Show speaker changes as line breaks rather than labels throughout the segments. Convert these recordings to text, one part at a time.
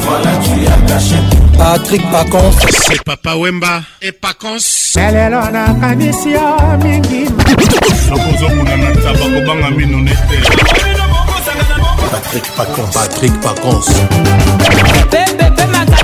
Voilà, tu as caché. Patrick Pacons.
C'est Papa Wemba et Pacons. lelo nakanisi yo
mingi nakozokuna na taba kobanga mino nete patrik pacons patrik pacons pepepe maka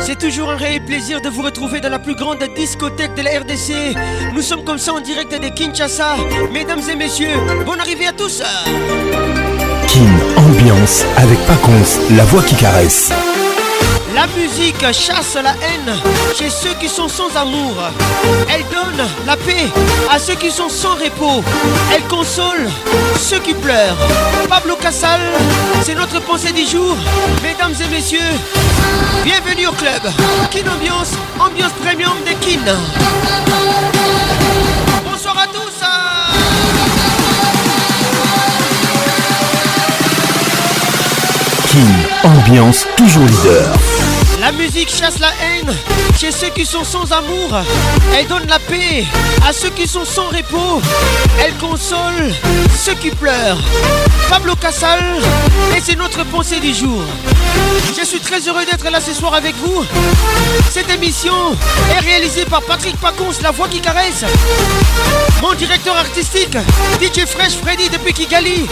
C'est toujours un réel plaisir de vous retrouver dans la plus grande discothèque de la RDC. Nous sommes comme ça en direct de Kinshasa. Mesdames et messieurs, bonne arrivée à tous.
Kin Ambiance avec Paconce, la voix qui caresse.
La musique chasse la haine chez ceux qui sont sans amour. Elle donne la paix à ceux qui sont sans repos. Elle console ceux qui pleurent. Pablo Casal, c'est notre pensée du jour. Mesdames et messieurs, bienvenue au club. Kin Ambiance, ambiance premium de Kin. Bonsoir à tous.
Kin, ambiance toujours leader.
La musique chasse la haine chez ceux qui sont sans amour. Elle donne la paix à ceux qui sont sans repos. Elle console ceux qui pleurent. Pablo Casal, et c'est notre pensée du jour. Je suis très heureux d'être là ce soir avec vous. Cette émission est réalisée par Patrick Pacons, la voix qui caresse. Mon directeur artistique, DJ Fresh Freddy depuis Kigali.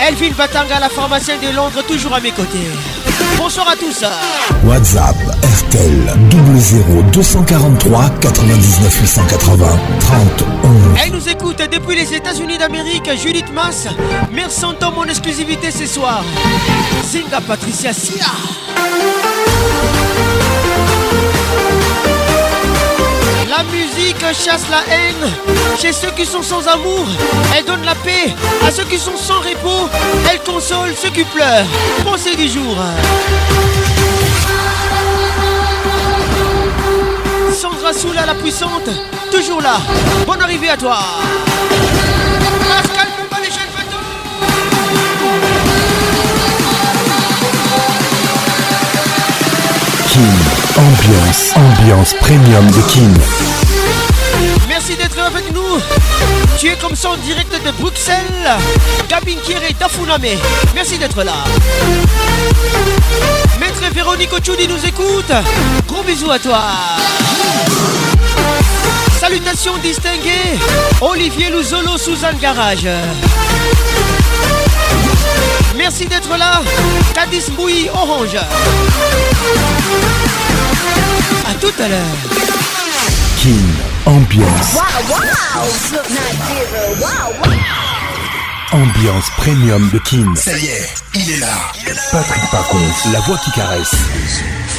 Elvin Batanga, la pharmacienne de Londres, toujours à mes côtés. Bonsoir à tous.
WhatsApp RTL 00 243 99 880 30
Elle nous écoute depuis les États-Unis d'Amérique, Judith Mass. Merci temps mon exclusivité ce soir. Singa Patricia Sia. La musique chasse la haine chez ceux qui sont sans amour. Elle donne la paix à ceux qui sont sans repos. Elle console ceux qui pleurent. Pensée du jour. Sandra Soula, la puissante, toujours là. Bonne arrivée à toi.
Kim, ambiance, ambiance premium de Kim.
Merci d'être avec nous. Tu es comme ça en direct de Bruxelles. Gabin et Tafuname. Merci d'être là. Maître Véronique Ochoudi nous écoute. Gros bisous à toi. Salutations distinguées, Olivier Louzolo, Suzanne Garage. Merci d'être là, Cadis Bouilly, Orange. A tout à l'heure.
Kin, ambiance. Wow, wow. ambiance premium de Kin.
Ça y est, il est là.
Patrick Parcon, la voix qui caresse.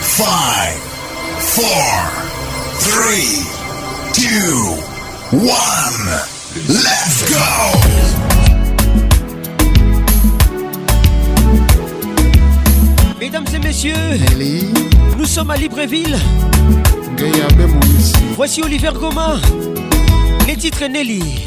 5, 4, 3, 2, 1, let's go
Mesdames et messieurs, nous sommes à Libreville. Voici Oliver Goma, les titres Nelly.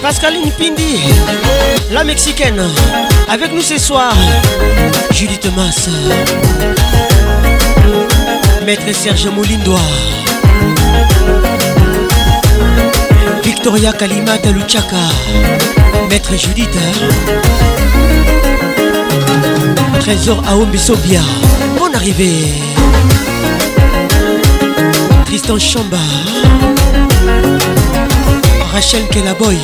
Pascaline Pindi, la Mexicaine, avec nous ce soir, Judith Thomas, Maître Serge Moulindois, Victoria Kalimata Luchaka, Maître Judith, hein. Trésor Aombisobia, Sobia, arrivée, Tristan Chamba, Rachel Kelaboy.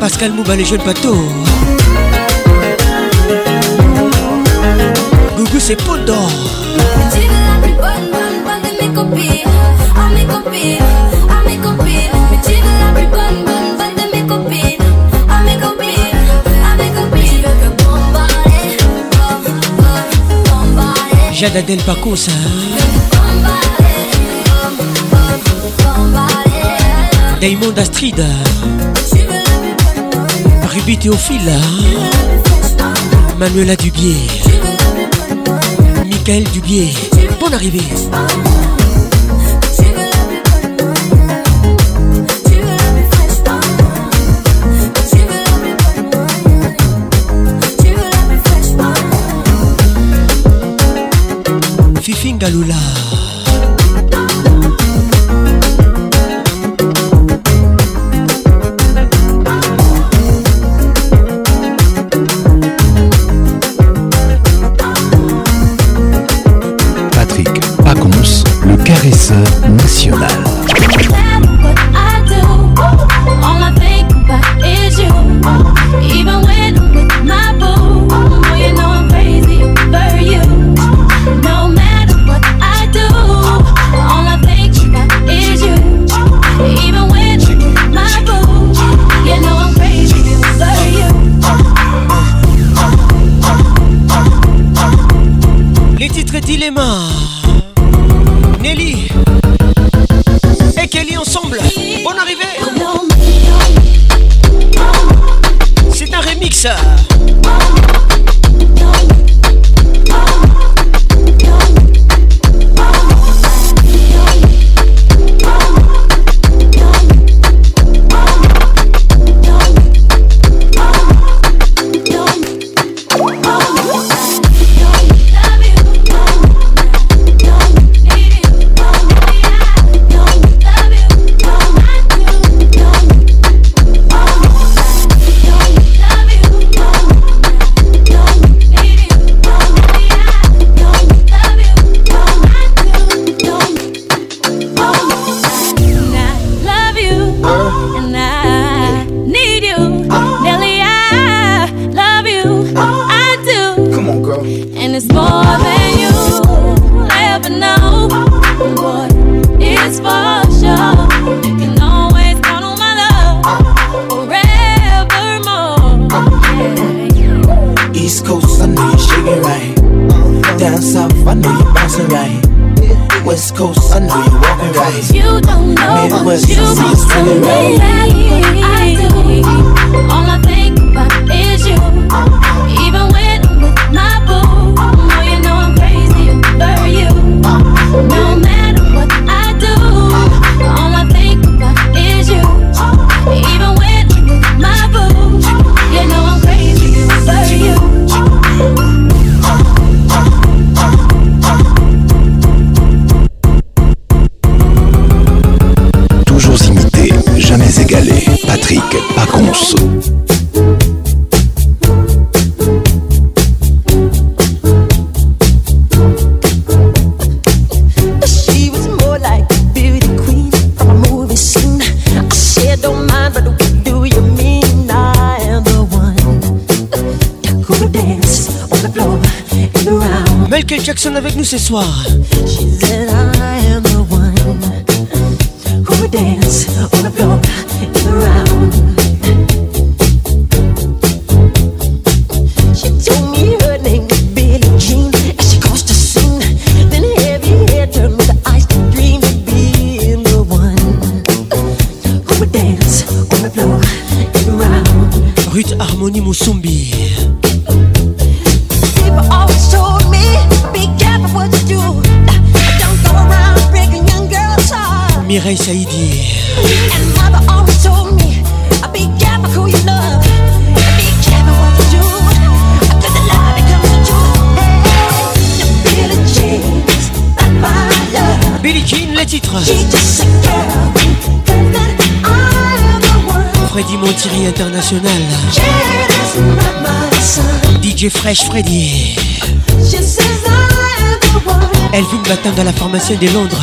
Pascal Mouba, les jeunes bateaux. Gougou, c'est Paul d'or.
Tu es la plus bonne, bonne, bonne de mes copines. A mes copines, a mes copines. Mais tu es la plus bonne, bonne, bonne de mes copines. A mes copines, a mes copines. Je veux que bombarder, bombarder,
Jade
Adèle Paco, ça.
Bombarder, Astrid Ruby Théophile, Manuela Dubier, Michael Dubier, bonne arrivée. Fifi Ngalula.
ce soir DJ Fresh Freddy. Elle fume matin dans la pharmacie de Londres.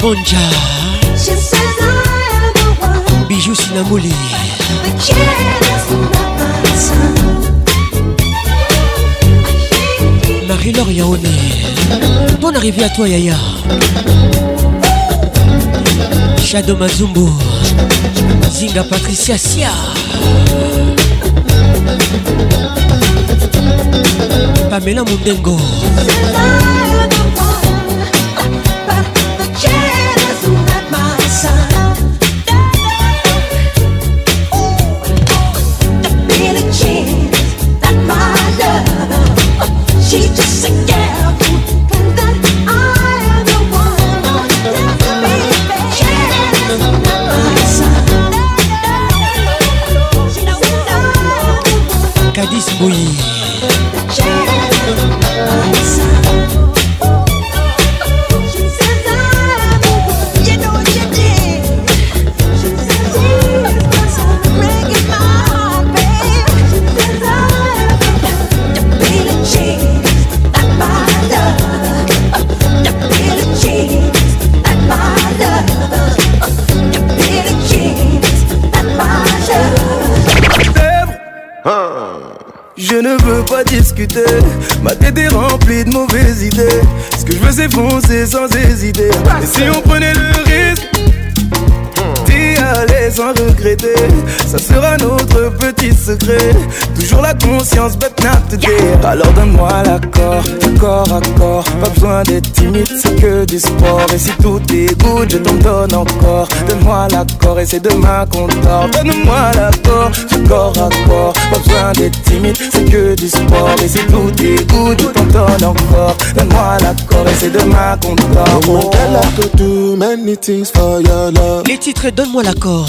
bonja bijou sinamoli marie-laure yaone bon arrivé à toi yaya shadow mazumbu zinga patricia sia pamela mundengo
C'est foncer sans hésiter. Et si on prenait le risque d'y aller? sans regretter. Ça sera notre petit secret. Toujours la conscience, bête not Alors donne-moi l'accord, corps à corps. Pas besoin d'être timide, c'est que du sport. Et si tout est good, je t'en donne encore. Donne-moi l'accord et c'est demain qu'on dort. Donne-moi l'accord, corps à corps. Pas besoin d'être timide, c'est que du sport. Et si tout est good, je t'en donne encore. Donne-moi l'accord et c'est demain qu'on dort.
Les titres Donne-moi l'accord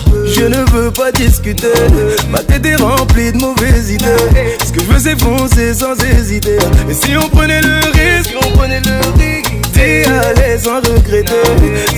Je ne veux pas discuter. Ma tête est remplie de mauvaises idées. Ce que je veux, c'est foncer sans hésiter. Et si on prenait le risque, on prenait le risque. T'es à sans regretter.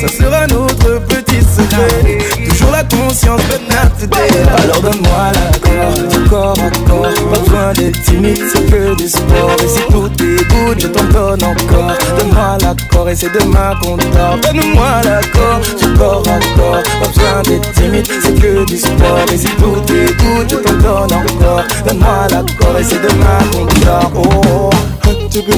Ça sera notre petit secret. Toujours la conscience, de notre Alors donne-moi l'accord, corps à corps. Pas besoin d'être timide, c'est peu du sport. Et si tout est je t'en donne encore. Donne-moi l'accord et c'est demain qu'on dort. Donne-moi l'accord, du corps à corps. Pas besoin d'être timide, c'est que du sport Et si tout est tout, je t'en donne encore Donne-moi l'accord et c'est demain qu'on
dort Oh, un petit peu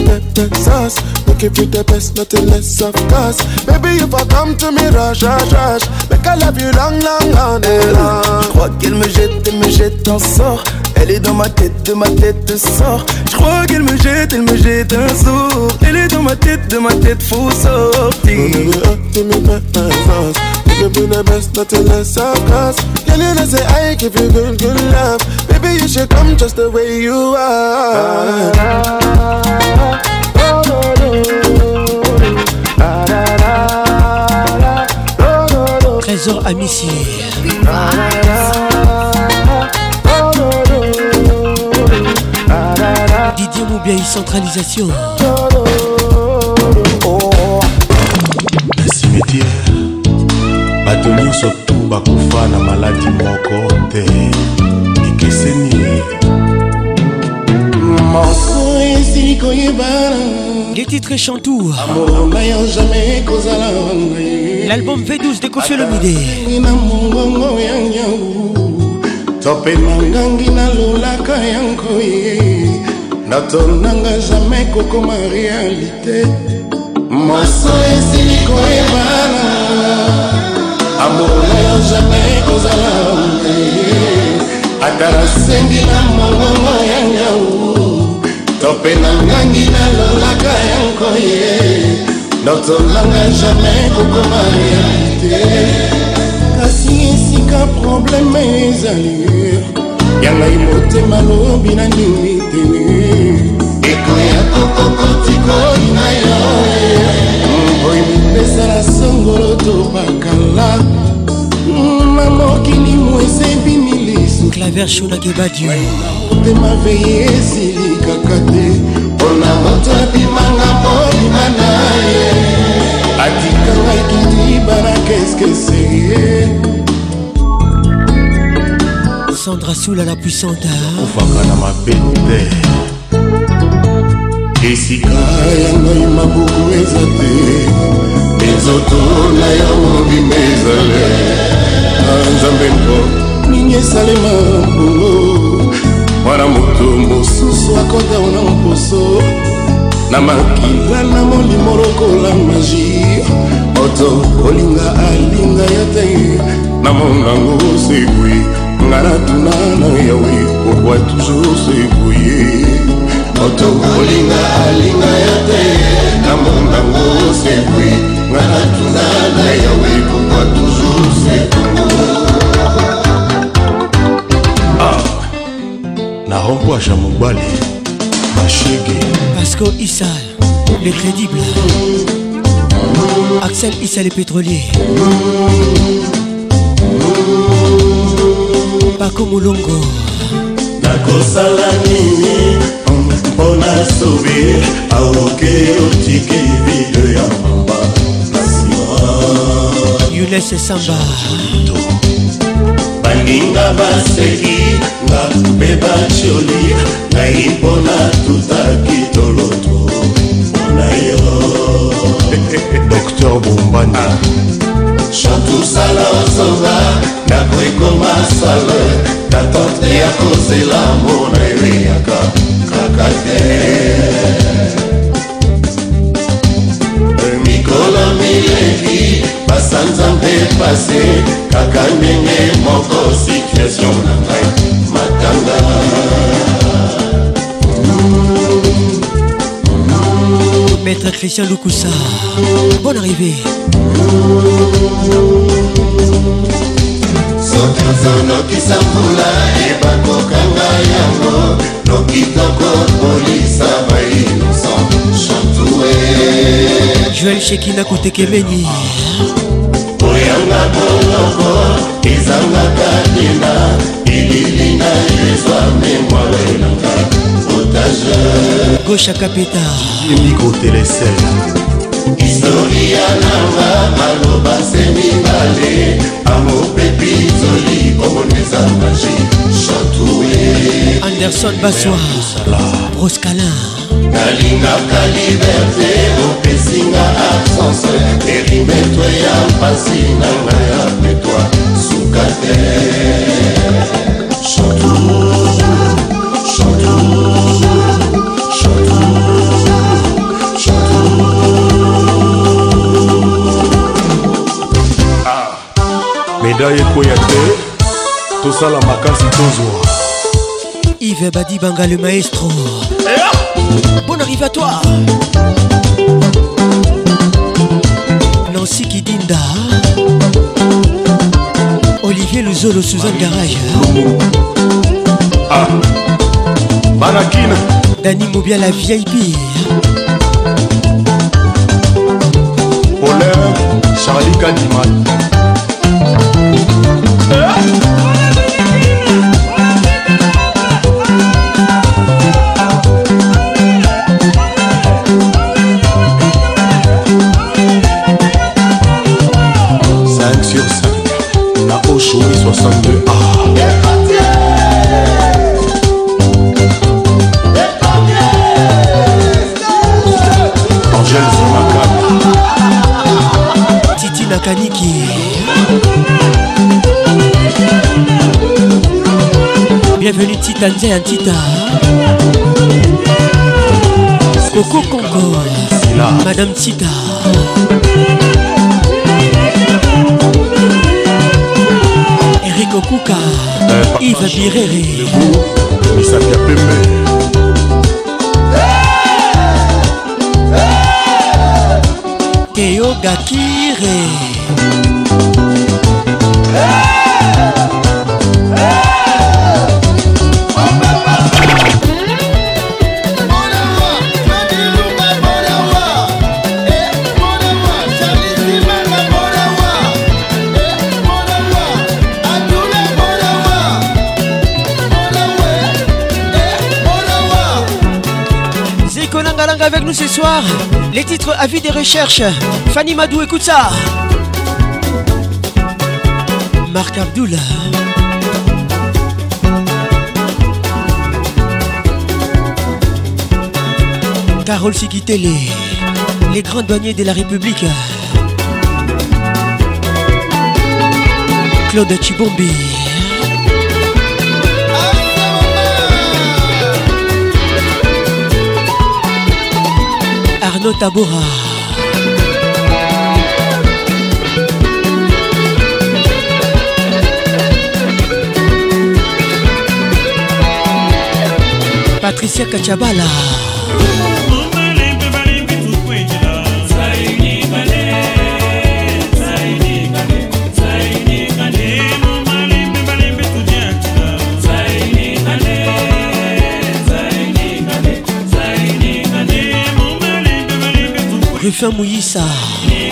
de sauce give you the best, nothing less of cause Baby, if I come to me, rush, rush, rush. Make I love you long, long, long and eh, long. Je crois qu'elle me jette, elle me jette un sort. Elle est dans ma tête, de ma tête de sort. Je crois qu'elle me jette, elle me jette un sort. Elle est dans ma tête, de ma tête faut sortir. You be the best, nothing less of cause Girl, you know say I give you good, good love. Baby, you should come just the way you are.
Trésor Amici. Didier Moubia, centralisation.
na simetiere bato nyonso tu bakufa na maladi moko te ekeseni moko nakoki
koyebana les titres chantour amour na yo jamais kozala l'album v12 de kofe lomide na mongongo ya nyau to mpe
mangangi nalolaka yango ye natonanga jamais kokoma réalité moso esili koyebana amour na yo jamais kozala ata nasengi na mongongo yanga to mpe na ngangi nalolaka yango ye notolanga jamai kokoma ya te kasi esika probleme ezali yangai motema lobi na nini te ekoya kokokotikoina yo mboi mipesala songolo to bakala na mokili mwesebini
claver shonakebadiu motema veye
esilikaka te mpona moto abimanga molima na ye atika ngai kindibana keskese
sandra soula la puissante ofaka
na mabete esika ya ngai mabuku eza te enzoto na yo mobima ezale nzambe mpo ndenge esalema bongo mwana moto mosusu akotaona mposo na makila na molimo lokola magi moto olinga alinga ya te na mongango sebwi nga natuna na yawe pokwa toujours sebwiye moto olinga alinga ya te na mongango sebwi nga natuna na yawe pokwa toujours sebwi empoasha mobali
bashege pasco isal le crédible axel isal le pétrolier paco molongo
nakosala nini mpona sobe aoke otiki video ya mamba mpasi ah. yunes
samba baninga
baseki nga mpe bacoli ngai mpona tozaki toloto na yo dr
bombani chantusala ah. ozonga ndako ekoma sale na tante ya kozela mona eleyaka kaka te eleki basanza nde pase kaka ndenge moko situatio na ngai matanga
maître christian lukusa bonne arrivée soki ozonokisa mbula ebakokanga yango nokitoko polisa bainosan joel shekina kotekemeni oyanga boloko ezangaka nina elilinga ezwa memoire elanga otage gosha kapeta
mikotelesel
historia
nanga maloba
se mibale amopepi zoli omoneza magi chatue
anderson baswa roskala
nalingaka liberte opesinga absence perimetre ya mpasi na nga ya petwa suka te chantu chantu chantu
chantu ah médaille ekoya te tosala makasi tozwa
arrive Badi Banga le maestro Bon arrive à toi Nancy Kidinda Olivier Luzolo Suzanne Garage ah. Manakine Dani Moubia la VIP
Polaire Charlie Kadiman ah.
Coco Choui 62 ah. Angèle Zomaka Titi Nakaniki Bienvenue Tita Ndien Tita Coco Congo Madame Tita okuka eh, ive birere
misaki ya pembe keyogakire hey! Eh, eh, nous ce soir. Les titres avis des recherches. Fanny Madou, écoute ça. Marc Abdullah. Carole Sikitele, les grands douaniers de la République. Claude Chibombi. Arnaud Tabora Patricia Kachabala Ruffin son qui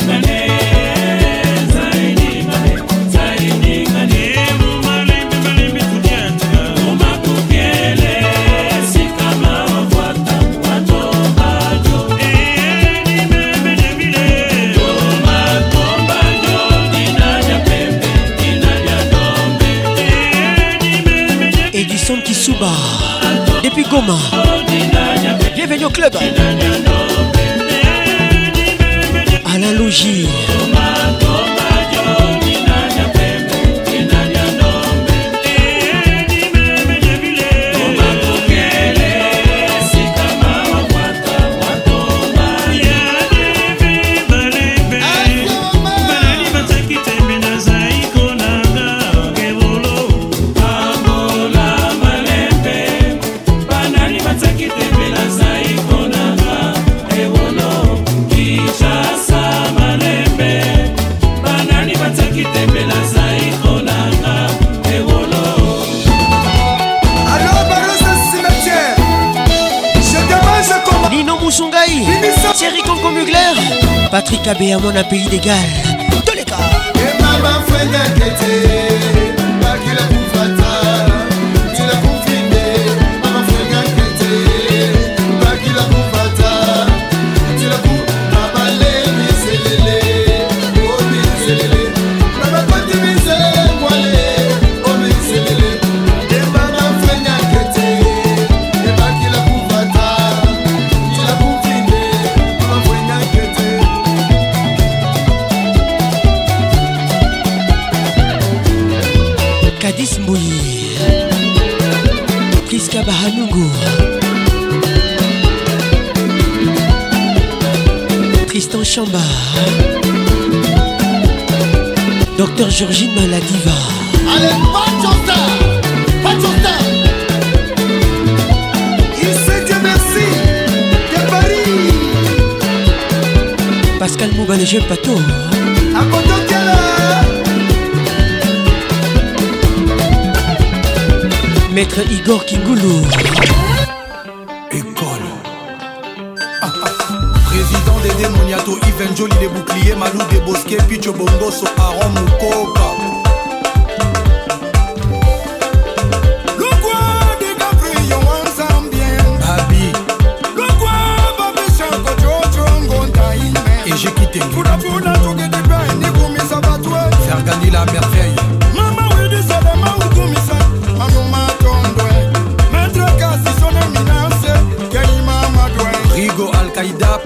Et depuis Goma bienvenue au club analogia. Patrick Abeyamon à Pays des Galles.
Tous les cas. Et maman,
Georgine la diva.
Allez, pas de chanteur, pas de
Pascal Moubal je Pato Maître Igor Kingoulou
Angel Jolie des boucliers, Malou des bosquets, Picho Bongoso, Aaron Moukoka.
J'ai
quitté.
Pour la pour
la, tout est bien, ni comme
ça va toi.
Faire gagner la merveille.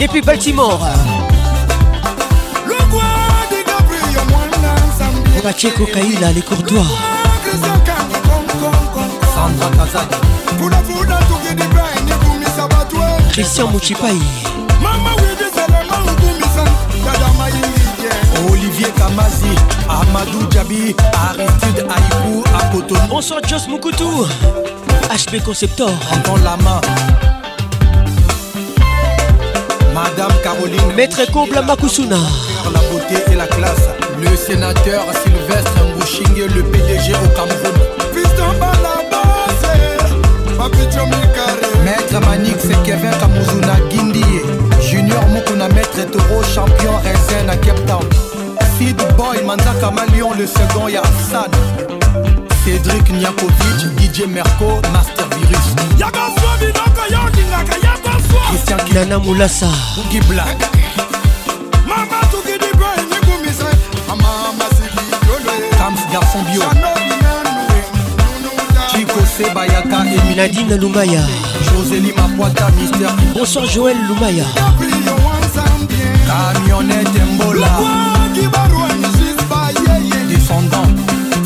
Et puis Baltimore. On a les Kaila, les courtois. Christian Mouchipaï.
Olivier Kamazi, Amadou Djabi, Aristide Aïkou,
Apoton. Bonsoir Jos Moukoutou, HP Conceptor.
Entends la main. Madame Caroline.
Maître Kobla Makusuna. La
beauté et la classe. Le sénateur Sylvestre Mbouchingue, le PDG au Cameroun.
Maître Manix C'est Kevin Kamuzuna Guindie. Junior Mokuna, Maître Toro, champion RSN à Cape Town. Sid Boy, Manda Malion, le second Yassan. Cédric Niakovic, DJ Merco, Master Virus.
Christian Nana
Moulassa Boogie Black Mama tuki di bro inigumise
Mama sili yolo Tams garçon bio Chico Seba Yaka et Nadine Lumaya Josélie Mapoata
Mister Bonsoir Joël Lumaya
Camionnette Mbola Descendant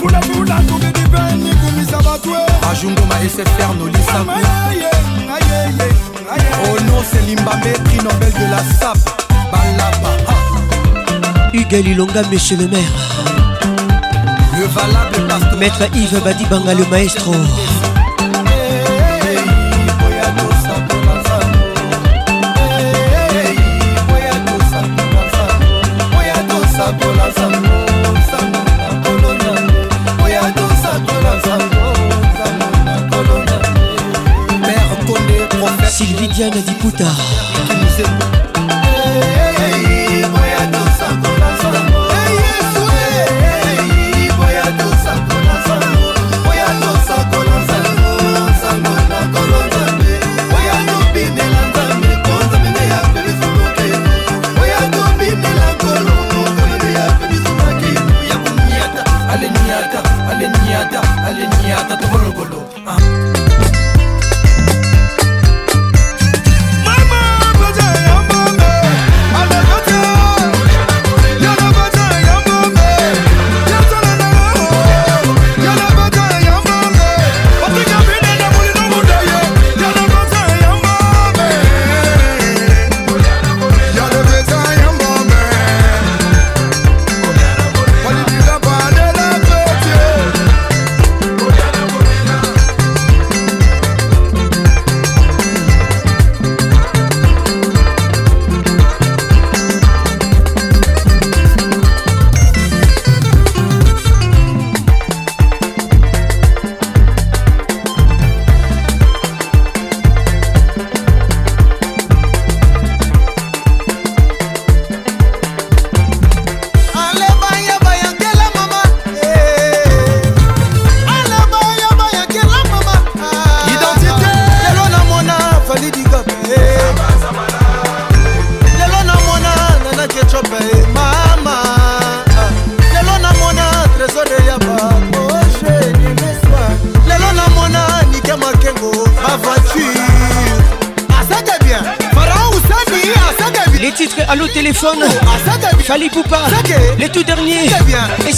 Pula pula tuki di bro inigumise batwe Ajungoma
SFR Nolisa Mama yeah yeah yeah Oh non, c'est Limbabé, prix Nobel de la SAP. Balaba. Hugues Lilonga,
monsieur le maire. Le valable pasteur. Maître Yves Badi Banga, le maestro. Diane Diputa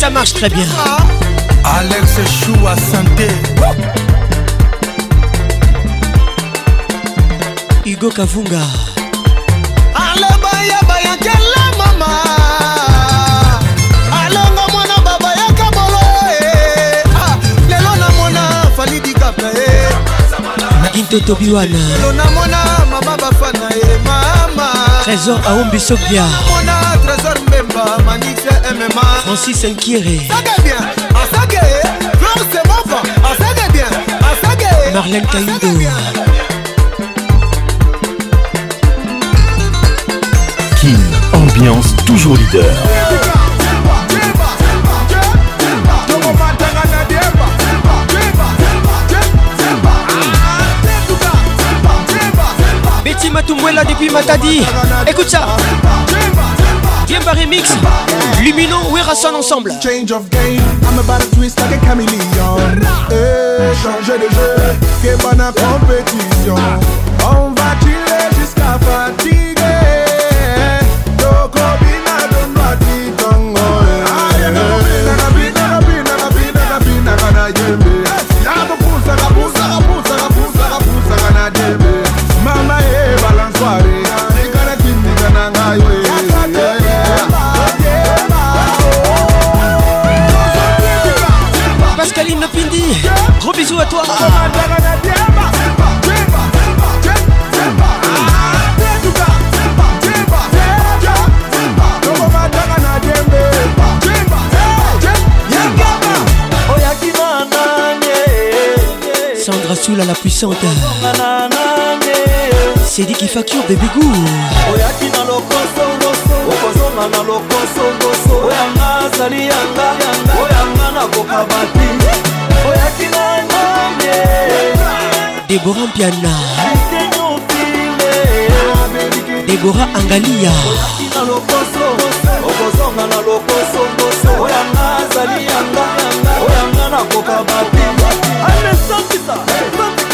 ça marche très bien.
Alex Chou à santé.
Hugo Kavunga.
Alebaya bayakela mama. Alongo mwana baba ya kabolo. Eh. Ah, lelo namona Fally Ipupa eh. e. Into Tobiwana.
Lelo namona mama bafana e eh, mama. Trésor Aumbi Sogbia. Francis Nkiré. Ah, ah, ah, Marlène Taïdo.
King, ambiance toujours leader.
Betty Matumwela depuis Matadi. Écoute ça. Gemba Remix, ou Werasan ensemble. Change of game, I'm about to twist like a chameleon. Et eh, changer de jeu, Gemba na compétition. On va tirer. descente sediki facture bebe go oyaki na lokoso ngoso okozonga na lokoso ngoso oyanga azali yanga oyanga nakokaba te oyaki na ngane debora mpiana debora angalia oyaki na lokoso okozonga na lokoso ngoso oyanga azali yanga oyanga nakokaba te alesakisa hey.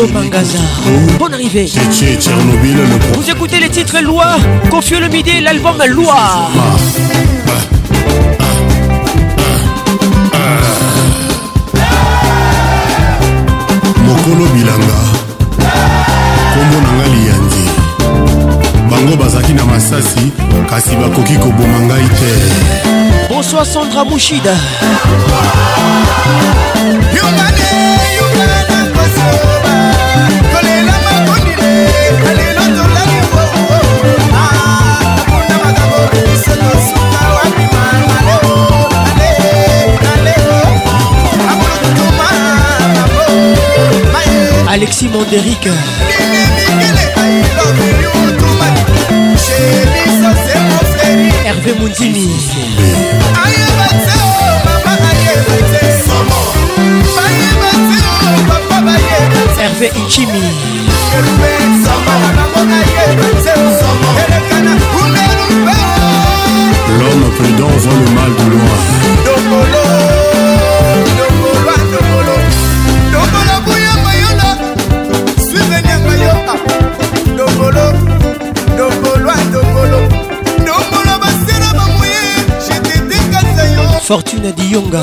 Ludo Mangaza. Bonne arrivée. Vous écoutez les titres Loi, Confieux le midi, l'album Loi. mokolo bilanga kombo na ngai liyandi bango bazalaki na masasi kasi bakoki koboma ngai te bonsoir sandra mushida yungane, yungane. Ah, Alexis Mandéric Hervé hervé ichimi l'homme prudent voit le mal de loin Fortune Dionga.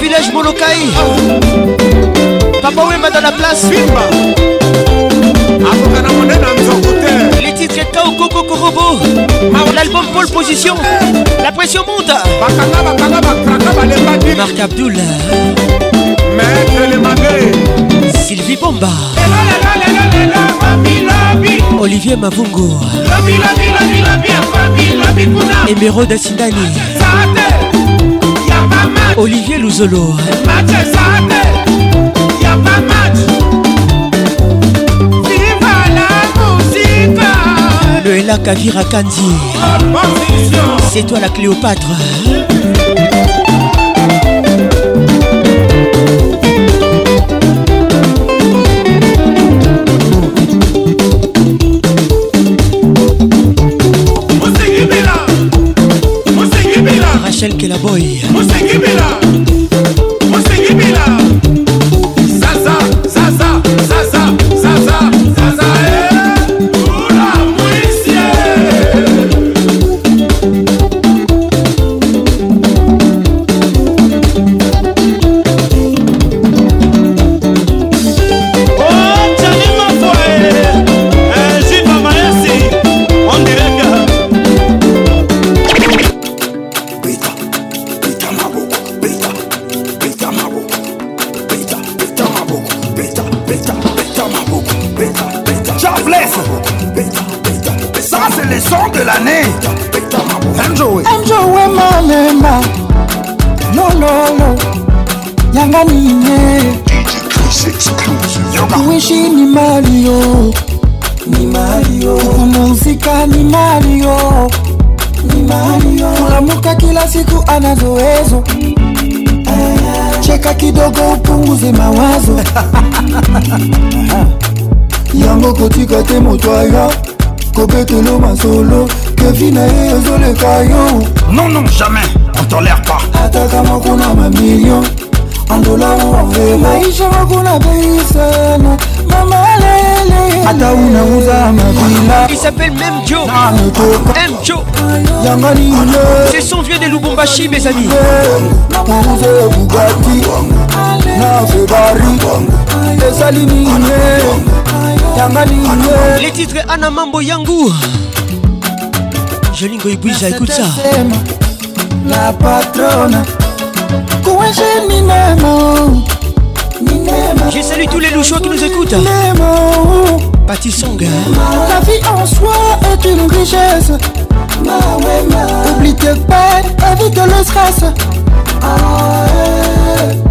village Molokai. Papa Wemba dans la place. Simba. Les titres Kao Coco Korobo. L'album Paul Position. La pression monte. Marc Abdullah. libomba olivier mavungu emerode sindani olivier luzolo noela kavira kandi c'est toi la cléopâtre
te mawazo yango kotika te moto aya kobetelo masolo kevi na ye ezoleka yo
non non jamais on tolère pas ataka
moko na bamilio andolaomaisha moko na beisana
ata unauza mabila Il s'appelle même Joe M Joe C'est son vieux de Lubumbashi mes amis
les titres ana mambo yangu jolingo ibwija écoute ça
la patronne kuwenje minemo
je salue tous les louchois qui nous écoutent. Patti Song.
La vie en soi est une richesse. Oublie tes peines, évite le stress. Ah,
eh.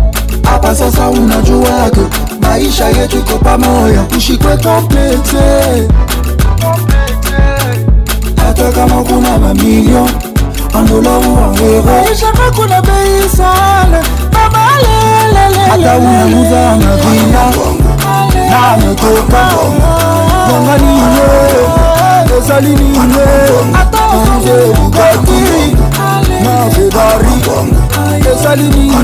hapa sasa unajuaga maisha yetu iko pamoja ushikwe topete hata kama kuna mamilion andolavu waweweishaka
kuna bei sana mamalelelehata
unaguza angavina nametoka yanganiye ezali niye anje bugati na febari ezali niye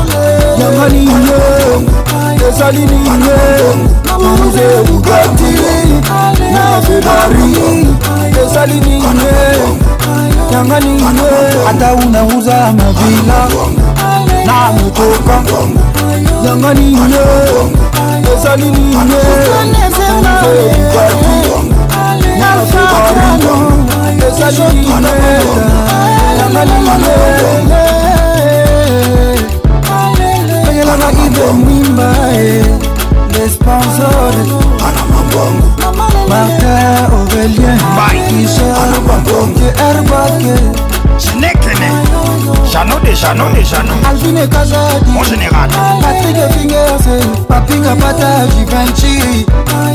ezalaka nini ezali nini muze bugati na ferari ezali nini yanga nini ata unauza mavila na motoka
yanga nini ezali nini muze bugati na ferari ezali nini yanga nini ezalaki bongimba desponsor eh. ana mabongo martin aurelien kisherbakerbake
sinekene jano de jano de jano alvine kazadi mon général
patrik fingers papinga pata givenci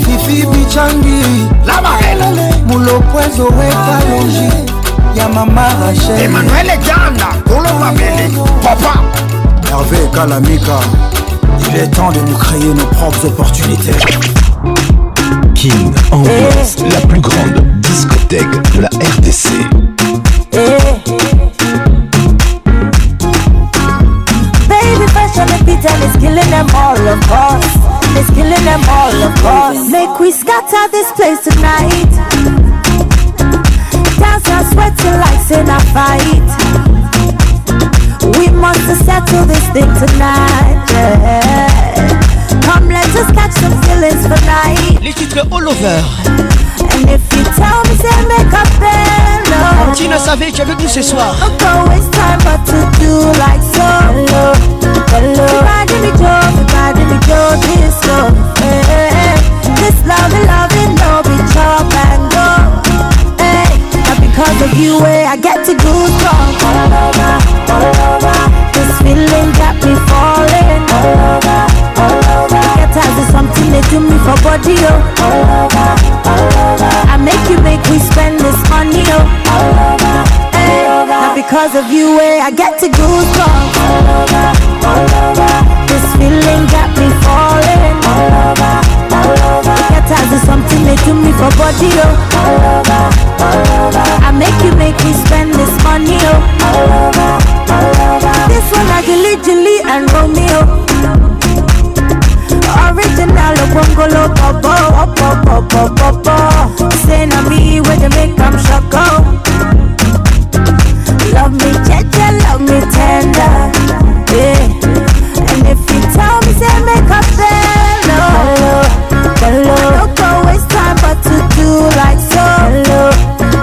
fifi bichangi la marelle
mulopwezo weka longi ya mama rachel emmanuel
eganda kolo mabele papa
Avec Kalamika. Il est temps de nous créer nos propres opportunités.
King Ambiance, la plus grande discothèque de la RDC. Baby, fashion and beat and it's killing them all, of course. It's killing them all, of course. Make we scatter this place
tonight. Dance and sweat till lights in a fight. We must settle this thing tonight. Yeah. Come, let us catch some feelings for night. Les titres all over. And if you tell me to make up hello. Tina Savage avec nous ce soir. Uncle, it's time but to do like so, Hello. hello. Everybody me go, everybody me go this love. Hey, eh. this love, love, no be chop and go. Hey, eh. not because of you, hey, eh, I get to do something. you way I get to go. All over, all over This feeling got me falling All over, all over is something they do me for body, oh All over, all over I make you make me spend this money, oh All over, all over This one like Gilly Gilly and Romeo Original Bongolo Bobo, Bobo, Bobo, Bobo Say na me where you make them shock, oh tender. Yeah. And if you tell me, say make up then, hello, hello. Don't go waste time, but to do like so, hello,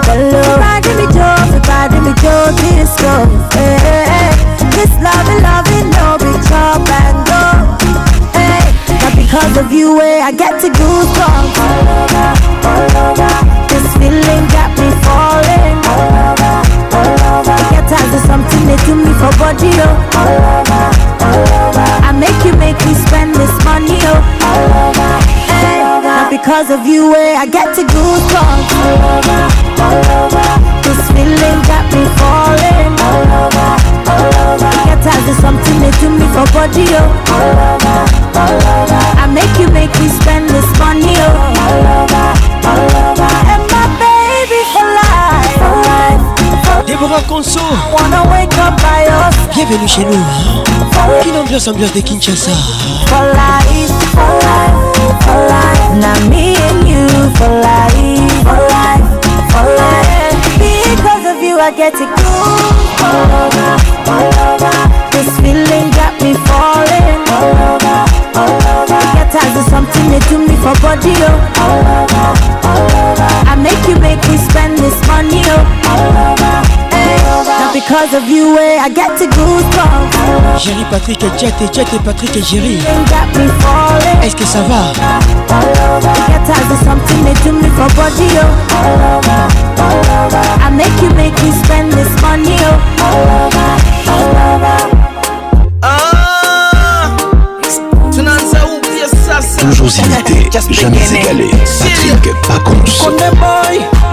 hello. Everybody me joy, everybody me joy, disco. Hey, this love loving, loving, no be chop and go. Hey, not because of you, way eh, I get to goosebumps all over, all over. This feeling got me falling all over to something they do me for body, yo. Oh. I make you make me spend this money, yo. Oh. Not because of you, eh, I get to go strong, All over, all over. This feeling got me falling. All over, all over. something they do me for body, yo. Oh. All over, all over. I make you make me spend this money, yo. All over, all over. Déborah Conso Bienvenue chez nous Quelle ambiance, ambiance de Kinshasa for life, for life, for life. Now me and you for life, for life, for life. Because of you, I get to go all over, all over. This feeling got me falling all over, all over. Get tired of something they do me for body, oh. All over, all over. I make you make me spend this money, oh. All over. Because of you, way eh, I get to Jerry Patrick et Jet et Jet et Patrick et Jerry. Est-ce que ça va? I make you make you spend this
money. Toujours imité, jamais égalé. Patrick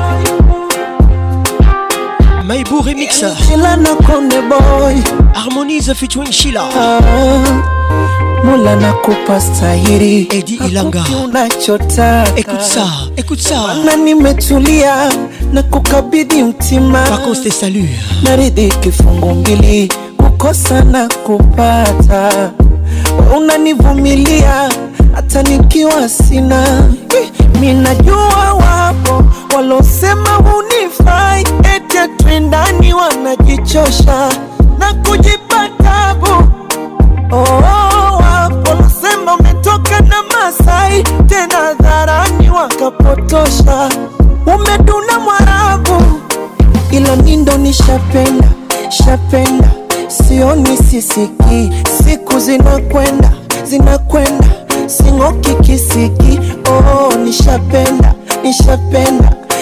pour remix
harmonise featuring shila ah, mula nakupa stahiri edi ilanga unachota écoute ça écoute ça na nimetulia na kukabidhi mtima pakoste salu naridhi kifungu mbili kukosa na kupata unanivumilia hata nikiwa sina eh, minajua wapo walosema hunifai wapendani wanajichosha na kujipa tabu. Oh, wapo nasema umetoka na Masai tena dharani wakapotosha, umeduna Mwarabu, ila nindo nishapenda shapenda, sioni sisiki, siku zinakwenda zinakwenda, sing'oki kisiki. Oh, nishapenda nishapenda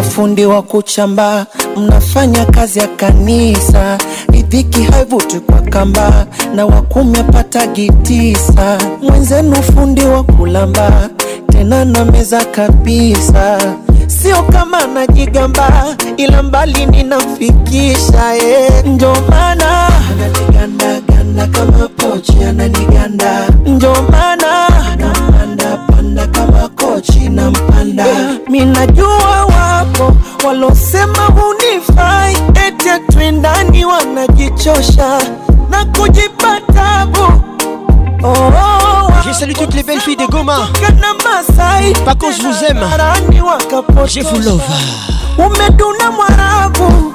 mafundi wa kuchamba, mnafanya kazi ya kanisa, idhiki haivuti kwa kamba, na wakumepata gitisa, mwenzenu fundi wa kulamba, tena na meza kabisa, sio kama najigamba, ila mbali ninafikisha eh, ndio maana ananiganda ganda kama pochi, ananiganda ndio panda kama kochi na mpanda, eh, minajua walosema hunifai eti atwendani wanajichosha na kujipa tabu
oh, oh, Je salue toutes les belles filles de Goma. Pas qu'on vous aime. Je vous love. Umeduna mwarabu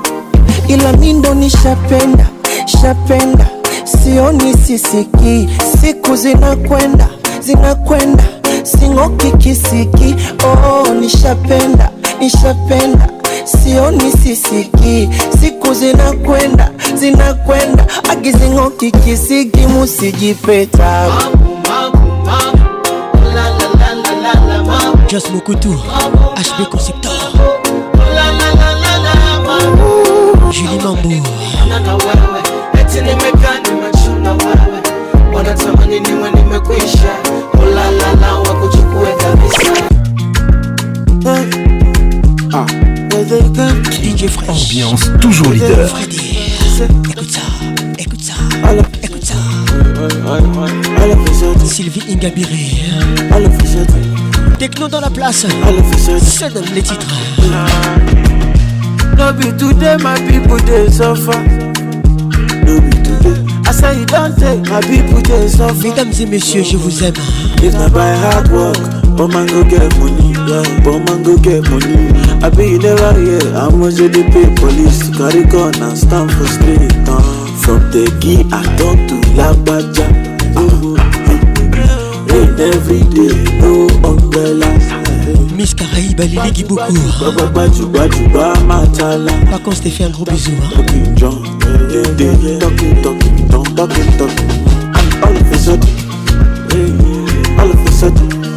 ila mindo ni shapenda shapenda, sioni sisiki, siku zinakwenda zinakwenda, sing'oki kisiki. Oh, nishapenda nishapenda sioni sisiki siku zinakwenda zinakwenda akizing'okiki sigimu sijipeta Just Mokutu, HB Conceptor Julie Mambo Eti nimekani machuna wewe Wanatamani niwe nimekwisha Fresh. Ambiance toujours leader. Freddy, écoute ça, écoute ça, écoute ça. Sylvie Ingabiré. Techno dans la place. C'est dans les titres. No be today, my people, they suffer. No be today. I say don't take my people, they suffer. Mesdames et messieurs, je vous aime. It's not by hard work. But man go get money, yeah. get money. I be there right here. I'm a GDP police. Carry gun and stand for straight. Uh. From the key, I talk to la Uh. Rain every day, no umbrella. Miss Caraïbe, Ali fait un gros bisou. Hein. All of la all of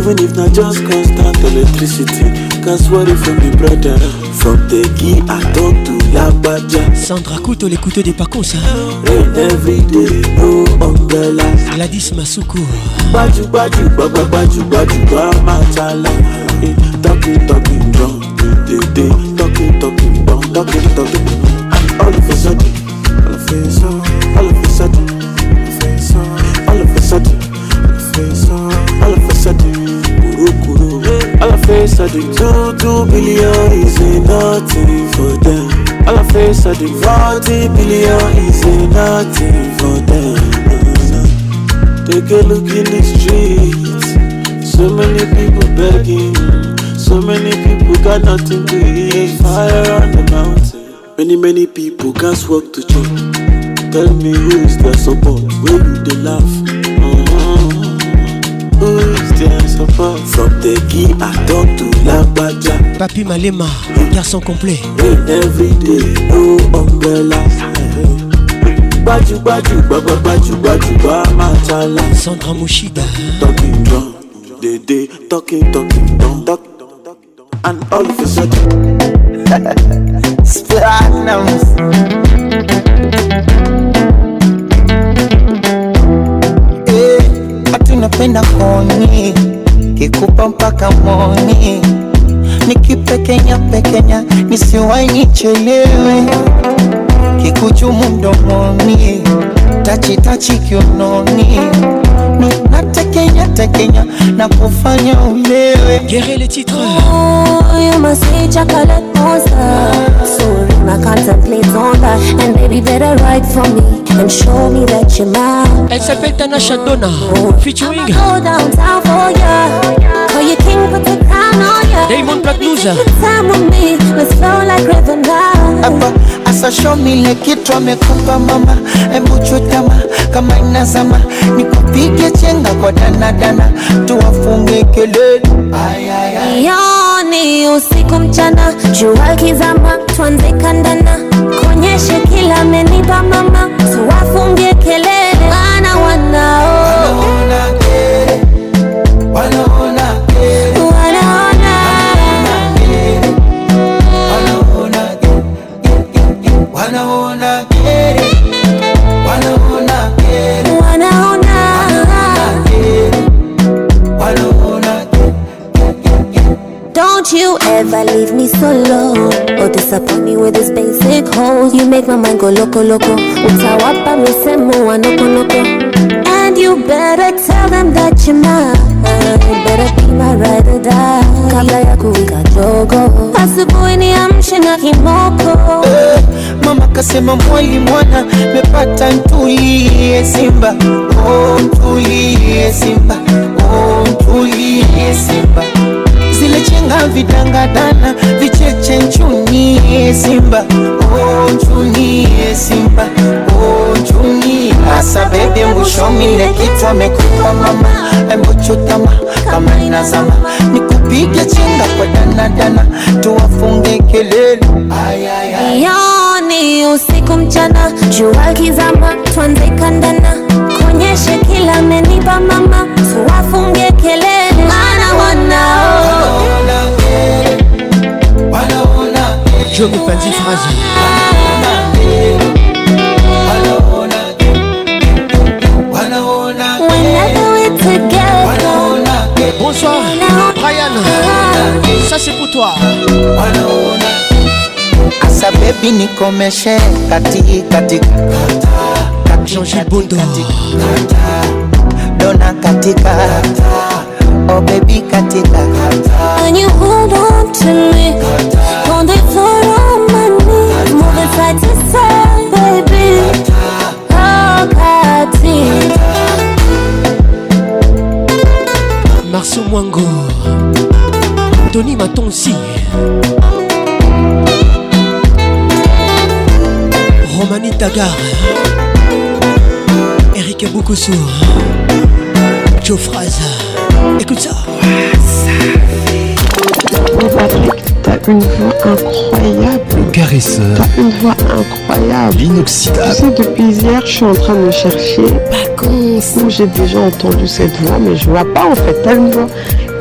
Even if not just constant electricity, what worry from the brother. From the key, Sandra Couto, l'écoute des pacos ça. Hein. every day, no umbrella. Gladys Masuko. baba, baju, Talking, talking, Talking, talking, talking, talking. all
face I do two, two billion is nothing for them. All I face I do forty billion is nothing for them. Take a look in the streets, so many people begging, so many people got nothing to eat. Fire on the mountain, many many people can't walk to church. Tell me who is their support, where do they laugh? Mm-hmm. is there? From Teki attend la Badja.
Papi Malema, garçon complet. every day, umbrella. Sandra Talking drum, Dede, talking, talking, And
mpaka mwoni, nikipekenya pekenya nisiwai nichelewe, kikuchumu mdomoni, tachitachi kiononi natekenya tekenya na kufanya ulewe
oh, you must say chocolate monster Sorry, my on that And baby, better write for me And show me that you're mine Elle s'appelle Tana Shadona oh, featuring. I'm I'ma go downtown for ya So your king puts a crown on you. Damon Platnuza. Time with me, let's flow like river now. Hapa asa show me ile
kitu amekupa mama, hebu chutama kama inazama, nikupige chenga kwa danadana, tuwafunge kelele. Yoni usiku mchana, jua kizama, tuanze kandana, konyeshe kila amenipa mama, tuwafunge kelele.
never leave me solo Or oh, disappoint me with these basic holes You make my mind go loco loco Utawapa misemo wa noko noko And you better tell them that you're mine Better be my ride or die Kabla ya kuwika jogo Asubuhi niamshe na kimoko
Mama kasema mwali mwana Mepata ntulie simba Oh ntulie simba Oh ntulie simba zile chenga vidangadana vicheche nchuni simba oh, eh, nchunie simba oh, nchuni eh, oh, asa bebe mbushomile kita mekupa mama embochutama kama nazama nikupige chenga kwa danadana tuwafunge
kelele usiku mchana jua kizama twanze
kandana konyeshe kila menipa mama tuwafunge kelele
Bonsoir Ça c'est pour toi
Asa baby ni komeshe kati kati Dona Oh baby you paradisa baby oh
kati marso mwango tony matonsi romani tagar eric boukousou joe fraza écoute ça
Oh Patrick, t'as une voix incroyable.
caresseur.
T'as une voix incroyable.
L'inoxydable.
Tu sais, depuis hier, je suis en train de chercher. Pacons. j'ai déjà entendu cette voix, mais je vois pas en fait. T'as une voix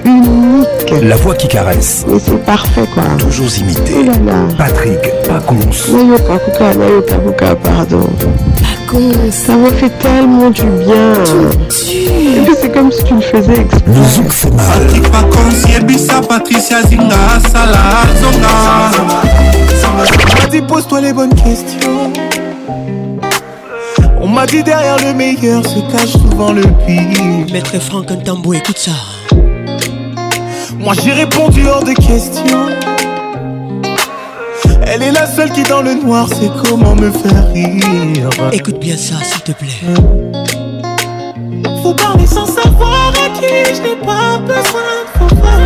unique.
La voix qui caresse.
Mais c'est parfait quoi.
Toujours imité. Oh Patrick Pacons.
Nayoka pardon. Pacons. Ça me fait tellement du bien comme si tu le faisais exprès. Patricia
Zinga, pose-toi les bonnes questions. On m'a dit derrière le meilleur se cache souvent le pire.
Maître Franck Ntambo, écoute ça.
Moi j'ai répondu hors de questions. Elle est la seule qui dans le noir sait comment me faire rire.
Écoute bien ça, s'il te plaît. Hein?
qui pas besoin de voir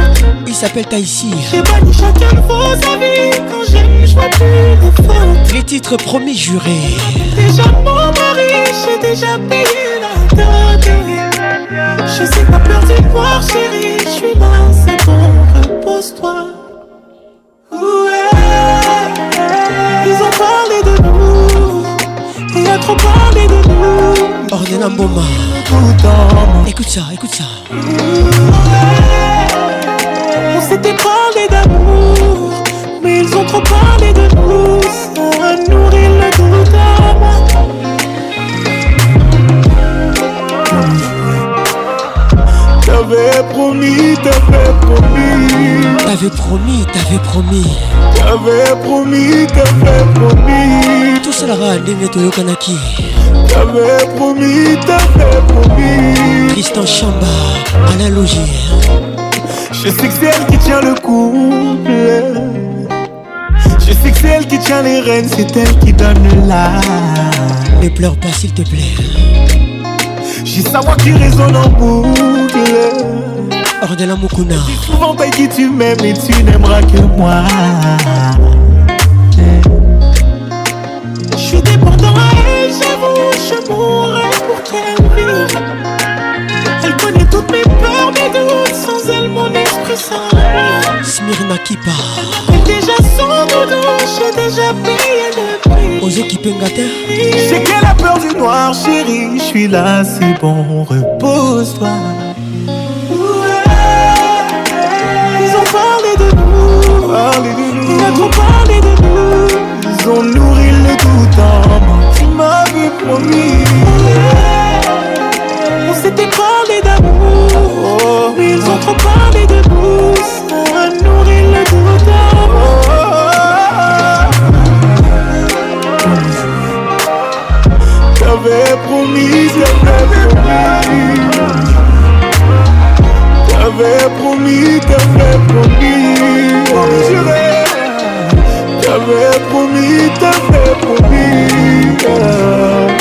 Il s'appelle Taïsi. J'ai banni chacun de vos avis. Quand j'aime, je vois plus de fautes.
Les titres promis jurés. Déjà mon mari, j'ai déjà
payé la dot Je sais pas peur de voir, chérie. Je suis là, c'est bon, repose-toi. Ouais. Ils ont parlé de nous. Et a trop parlé de nous.
Ornella Boma. Écoute ça, écoute ça.
On s'était parlé d'amour, mais ils ont trop parlé de nous. nous
T'avais promis, t'avais promis. T'avais promis,
t'avais promis.
T'avais promis, t'avais promis.
Tout cela va aller Kanaki.
T'avais promis, t'avais promis.
Tristan Chamba, à la
Je sais que c'est elle qui tient le couple. Je sais que c'est elle qui tient les rênes, c'est elle qui donne l'âme.
Ne pleure pas s'il te plaît
savoir qui résonne en boucle.
Ordela Mukuna.
Souvent pas qui tu m'aimes et tu n'aimeras que
moi. Je suis dépendant à elle, j'avoue, je mourrai pour qu'elle vive. Elle connaît toutes mes peurs, mes doutes, sans elle mon esprit
s'enlève. qui part. Elle
déjà son doudou, j'ai déjà payé le j'ai
Pengata que la peur du noir chérie Je suis là c'est bon repose-toi
Ils ont parlé de nous Ils ont trop parlé de
nous Ils ont nourri le doute en moi Tu m'avais promis
On s'était parlé d'amour Mais ils ont trop parlé de nous
m'avais promis, t'avais promis. T'avais promis, t'avais promis. T'avais promis, t'avais promis.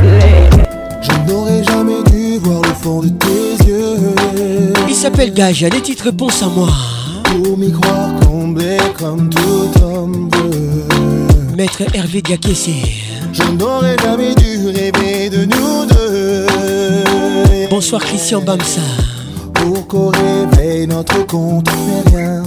plaît.
Je n'aurais jamais dû voir le fond de tes yeux.
Il s'appelle Gaja, les titres pensent à moi.
Pour m'y croire comblé comme tout homme veut.
Maître Hervé Diakessé.
Je n'aurais jamais dû rêver de nous deux.
Bonsoir Christian Bamsa.
Pour qu'on réveille notre compte rien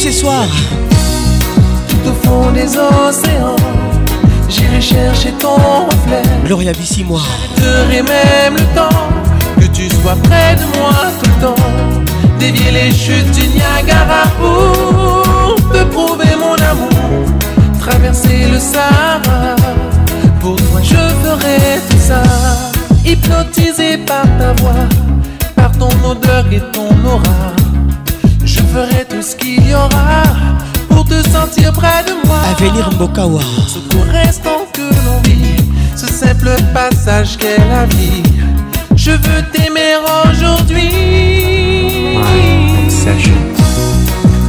ce soir.
Tout au fond des océans, j'irai chercher ton reflet.
Gloria Bissi, moi. J'arrêterai
même le temps que tu sois près de moi tout le temps. Dévier les chutes du Niagara pour te prouver mon amour. Traverser le Sahara, pour toi je ferai tout ça. Hypnotisé par ta voix, par ton odeur et ton aura qu'il y aura pour te sentir près de moi.
Avenir Mbokawa.
Ce court restant que l'on vit, ce simple passage qu'est la vie. Je veux t'aimer aujourd'hui.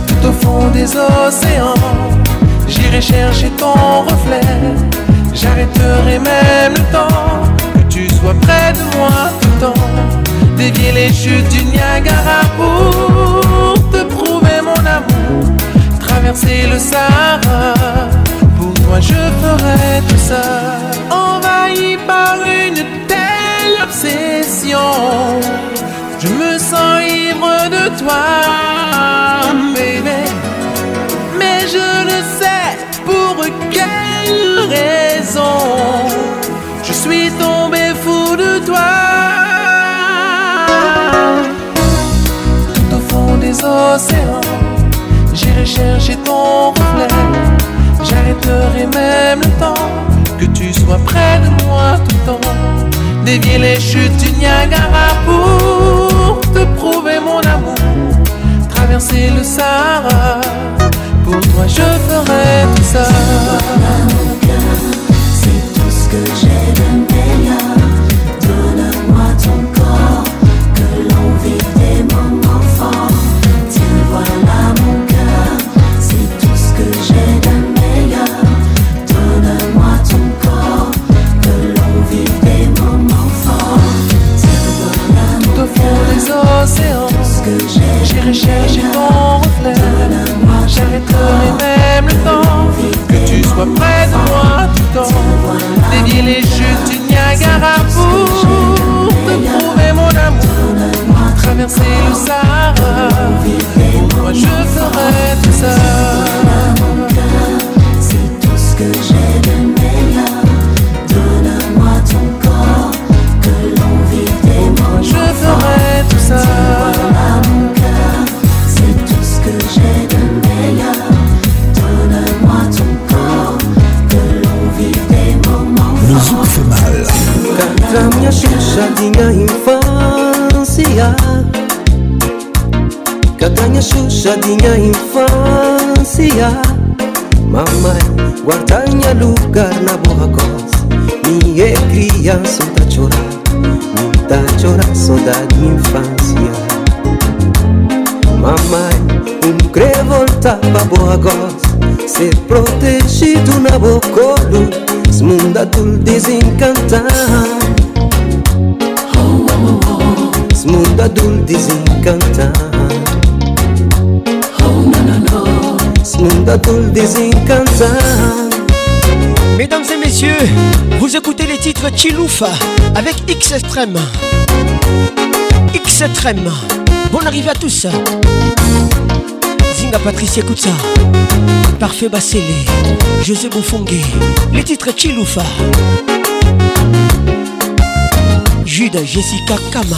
Tout au fond des océans, j'irai chercher ton reflet. J'arrêterai même le temps que tu sois près de moi tout le temps. Dévier les chutes du Niagara pour Merci le Sahara. Pour toi, je ferai tout ça. Envahi par une telle obsession, je me sens ivre de toi, bébé. Mais je ne sais pour quelle raison je suis tombé fou de toi. Tout au fond des océans chercher ton reflet. J'arrêterai même le temps que tu sois près de moi tout le temps. Dévier les chutes du Niagara pour te prouver mon amour. Traverser le Sahara, pour toi je ferai tout ça. j'ai cherché ton reflet. même le temps que tu sois près de moi tout le temps. les chutes du Niagara pour te prouver mon amour. Traverser le Sahara, je ferai tout ça.
C'est tout ce que j'ai moi ton corps, que
Je ferai tout ça.
jardim da infância Catanha xuxa dinha infância Mamãe, guardanha lugar na boa coisa Minha criança tá chorando Me tá chorando saudade infância Mamãe, um crê voltar pra boa coisa Ser protegido na bocolo Se mundo adulto desencantar
Mesdames et messieurs, vous écoutez les titres Chiloufa avec X Extrême. X Extrême. Bonne arrivée à tous. Zinga Patricia écoute Parfait Bassélé, José Bouffongué, Les titres Chiloufa. Jude Jessica Kama.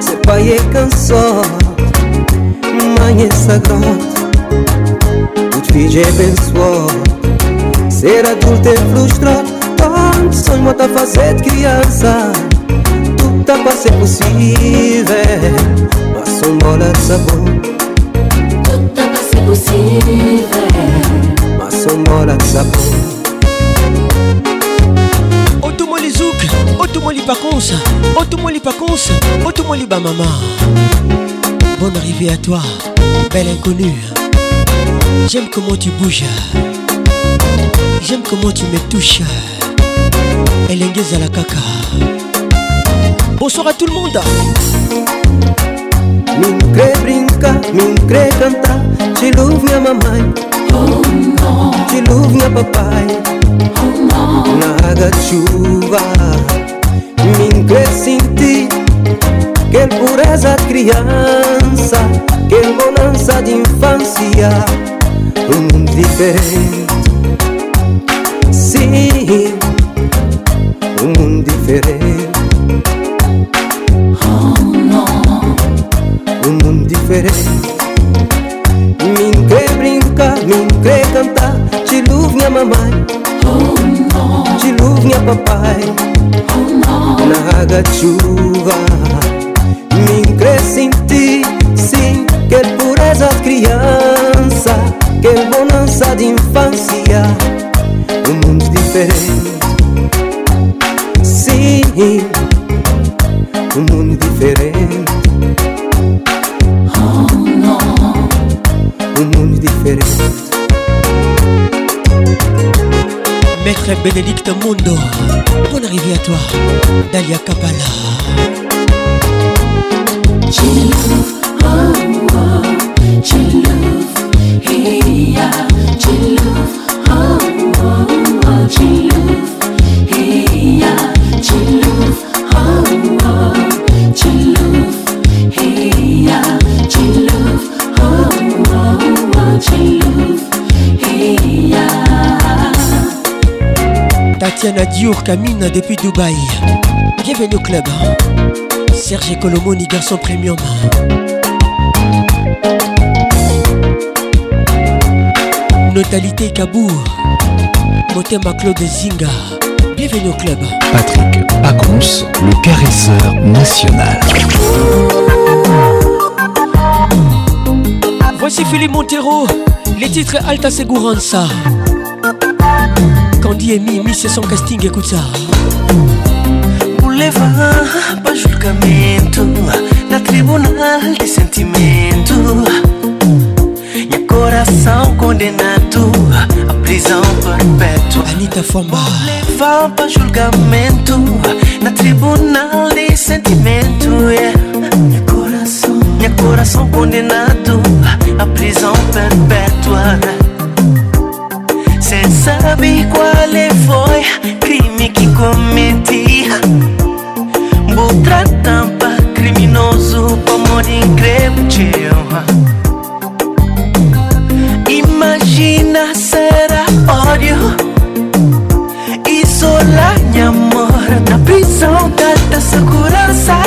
Se pai é cansado, mãe sagró, o fige pensou, ser adulto é frustrado, tanto sonho mata fazer criança, tudo tá para ser possível, mas só bola
de
sabão. tudo tá
para ser possível,
mas só bola de sabão.
paconce, otomoli paconce, otumoli ba maman. Bonne arrivée à toi, belle inconnue. J'aime comment tu bouges. J'aime comment tu me touches. Elenguez la caca. Bonsoir à tout le monde.
Mincré brinca, mincré canta, te louve a mamãe,
oh, no.
louve a papai,
oh, no.
chuva. que senti Que pureza criança Que bonança de infância Um mundo diferente Sim Um mundo
diferente Oh no
Um mundo diferente Me quer brincar, me quer cantar Te louvo minha mamãe the truth.
Bénédicte Mondo, bonne arrivée à toi, Dalia Kapala. Your Camine depuis Dubaï. Bienvenue au club. Hein. Serge Colomoni, garçon premium. Notalité Kabou. Motema Claude Zinga. Bienvenue au club. Patrick Pacons, le caresseur national. Voici Philippe Montero, les titres Alta Seguranza. Candy et Mimi, c'est son casting, écoute ça.
Leva pra julgamento Na tribunal de sentimento Minha coração condenado à prisão perpétua
Anitta Fomba
Levar pra julgamento Na tribunal de sentimento yeah. Minha coração Minha coração condenado à prisão perpétua Sabe saber qual é foi crime que cometi. Vou tratar criminoso como incrível. Imagina será ódio isolar minha amor na prisão da segurança.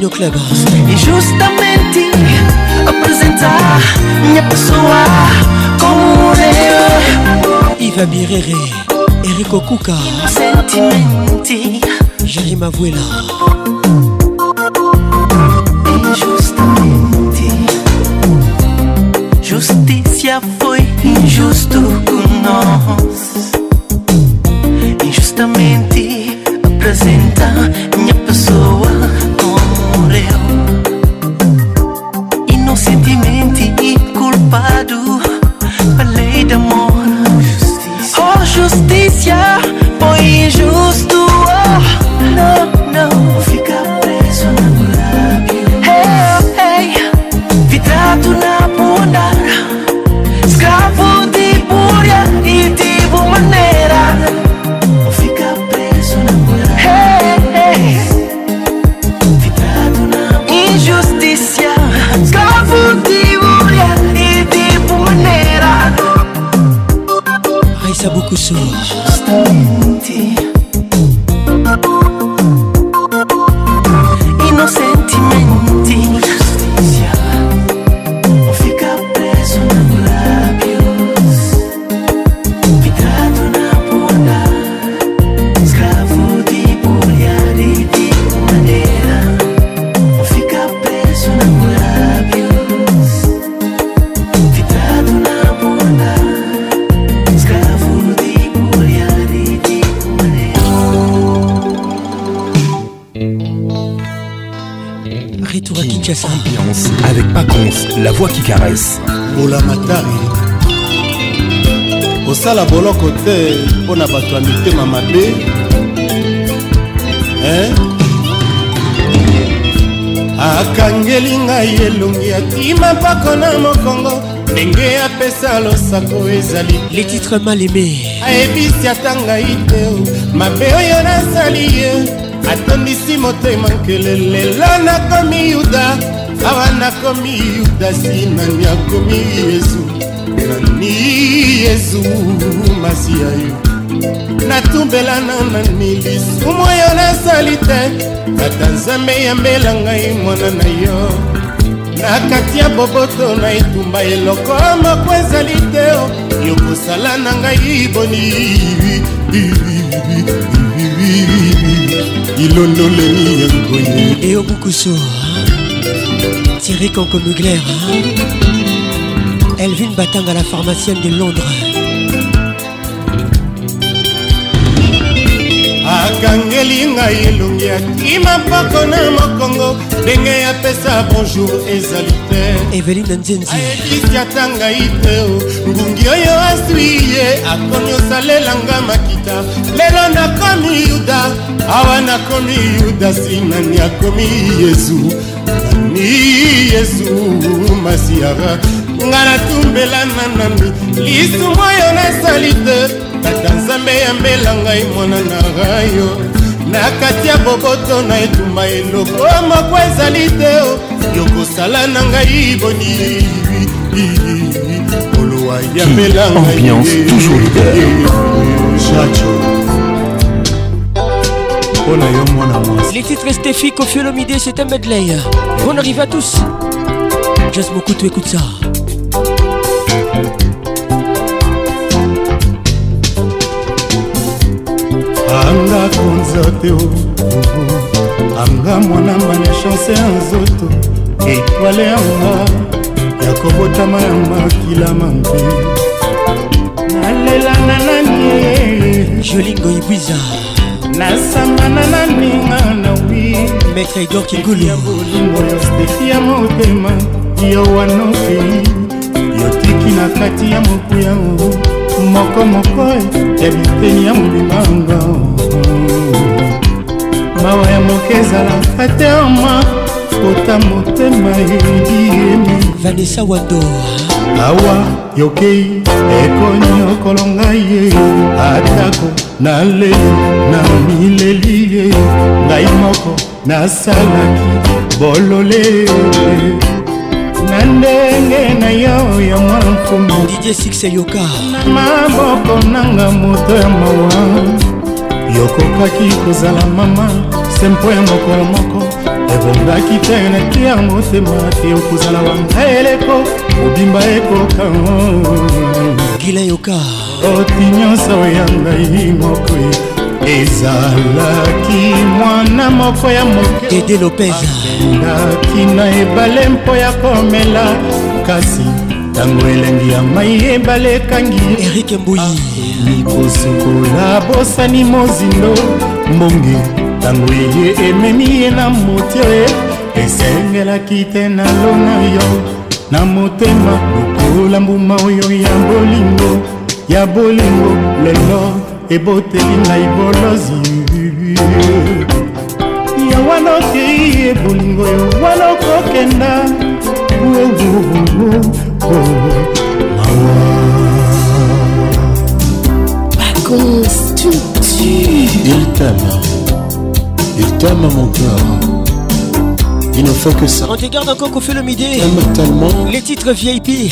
Domino Club.
E justamente apresentar minha pessoa como eu.
Iva Birere, Erico Cuca. Inocente, Jair Mavuela.
na bato ya mitema mabe eh? akangeli ngai elongi akima mpako na mokongo ndenge apesa losako
ezali le titre mal aimé ayebisi ata ngai te mabe oyo nasali ye atondisi
motema nkele lelo nakomi yuda awa nakomi yuda sinani akomi yezu nani yezu masi ya yo natumbelana na milisi moyo nasali te ata nzambe yambela ngai mwana na yo na kati ya boboto na etumba eloko moko ezali te yokosala na ngai boni ilondoleli yangoye eyobukuso
tiri kankomugler elvin batanga la pharmacienne de londres
akangeli ngai elongi akima mpako na mokongo ndenge apesa bonjour ezali te evelina nzenzi ayebisi ata ngai te o ngungi oyo aswi ye akomi osalelanga makita lelo nakomi yuda awa nakomi yuda sinani akomi yezu nani yezu masiara ngai natumbela nanani lisumu oyo nasali te tata nzambe yambela ngai mwana na rayo na kati ya boboto na etumba eloko oh, moko ezali te oh. yokosala na ngai boni olowa yambela ngai
Les titres Stéphie, Kofiolomide, c'est un medley. Bonne arrive à tous. Jazz beaucoup, tu écoutes ça.
anga konzate anga mwananga na chanse ya nzoto etwale yanga ya kobotama ya makilama mpe
nalelanga nani jolingoi bwiza
nasambana na ninga na wi
maître edor kingulu
ya bolingo yo stefi ya motema yo wana okei yotiki na kati ya mokuya o moko moko ya biteni ya molimango mawa ya moke ezalaka te ama kota motema eliemi
vanessa wadoa
awa yokei ekonyokolo ngai ye atako naleli na mileli ye ngai moko nasalaki bolole na ndenge na yo ya mwafumiije
sikse yoka na
maboko nanga moto ya mawa yokokaki kozala mama sempo ya mokolo moko ebongaki te na tia motema te okozala wanga eleko kobimba ekoka gila
yoka oti nyonso ya ngai
moko ezalaki
mwana moko
ya
mokede
lopezalaki
na ebale mpo ya komela kasi ntango elengi ya mai ebale ekangi
erike mbuyi
kosukola bosani mozindo mbonge ntango eye ememi ye na motio ye esengelaki te na lona yo na motema lokola mbuma oyo ya bolingo ya bolingo lelo eboteli ngai bolozi yo wana okei ye bolingo yo wana okokenda Vacances, tu
Il t'aime, il t'aime mon cœur. Il ne fait que ça.
Quand tu garde encore qu'on fait le
midi.
Tellement. Les titres vieilles VIP.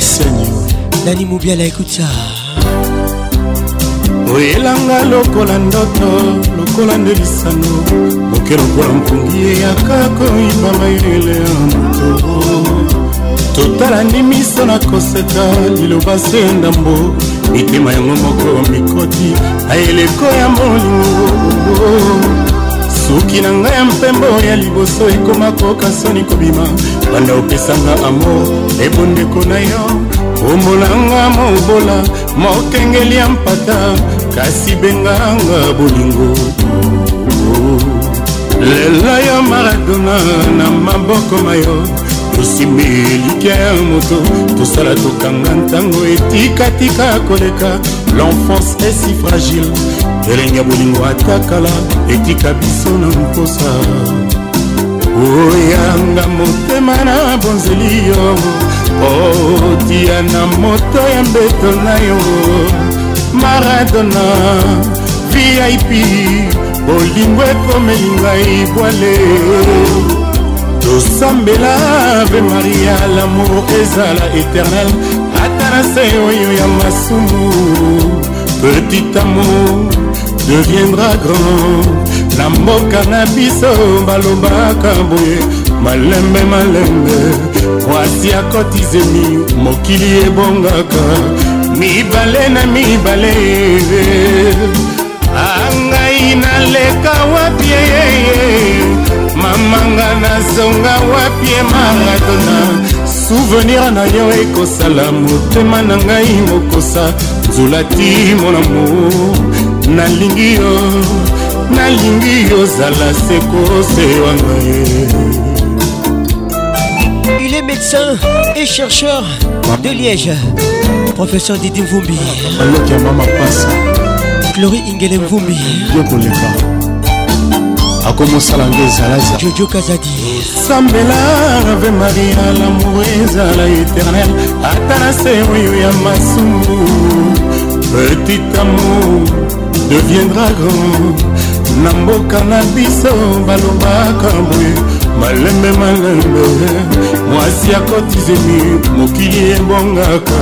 L'animou bien Moubiala, écoute ça.
oyelanga lokola ndoto lokola nde lisano moke lokola mpungi eyaka koyiba mayele ya moto totalani miso na koseka liloba se ndambo mitema yango moko mikoti na eleko ya molingo suki na ngai ya mpembo ya liboso ekoma koka soni kobima banda opesanga amor ebondeko na yo omonanga mobola mokengeli ya mpata kasi benganga bolingo lela ya maradona na maboko na yo tosimi elikya ya moto tosala tokanga ntango etikatika koleka l'enfance esi fragile elenge ya bolingo atakala etika biso na mposa oyanga motema na bonzeli yo otia na moto ya mbeto na yo maradona vip bolingo ekomeli ngai bwale tosambela ave maria lamour ezala eternel ata na se oyo ya masumu petit amour deviendra grand na mboka na biso balobaka boye malembe malembe mwasi akotizemi mokili ebongaka mibale na mibale angai naleka wapi eyeye mamanga nazonga wapi e maradona souvenir na yo ekosala motema na ngai mokosa nzula ti monamo nalingi yo nalingi yozala sekosewa ngai
médecin et chercheur de Liège. professeur didi mvumbi aloki ya mama pasi chlori ingele mvumbi yo
koleka akomosala nde ezalaza
jojo kazadi
sambela ave maria lamour ezala éternel ata na se oyo ya masumu petit amour deviendra grand na mboka na biso balobaka boye malembe malembe mwasi akotizemi mokili ebongaka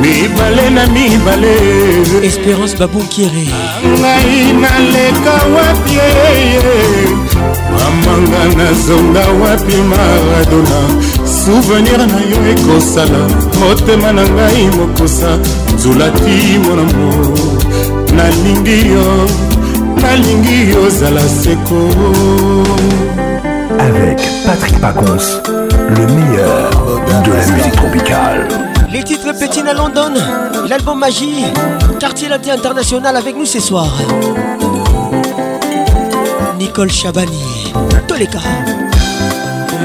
mibale na mibale
espérance babunkiri
ngai naleka wapi mamanga nazonga wapi maradona souvenir na yo ekosala motema na ngai mokosa nzulaki monamo nalingi yo nalingi yo ozala seko
avec patrick pacons le meilleur de la musique tropicale
Les titres Petit à London, l'album Magie, Quartier Latin International avec nous ce soir. Nicole Chabani, Toleka.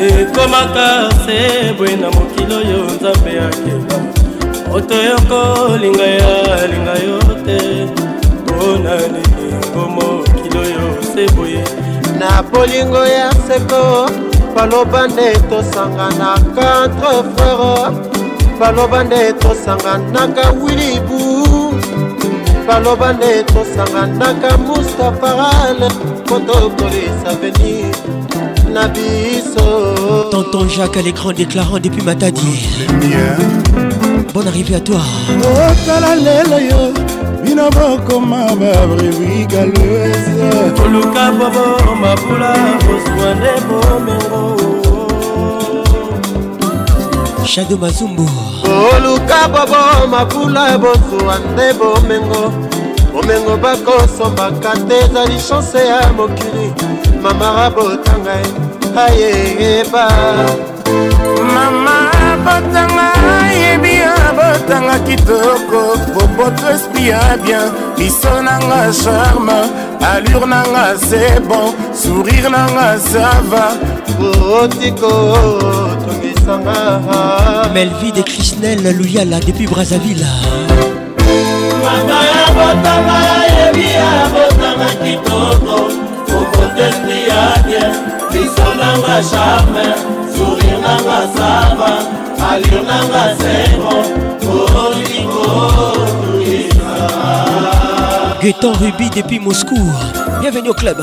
ekomaka eh, se boye na mokili oyo nzambe akeba moto yokolinga ya linga yo te mpona nini yango mokili oyo se boye na bolingo ya seko baloba nde tosangana contre frere baloba nde tosanganaka wilibu baloba nde tosanganaka mustafaral po tokolisa venir na biso tonton jacques à l'écran déclarant depuis
matadi bon
arrivée à toi otala lelo yo bino bokoma babrewigaloese toluka bobo mabula bozwa nde bomengo shado mazumbu
oluka bobo mapula bozuwa nde bomengo bomengo bakosombaka te ezali shanse
ya mokili mama botanga ayeyeba mama botanga yebi abotanga kitoko boboto esprit ya bien biso nanga charme allure nanga c'est bon sourire nanga ça va otiko
nanga melvi de krisnel luyala depuis brazaville
mama ya botama yebi ya
botama kitoko kokotesti ya bie biso nanga charme sourire nanga sava alire nanga sengo
olingo tulisa
Gaëtan Ruby depuis Moscou bienvenue au club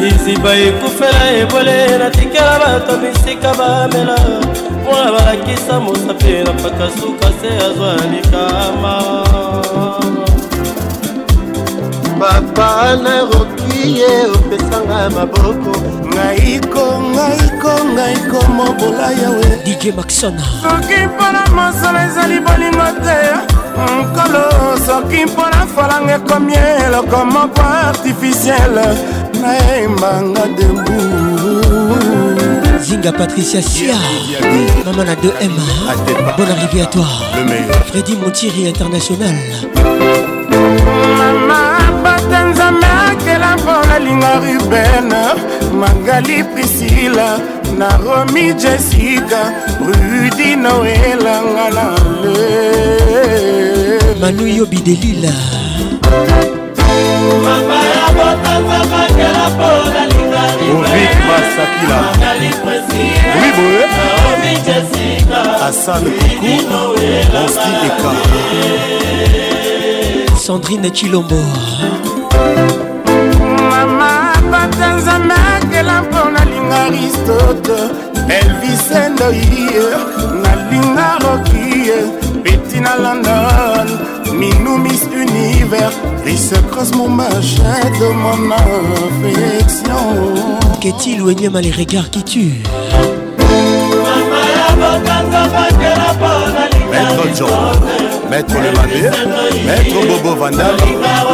liziba ekufela ebole natikela bato bisika bamela mpona balakisa mosapi na mpaka suka se azwa likama papa naroki ye opesanga maboko ngaiko ngaiko ngaiko mobola yawe dj maxon soki mpona mosala ezali bolingo te nkolo soki mpona falanga ekomi eloko moko artificiele nayembanga debu zinga patricia sia maman à 2m bonne arrivée à toi freddy montiri international
baninga ruben mangali prisila naromi jessica rudi noelanga na le
manuyo bidelila mama ya botanza makela mpona Ovic Masakila Oui boye Hassan Koukou Oski Eka Sandrine Chilombo natanzanakela
mpo nalinga aristote elvisendoiye nalinga rokie peti na london minou miss univers rise croise mon de mon affection
qu'est-il ou mal les regards qui tue Maître
John maître Lebandé, maître Bobo Vandal,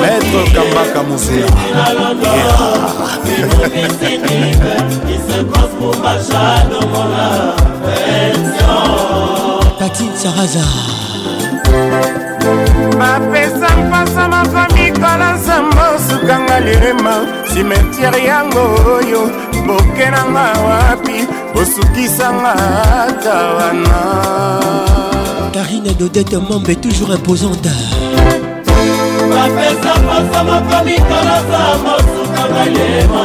maître Kambaka Mouzina. Patine Saraza. bapesa mpasa
mapamikala nzambo sukanga lirema simetiere yango oyo boke nanga wapi osukisanga ata wana
karine dodette membe toujours imposante bapesa mposa moko mikolasa mosuka balema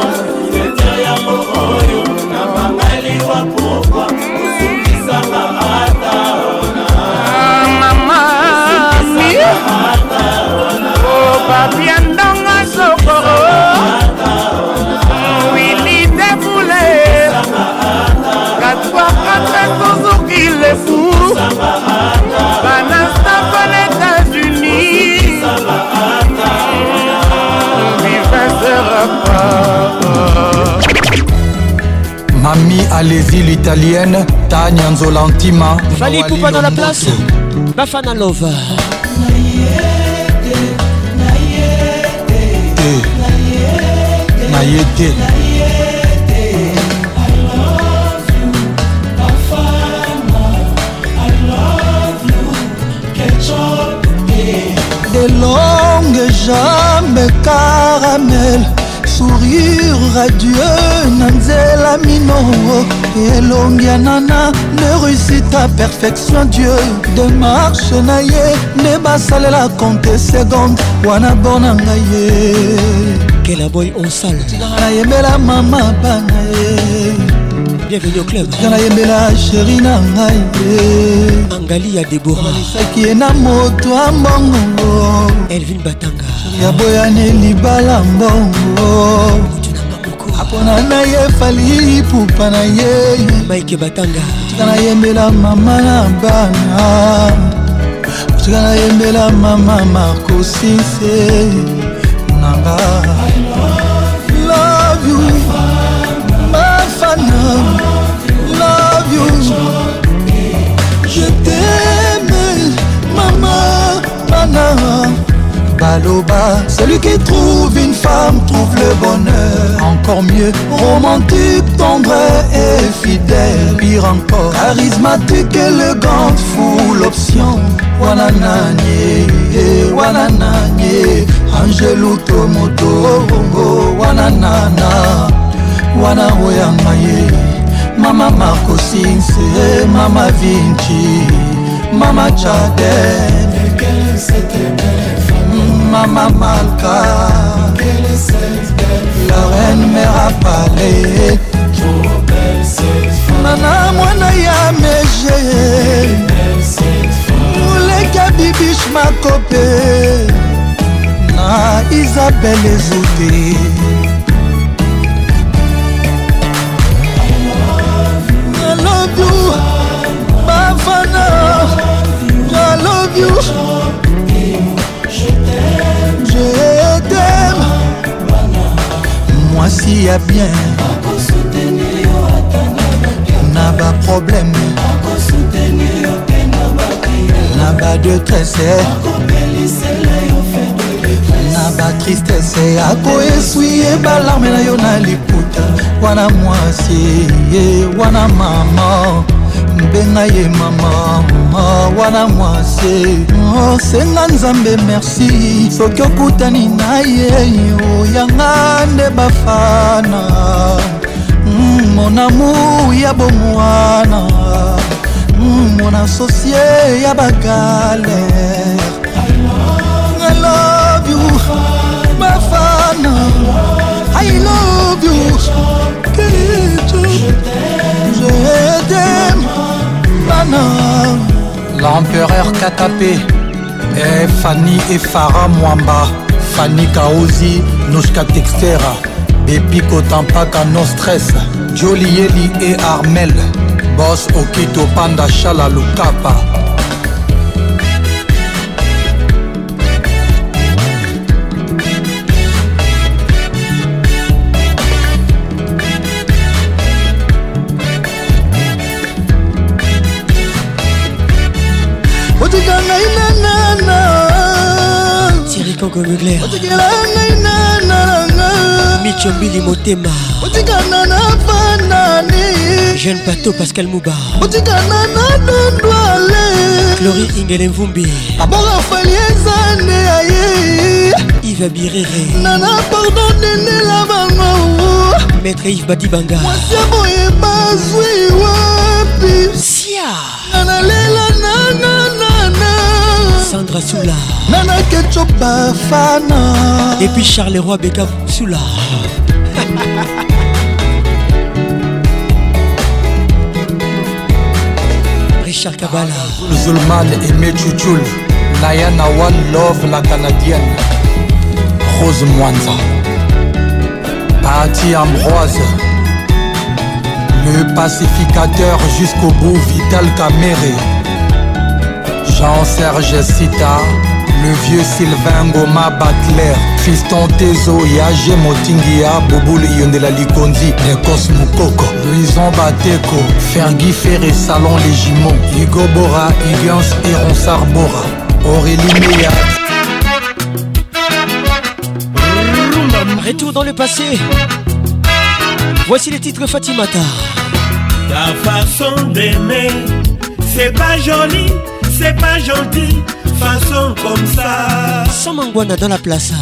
sete yango oyo na bangaliwa pokwa osukisanga ata ona ah, mama mi ata ona o oh, papia
Mami Alési l'italienne,
Tania
Nzolantima. Fali
Poupa dans la place, Bafana Love.
Nayete.
Des longues jambes caramel,
sourire
radieux la mino elongi anana ne réussita perfection dieu demarche na ye nde basalela konte seconde wana bo na ngai ye kelaboy
onsal
nayembela mama bana ye
bienvenue au club
nayembela sheri na ngai ye
angali ya deboraisaki ye na moto ya mbongo elvin batanga ya boyane libala
mbongo apona na ye fali pupa na ye
maike batanga
tika nayembela mama na bana tika nayembela mama markosise
nanga love you
mafana love you je t'aime mama bana baloba celui qui trouve une femme trouve le bonheur encore mieux romantique tendre et fidèle pire encore charismatique élégante full option wanananye wanananye angeluto moto wananana wana oyanga ye mama marcosinse mama vinci mama chaden mama malka la reine mera pale nana mwana ya mege moleka bibish makope na isabel ezute I love you, Bafana. I love you. mwasi ya bien na baproblème
na badetresse na
batristese akoeswie balarme na yo na liputa wana mwasi ye eh, wana mama benga ye mama ma wana mwasi osenga oh, nzambe merci soki okutani na ye oyanga nde bafana mm, monamu ya bomwana mona mm, sosie ya bagalere I love you, bafana
I love you, je t'aime Bana L'empereur Katapé et Fanny et Farah Mwamba Fanny Kaozi Nouchka Textera Bepi Kotampaka No Stress Jolieli et Armel Boss Okito Panda Chala Lukapa
hugo mugler micho mbili motema otikana na fanani jeune bateau pascal mouba otikana na dondwale clori ingele mvumbi aborafaeliezane aye iva birere nana pardon denela bango maître ive badibanga mwasi boye bazwi wapi Sandra Soula Nana
Ketchopa Fana
Et puis Charles Roy Beka Soula Richard Kabala
Zulman Aimé Chuchul Nayana One Love la Canadienne Rose Mwanza Patty Ambroise Le pacificateur jusqu'au bout Vital Caméré Jean-Serge Sita, le vieux Sylvain Goma Batler, Fiston Tezo, Yage Motingia, de la Likondi, Nekos coco Prison Bateko, Fergie Ferré, Salon Légimon, Hugo Bora, Higgins et Bora, Aurélie
Retour dans le passé. Voici les titres Fatimata.
Ta façon d'aimer, c'est pas joli, c'est pas gentil, façon comme ça.
dans la place.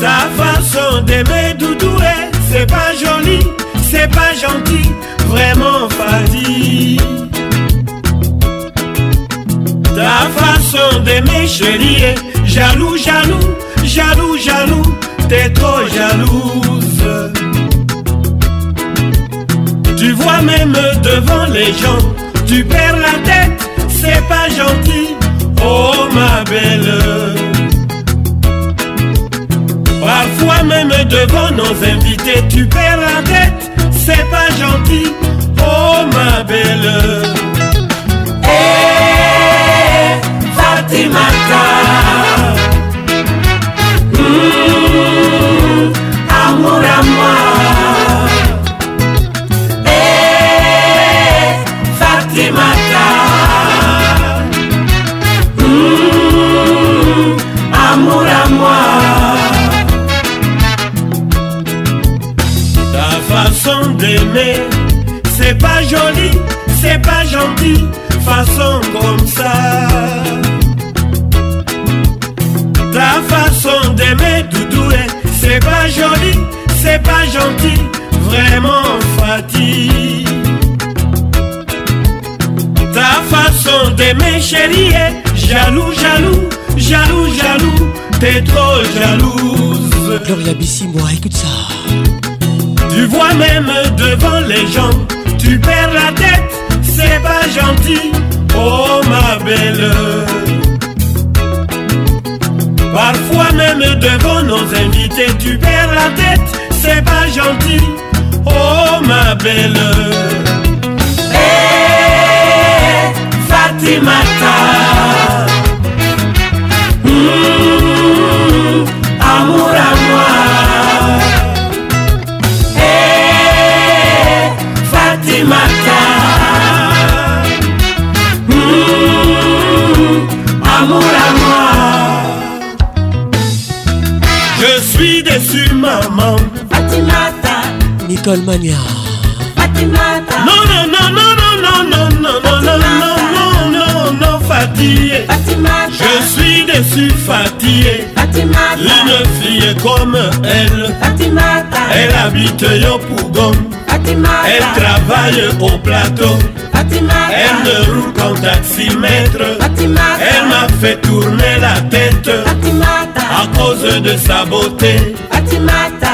Ta façon d'aimer doudouer, c'est pas joli, c'est pas gentil, vraiment dit. Ta façon d'aimer chérie, jaloux, jaloux, jaloux, jaloux, t'es trop jalouse. Tu vois même devant les gens, tu perds la tête c'est pas gentil, oh ma belle. Parfois même devant nos invités, tu perds la tête, c'est pas gentil, oh ma belle. Hey,
eh, Fatimata.
C'est pas joli, c'est pas gentil, façon comme ça. Ta façon d'aimer tout doué c'est pas joli, c'est pas gentil, vraiment fatigue. Ta façon d'aimer chérie jaloux, jaloux, jaloux, jaloux, t'es trop jalouse.
Gloria moi, écoute ça.
Tu vois même devant les gens, tu perds la tête, c'est pas gentil, oh ma belle. Parfois même devant nos invités, tu perds la tête, c'est pas gentil, oh ma belle.
Hey, eh, Fatimata.
maman Fatimata
Nicole
Mania Fatimata
Non non non non non non non non non non non non non fatigué Fatimata Je suis dessus fatigué Fatimata Une fille comme elle
Fatimata
Elle habite Yopougon Fatimata Elle travaille au plateau
Fatimata
Elle ne roule qu'en taximètre Fatimata Elle m'a fait tourner la tête à cause de sa beauté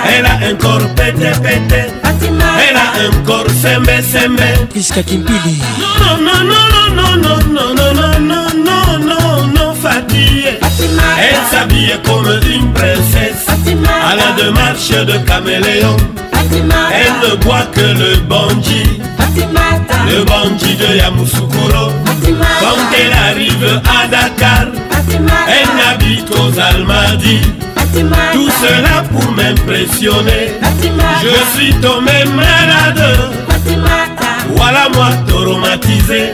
elle a un corps pété pété. Elle a un corps semé semé.
Prisca Kimpili. Non non non non non non non non non non
non non non, fatiguée. Elle s'habille comme une princesse.
À la démarche
de caméléon. Elle ne boit que le bandit. Le bandit de Yamusukuro.
Quand
elle arrive à
Dakar,
elle n'habite qu'aux Almadies.
Tout
cela pour m'impressionner. Je suis tombé malade. Voilà moi traumatisé.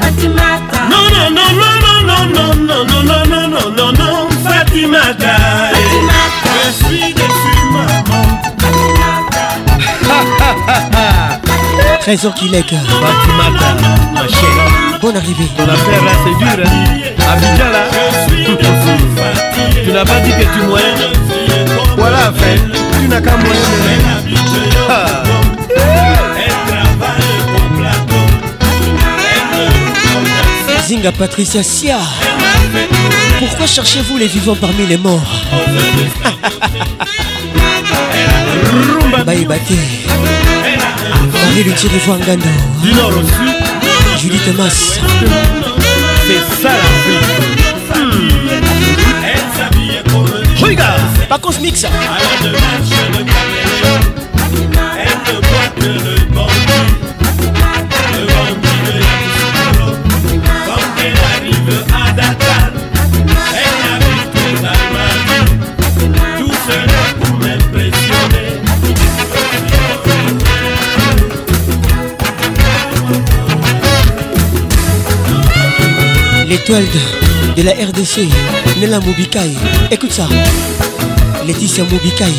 Non, non, non, non, non, non, non, non, non, non, non, non, non, Fatimata. Je suis déçu, maman. Trésor qui l'est cœur Fatimata, ma chérie.
Bonne arrivée. Ton
affaire là, c'est dur. Hein. Abidjan là. Je suis déçu, Tu n'as pas dit que tu m'aimes voilà, tu n'as qu'à monene ah.
Zinga Patricia Sia. Pourquoi cherchez-vous les vivants parmi les morts Baye Baté. Marie de
Fouangando.
Julie Thomas.
C'est ça la vie.
Pas qu'on se
mixe. À la marche de caméléon, elle ne voit que le bandit. Le bandit de la Quand elle arrive à Dakar, elle n'arrive que la vie. Tout cela pour m'impressionner.
L'étoile de... de la RDC, Nela Moubikaï. Écoute ça, Laetitia Moubikaï.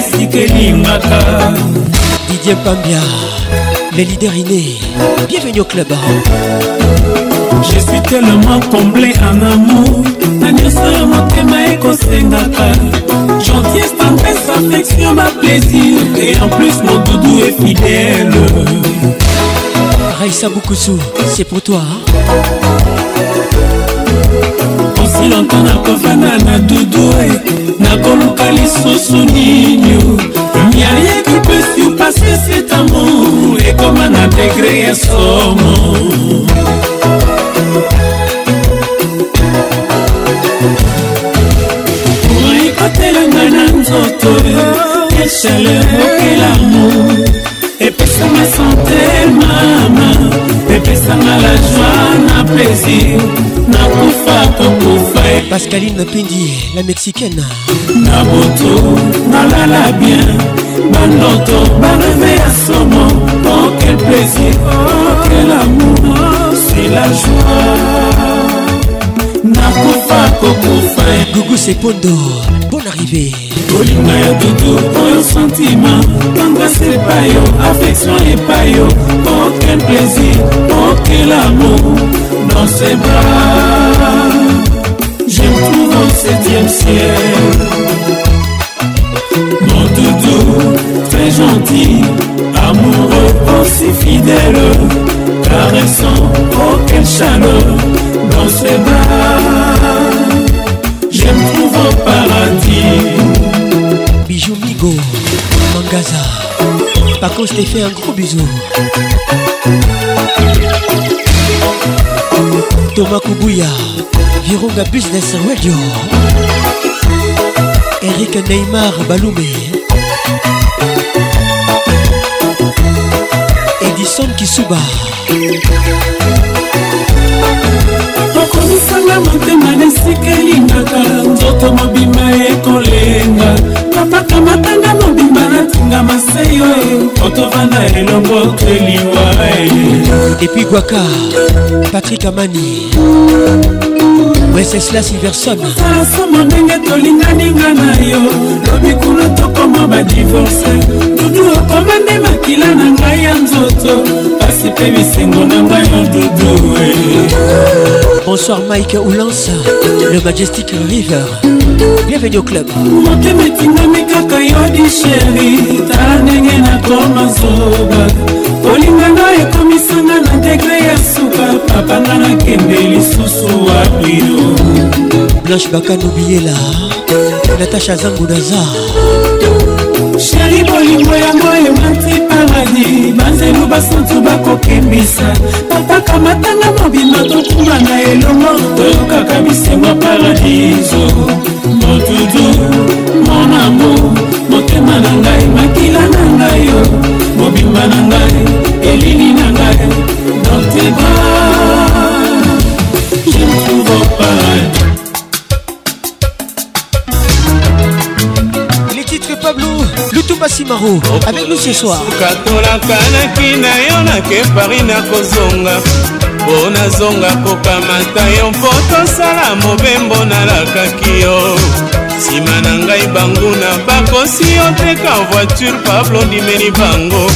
esika elingaka didie
pambia le leader iné bienvenue au club
je suis tellement comblé en amour na nyonso ya motema ekosengaka gentieste ampesa affection ma plaisir et en plus mon doudou est fidèle
raisa bukusu c'est pour toi hein?
si longtemps nakofanda na dudu eh. nakoluka lisusu nini miaye qui peut surpasser cet amour ekoma na degre ya somo ekotelenga na nzoto ya chaleur okelamour epesanga sante mama epesanga la joie na plaisir
nakufa kokufa Pascaline Pindi, la mexicaine.
Naboto, nalala bien, banoto, bareve à somo. Oh quel plaisir, oh quel amour, c'est la joie. Nakufa kokufa.
Gougou Sepondo, bonne arrivée.
kolinga ya dudu oyo sentima tendrese epai yo affection epai yo aucun oh, plaisir aucun oh, amour dans ses bras septième septième ciel. Mon doudou, très gentil, amoureux, Aussi fidèle, caressant, oh quelle chaleur dans ce bar j'aime me paradis.
Bijou Migo, Mangaza, Paco, je t'ai fait un gros bisou. Thomas Virunga Business Radio Eric Neymar Baloumé Edison Kisuba
okomisanga motema na esika elingaka nzoto mobima ekolenga kapaka matanga mobima natinga masei oyo otovanda elongo teliwa
depuis gwaka patrik amani wesesla silverson asama ndenge tolinganinga na yo lobikulu tokoma badivorce dudu okoma nde makila na ngai ya nzoto pasi mpe bisengo na ngai ya dudu bonsoir mike oulansa le majestic river bienvenue au club motema etingami kaka yodi sheri tala ndenge nakoma zoba kolinganga ekomisanga na degre ya suka papanga nakende lisusu wapio blanche bakanubiela natasha zangudaza sheri bolingo yango
emati paradis banzelu basantu bakokembisa tataka matanga mobimba tokuma na elongo toyokaka bisengo paradiso motudu monamo motema na ngai makila na ngai yo mobimba na ngai elili na ngai dans tes bras je me trouve au paradis Simaro avec nous ce soir. katolakanaki na yo nake pari nakozonga mpo nazonga
kokamata yo mpo tosala mobembo
nalakaki yo nsima na ngai banguna bakosi oteka voiture pablo ndimeli bango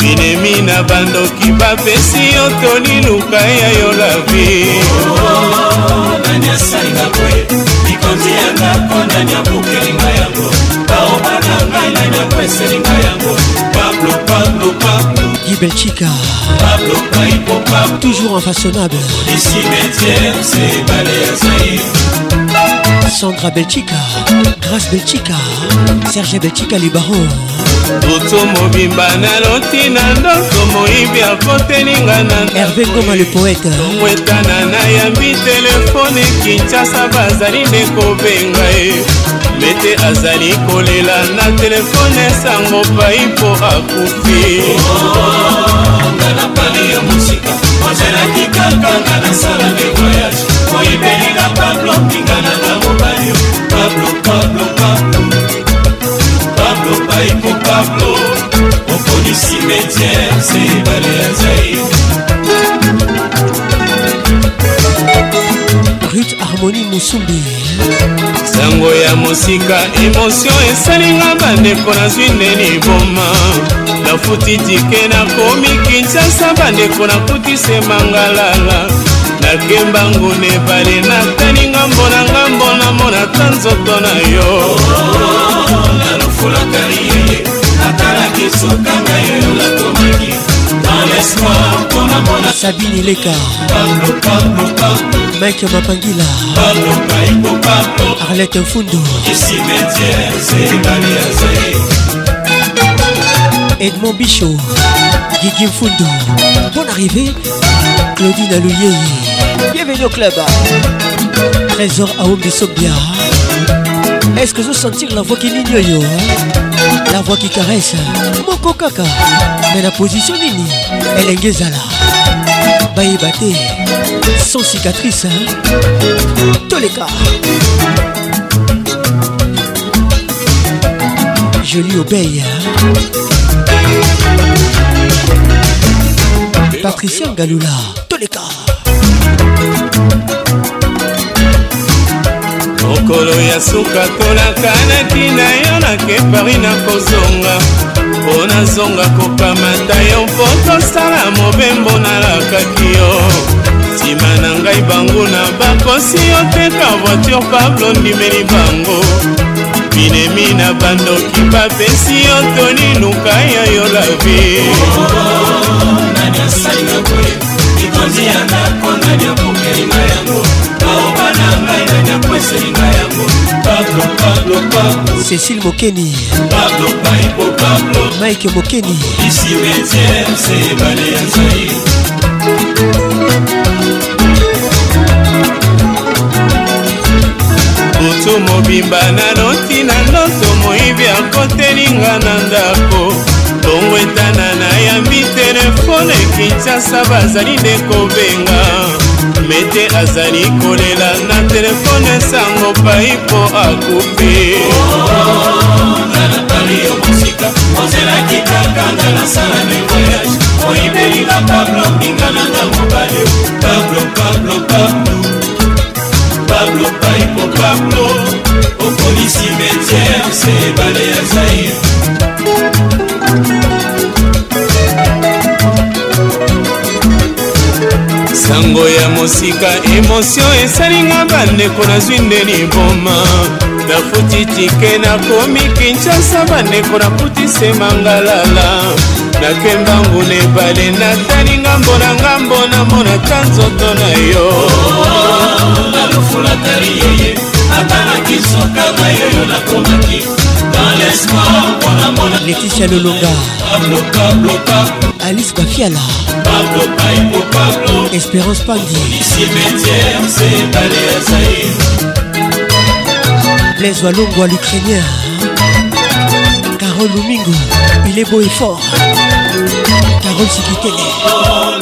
binemi na bandoki bapesi yo toli luka ya yo lavi oh, oh, oh, otianga mpona
nyabukelinga yango baoba na ngai na nyabweselinga yango pablo pablo pablo ibechika
pablo paipo
pablo toujours infaçonnable
isimetere se ebale ya
zaire Cassandra Belchika, Grace Belchika, Serge Belchika Libaro.
Toto mobimba naloti na ndoko moyibi akotelinga na
Hervé Ngoma le poète tomwetana nayambi telefone kinshasa bazali nde kobenga ye mete azali kolela na
telefone sango pai mpo akufi ngana pale yo mosika ozelaki kaka ngana sala de voyage oyibelinga pablo pingananga Pablo, Pablo, Pablo Pablo paiko Pablo okolisi métier se ebale ya zaire
ruth harmonie mosumbi
sango ya mosika emotio esalinga bandeko nazwi ndeni boma nafuti tike nakomi kinshasa bandeko nakuti se mangalala nakemba nguna ebale natani ngambo na ngambo namonata nzoto na yo nalofolaka ye natalaki sokanga yo yo nakomaki
sabini leka mike mapangila arlete mfundo edmond bicho gigi mfundo bon arrivé claudine alouye bienvenue au club trésor aombisobia est-ce que vous sentir la voix qui nignoyo hein? la voix qui caresse moko kaka me na position nini elenge ezala bayeba te sans cicatrice toleka je lui obeye patricia ngalula toleka
mikolo ya suka tolakanaki na yo nakepari na kozonga mpo nazonga kokamata yo mpo tosala mobembo nalakaki yo nsima na ngai banguna bakosi oteka voiture pablo ndimeli bango binemi na bandoki bapesi yo toni nuka ya yo lavi cécile mokeni mike mokeni butu mobimba naloti na ndoto moyibi akotelinga na ndako longwetana nayambi telefone kinshasa bazali nde kobenga mete azali kolela na telefone sango pai mpo akupe ozelaki kaka nga nasala me voyage oyibelinga pablo bingananga mobale pablo pablo pablo pablo paipo pablo okolisi metiere se ebale ya zaire sango ya mosika emosio esalinga bandeko nazwi nde liboma nafuti tike nakomi kinshasa bandeko naputise mangalala nakemba nguna ebale natali ngambo na ngambo namonaka nzoto na yo nalufulatali oh, yeye
ata nakisoka mayoyo nakomaki Laetitia Lolonga Alice Bafiala Espérance Pandi Les Walongo à l'Ukrainien Carole Lumingo Il est beau et fort Carole Sikitele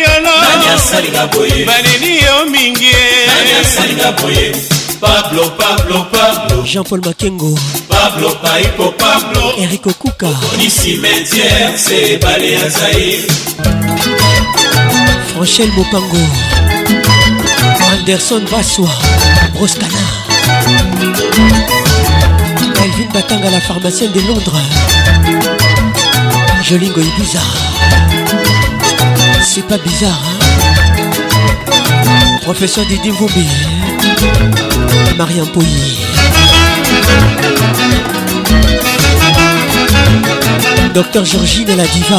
yona baleli yo mingi Pablo, Pablo, Pablo.
Jean-Paul Makengo.
Pablo, Paipo, Pablo.
Eric Okuka.
Oni cimetière, c'est Balé Azaïr.
Franchel Mopango. Anderson Vassois. Broscana. Elvin Batanga, la pharmacienne de Londres. Jolingo Ibiza. C'est pas bizarre, hein Professeur Didier Vombi, Marianne Pouilly. Docteur de la diva.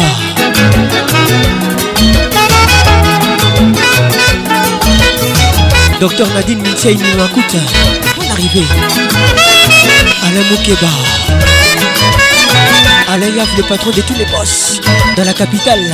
Docteur Nadine Minsei Mouakouta. pour À Alain Mokeba À Yaf, le patron de tous les boss dans la capitale.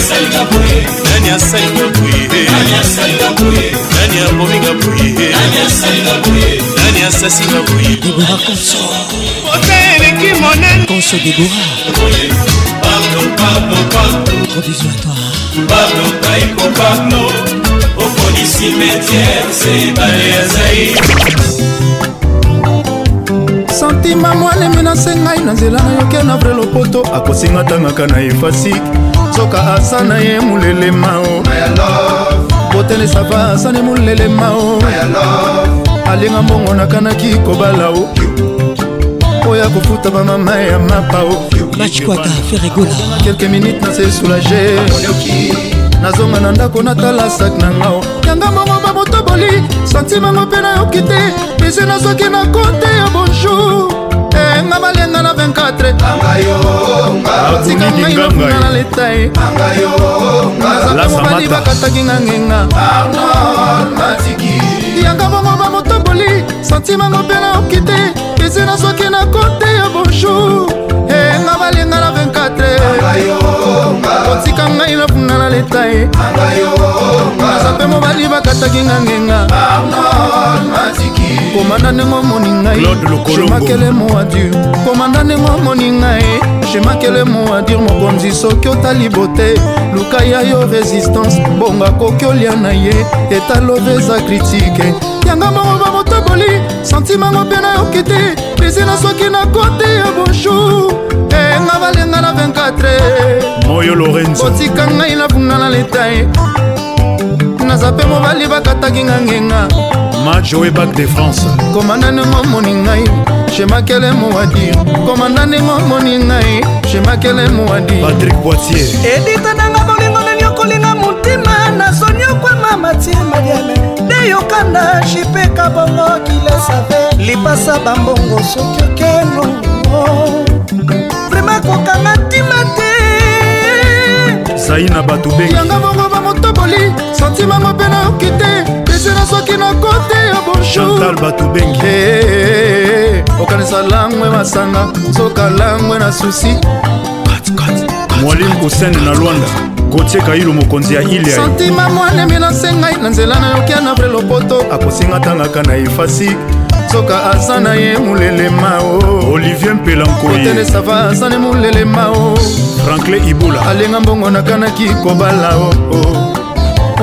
asalinga boye nani asalinga boye nani asalinga boye nani abominga boye nani asalinga boye nani asasinga boye debora konso pota eleki monene konso
debora pablo pablo pablo gros bisous à toi pablo kaiko pablo oponi cimetière se ebale ya zai santima mwalemi nasengai na nzela nayokia na vrai lopoto akosinga tangaka na efasi
soka aza na ye molelema o botene sava aza ne molelema o alinga mbongo nakanaki kobala o
oyo akofuta bamama ya mapa
o
kelke minute nase soulage nazonga na ndako natala sak na ngao yanga mbongo babotoboli santimango mpe nayoki te ese nazoki na kote ya bonjour
nga balenga na 24tika ngai nafunga na leta ye nazaka mobali bakataki nga ngenga
yanga bongo bamotoboli santimango mpe naoki te esi nazwaki na kote ya bonjour banga balinga na 24
kotika ngai nafunda na leta ye aza mpe
mobali bakataki nga
ngenga komanda ndenge
omoni ngai shemakele
moadur komanda ndenge omoni ngai shemakele moadur mokonzi soki otali bote luka ya yo resistance bongo akoki olia na ye etalobe eza kritike yanga bongo boli santimango mpe nayoki te plaisir nasoki na kote ya bonjour enga eh, balenga na 24 moyo lorenzo otika ngai navunga na letai naza mpe mobali bakataki nga ngenga majoe bac de france komanda ndenge omoni ngai shemakele mowadir komanda ndenge omoni ngai shemakele mowadir patrik poitier edita nanga bolingo nani okolinga motima nasoni okwama matie mariame nde yokanda jipeka bongo kilesave lipasa bambongo soki okeno vraimen kokanga ntima te zai na bato be yanga bongo bamotoboli santima mabe nayoki te pesena soki na kote ya
bonjour bato bengi
eh, okanisa langwe masanga soka langwe na susi
mwalimu kusene na lwanda gotie kailo mokonzi ya ile santima
mwanemi nasengai na nzela nayoki anavre lopoto akosinga ntangaka na efasi soka aza na
ye molelema o olivier mpelankoyetelesava aza ne molelema o franklin ibula
alenga mbongo nakanaki kobala o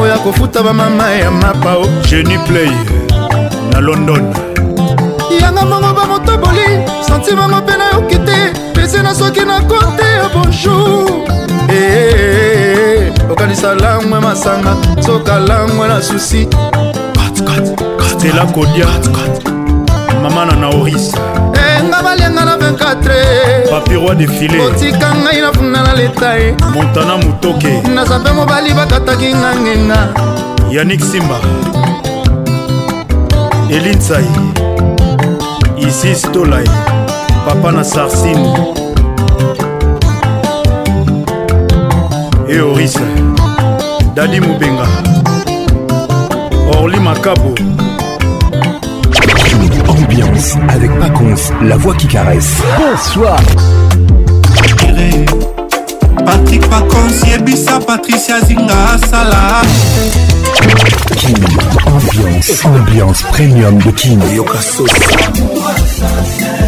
oyo akofuta bamama ya mapa o jenny play na london yanga mbongo bamotoboli santimango mpe nayoki te pesi na soki na kote ya bonjour hey, eh, eh, hey, eh, hey. okanisa langwe masanga soka langwe na
susi stela kodia mama na
naoris enga eh, balenga na 24
papiroi defile
otika ngai na funda na leta e montana
motoke
nazape mobali bakataki nga ngenga yanik
simba elinsai isis tolai papa na sarsine eoris dadi mobenga orli makabo ambiance avec Paconce, la voix qui caresse. Bonsoir.
Patrick Paconce, Yebisa, Patricia Zinga, Salah.
King, ambiance, ambiance premium de King.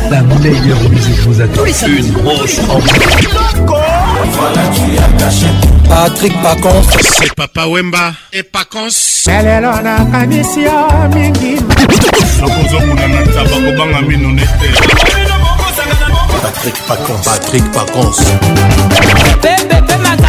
La meilleure musique vous attend. Une grosse Patrick Pacons.
C'est Papa Wemba et Pacons.
elelo
nakanisi yo ah, mingi nakozokuna na taba kobanga mino nete patrik pacons patrik pacons pepe
pe mata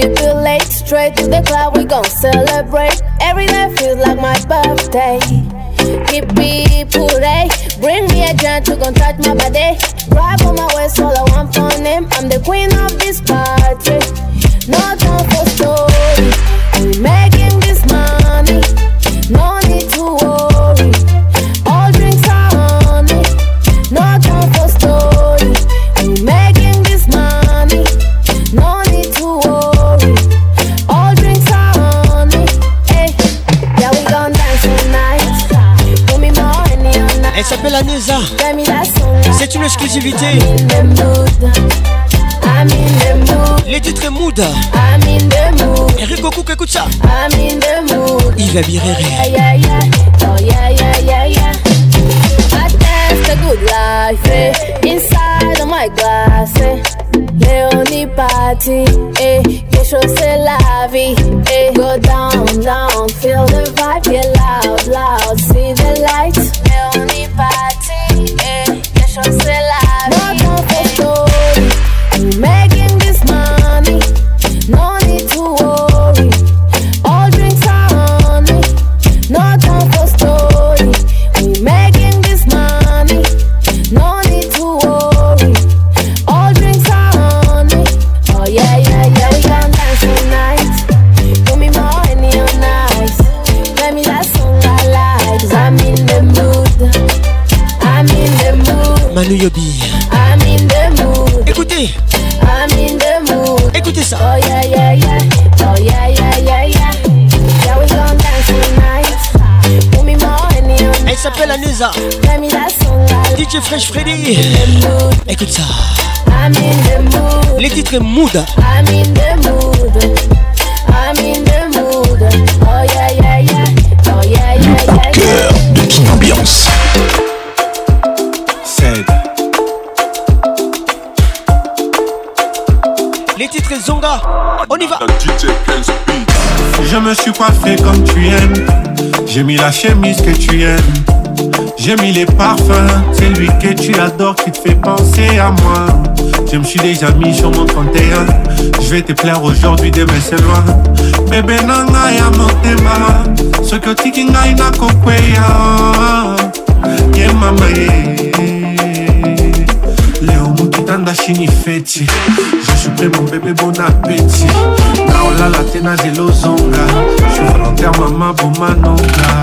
stipulate. Straight to the club. we gon' celebrate. Every night feels like my birthday. Hippie puree, bring me a giant, to gon' touch my body. Grab on my waist, all I want from them. I'm the queen of this party. C'est une exclusivité. Les titres et mood. Eric Goku, écoute ça. Il va virer. a oh, good life eh. inside of oh my glass. Eh? Leonie party, eh? que chose c'est la vie. Eh. Go down, down, feel the vibe, get loud, loud. See the light, Appelle Anesa. DJ Fresh Freddy. Écoute ça. Les titres Mood. I'm in the mood. I'm in the mood. Oh yeah yeah yeah. Oh yeah yeah Le cœur de King Ambiance. C'est Les titres Zonga. On y va.
Je me suis coiffé comme tu aimes. J'ai mis la chemise que tu aimes. J'ai mis les parfums, c'est lui que tu adores qui te fait penser à moi. Je me suis déjà mis sur mon 31. Je vais te plaire aujourd'hui, demain c'est loin. Bébé nanga ya motema, soki otiki na nakokweya. Ye mama ye. Leo mokitanda chini feti, je suis prêt mon bébé bon appétit. Naolala t'es zelo je suis volontaire bon manonga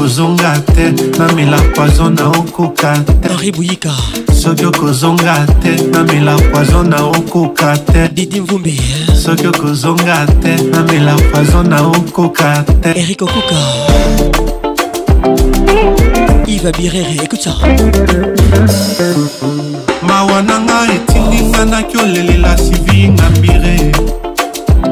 okozonga te namela poison na okoka teribuyika soki okozonga te
namela poison na okoka te didimvumbi soki okozonga te namela poison na okoka te eh. erik okuka iva birere écoute ça mawa nanga etingi nga
nakolelela sivi nga mbire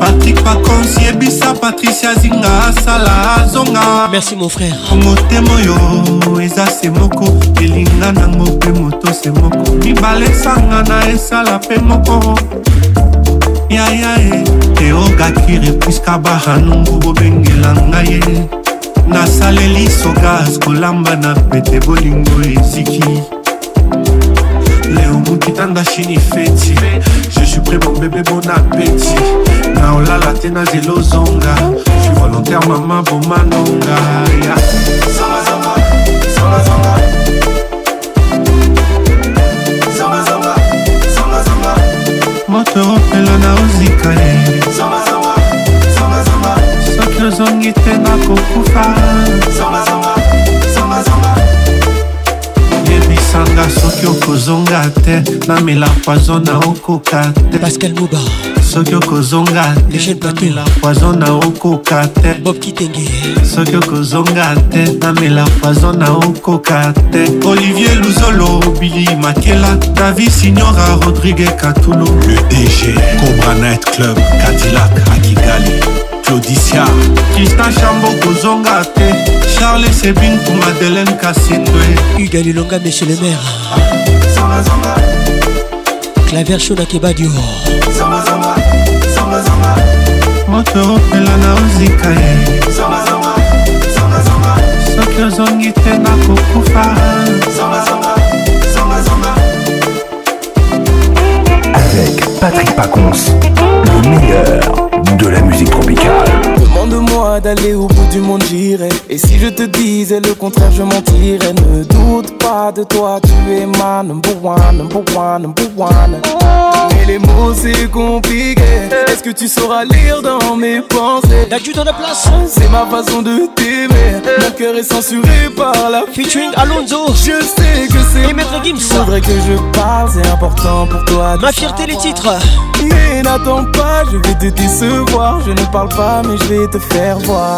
patrik pacons yebisa patricia zinga asala azonga merci mon frère motema oyo eza se moko elinga
nango mpe moto se moko mibale esangana esala mpe moko
yayae teogakire puiska baranungu bobengela ngai ye nasaleli sogaz kolamba na pete bolingo eziki leo mokitanda shini feti je suis prêt mon bébé bon appétit na olala te na zela ozonga suis volontaire mama bomanonga yeah. Zama, zama, zama, zama. moto opela na ozika ye soki ozongi te nakokufa
kosanga soki okozonga te namela poison na okoka te
pascal moba
soki okozonga
tenamela
poison na okoka te
bob kitenge
soki okozonga te namela poison na okoka te olivier luzolo bili makela davi signora rodrigue katulu
le dg cobra night club cadillac akigali claudicia kristan chambo kozonga te Charles et Sébine pour Madeleine Kassitwe
Hugues Lilonga, Monsieur le maire Zamba Zamba Claver Chaud Nakeba Dio
Zamba Zamba Zamba Zamba Moto opela na ozika ye Zamba Zamba Zamba Zamba Soki ozongi te nakokufa Zamba Zamba
Zamba Zamba Avec Patrick Pacons, le meilleur de la musique tropicale.
Demande-moi d'aller au bout du monde, j'irai. Et si je te disais le contraire, je mentirais. Ne doute pas de toi, tu es ma number one, number one, number one. Mais les mots, c'est compliqué. Est-ce que tu sauras lire dans mes pensées
N'as-tu dans la place.
C'est ma façon de t'aimer. Le cœur est censuré par la
featuring Alonso.
Je sais que c'est.
Et Maître Gims.
Faudrait que je parle, c'est important pour toi.
Ma fierté, les titres.
Mais n'attends pas, je vais te décevoir voir. Je ne parle pas, mais je vais te faire voir.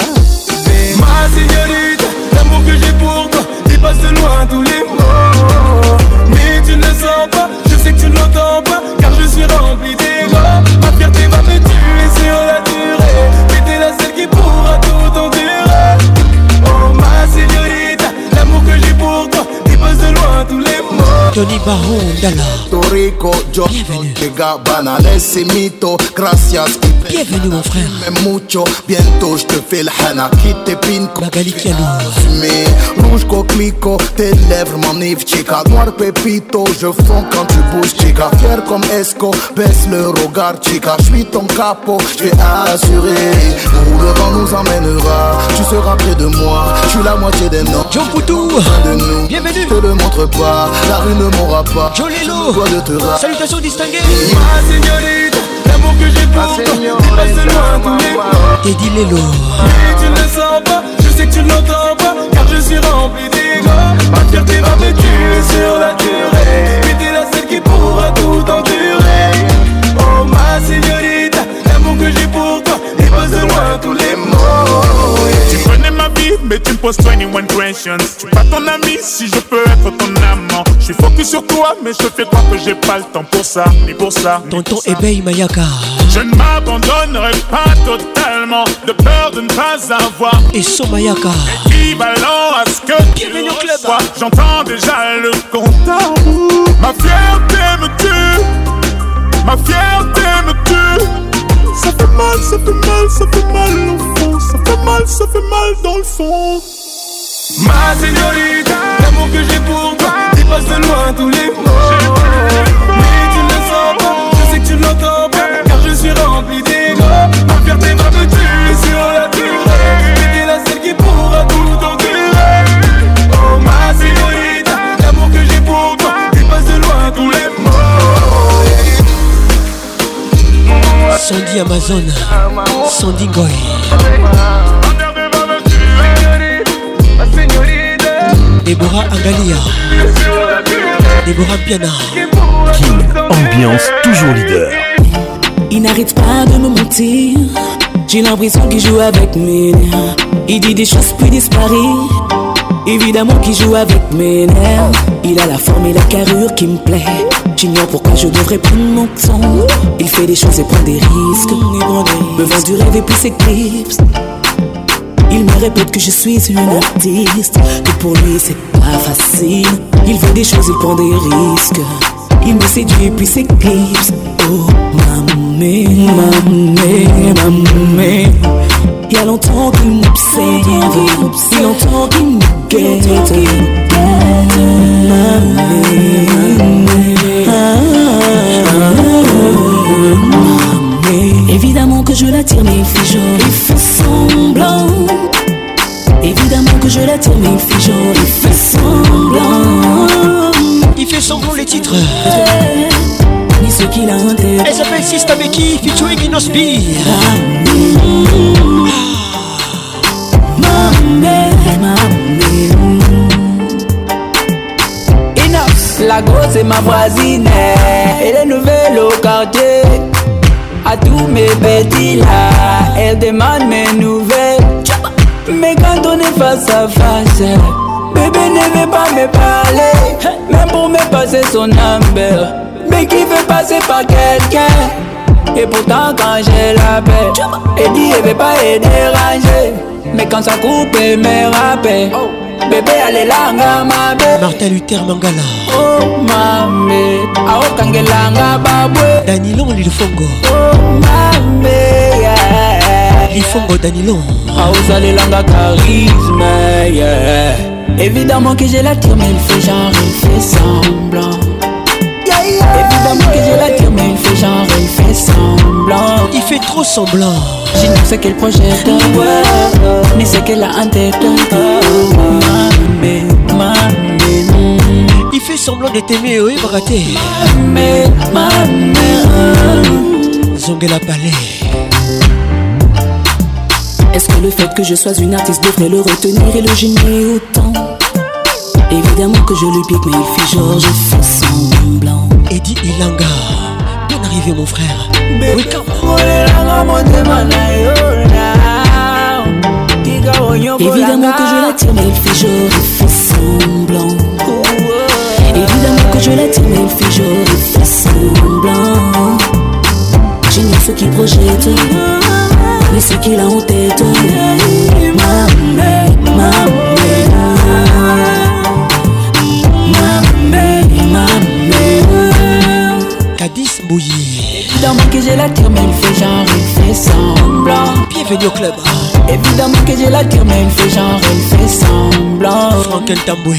Ma signorita, l'amour que j'ai pour toi passe de loin tous les mots. Mais tu ne le sens pas, je sais que tu ne l'entends pas, car je suis rempli d'ego. Ma fierté va me tuer sur la durée, mais t'es la seule qui pourra tout endurer. Oh ma signorita, l'amour que j'ai pour toi passe de loin tous les mots.
Tony Baron Dala Gabana,
Bienvenue gracias
Bienvenue mon frère Bienvenue mucho,
bientôt je te fais le hana Qui te
Magali
rouge tes lèvres m'enivent chica Noir pépito, je fonds quand tu bouges chica Fier comme Esco, baisse le regard chica Je suis ton capot, je vais Où le vent nous emmènera, tu seras près de moi Je suis la moitié des noms
John Poutou
Bienvenue Je te le montre pas, la rue ne mourra pas. Joli
loup, salutations distinguées.
Ma señorita, l'amour que j'ai pour toi dépasse moi tous les mots.
T'es dit tu
ne le sens pas, je sais que tu ne l'entends pas, car je suis rempli d'égo Ma fierté va me tuer sur la durée. Mais t'es la seule qui pourra tout endurer. Oh ma señorita, l'amour que j'ai pour toi dépasse de moi tous les mots
mais tu me poses 21 questions. Tu pas ton ami si je peux être ton amant. Je suis focus sur toi, mais je fais croire que j'ai pas le temps pour ça, ni pour ça.
Tonton éveille Mayaka.
Je ne m'abandonnerai pas totalement, de peur de ne pas avoir.
Et son Mayaka.
Équivalent à ce que tu reçois. Hein? J'entends déjà le compte Ma fierté me tue. Ma fierté me tue ça fait mal, ça fait mal, ça fait mal au fond, ça fait mal, ça fait mal dans le fond.
Ma señorita, l'amour que j'ai pour toi dépasse de loin tous les mots. Mais tu ne sens pas, je sais que tu l'entends.
Sandy Amazon, Sandy Goy. Déborah Angalia, Déborah Piana.
King, ambiance toujours leader.
Il n'arrête pas de me mentir. J'ai l'impression qu'il joue avec mes nerfs. Il dit des choses puis disparaît. Évidemment qu'il joue avec mes nerfs. Il a la forme et la carrure qui me plaît. J'ignore pourquoi je devrais prendre mon temps. Il fait des choses et prend des risques. Me vend du rêve et puis s'éclipse. Il me répète que je suis une artiste, que pour lui c'est pas facile. Il fait des choses, et prend des risques. Il me séduit puis s'éclipse. Oh maman, maman, maman. Il y a longtemps qu'il m'obsède il y a longtemps qu'il me guette. Évidemment que je l'attire, mais il fait genre, il fait semblant. Évidemment que je l'attire, mais il fait genre, il fait semblant.
Il fait semblant les titres. Eh,
ni ce qu'il a en
Elle s'appelle Sista Ma featuring Enough
La grosse est ma voisine, elle est nouvelle quartier, à tous mes petits là, elle demande mes nouvelles. Mais quand on est face à face, bébé ne veut pas me parler, même pour me passer son number. Mais qui veut passer par quelqu'un? Et pourtant, quand la paix, elle dit elle veut pas être dérangée. Mais quand ça coupe, elle me rappelle. bebe alelanga mabe
martin luther mangala
o oh, mame aokangelanga babwe
danilon lilifongo
o mame
lifongo oh, danilon
aozalelanga charisme yeah.
évidemment que je l'attire mais il fait genre il fait semblant Évidemment que je l'attire mais il fait genre il fait semblant
Il fait trop semblant
Je ne sais quel projet Ni ce qu'elle a en tête
Il fait semblant de t'aimer, oui, mais Mamé, mamé la palais
Est-ce que le fait que je sois une artiste devrait le retenir et le gêner autant Évidemment que je lui pique, mais il fait genre, je fais semblant.
Eddie Ilanga, bien arrivé mon frère. quand
Évidemment que je l'attire mais il fait genre, il fait semblant Évidemment que je l'attire mais il fait genre, il fait semblant ce qu'il projette Mais ce qu'il a en tête Ma mère, ma
mère Kadis Bouilly
Évidemment que je l'attire, mais il fait genre, il fait semblant.
Bienvenue au club.
Évidemment que je l'attire, mais il fait genre, il fait semblant.
Franck elle Tamboué.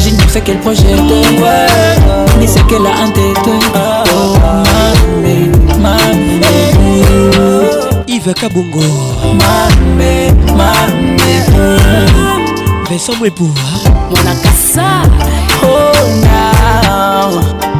Je ne sais quel projet ouais. ni ce qu'elle a en tête. Oh, mamé,
mamé. Yves Kabungo. Mamé, mamé. Vincent Mwebou. Mon akassa.
Oh, now.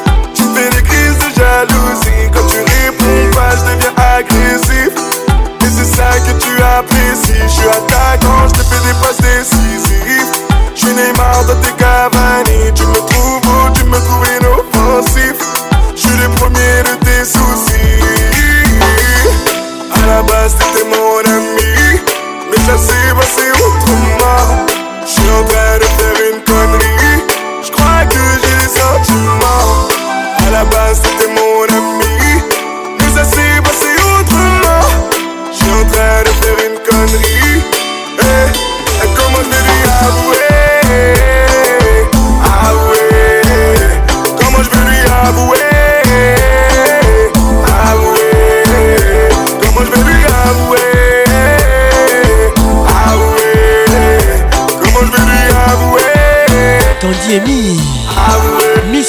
Quand tu réponds pas, je deviens agressif. Et c'est ça que tu apprécies. Je suis attaquant, je te fais des passes décisives. Je n'ai Neymar dans tes Cavani. Tu me trouves beau, tu me trouves inoffensif. Je suis le premier de tes soucis. À la base, t'étais mon ami. Mais ça s'est passé autrement. Je suis en train de faire une connerie. Je crois que j'ai des sentiments. À la base,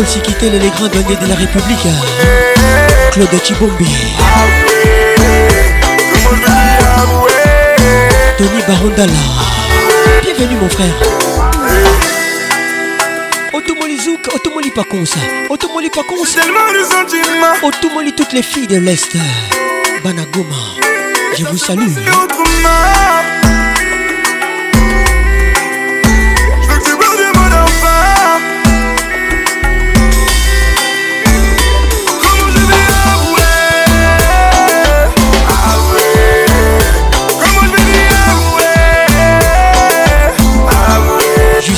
Aussi quitter les grands douaniers de la République hein. Claude Chibombi Tony Barondala Bienvenue mon frère Otomoli Zouk, Otomoli Paconce Otomoli Paconce Otomoli toutes les filles de l'Est Banagoma Je vous salue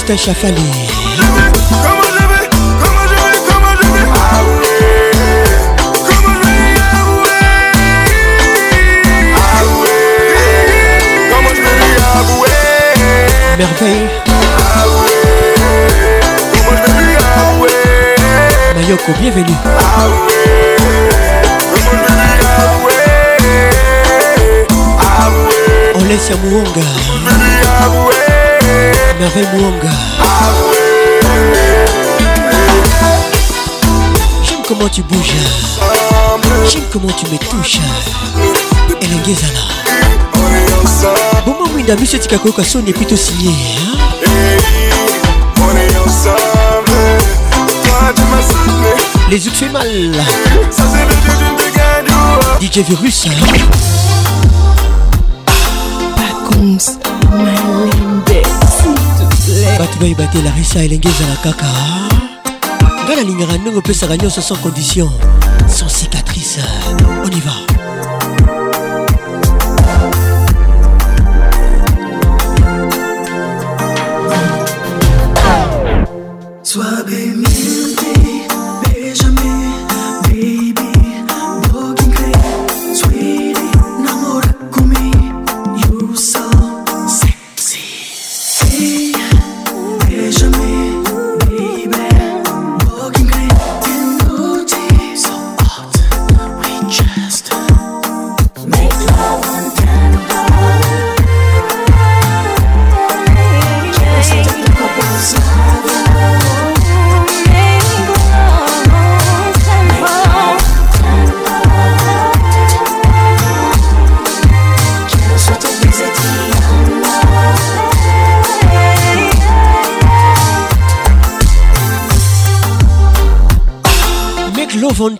Chafali. Merveille. Mayoko, bienvenue. on laisse Merveille Mouanga J'aime comment tu bouges J'aime comment tu me touches et boma mwinda miso etika est plutôt plutôt signé hein. les autres fait mal DJ Virus hein. Pas comme bato bayeba te larisa elenge ezala kaka ngai nalingaka ndenge opesaka nyonso sans condition sans sika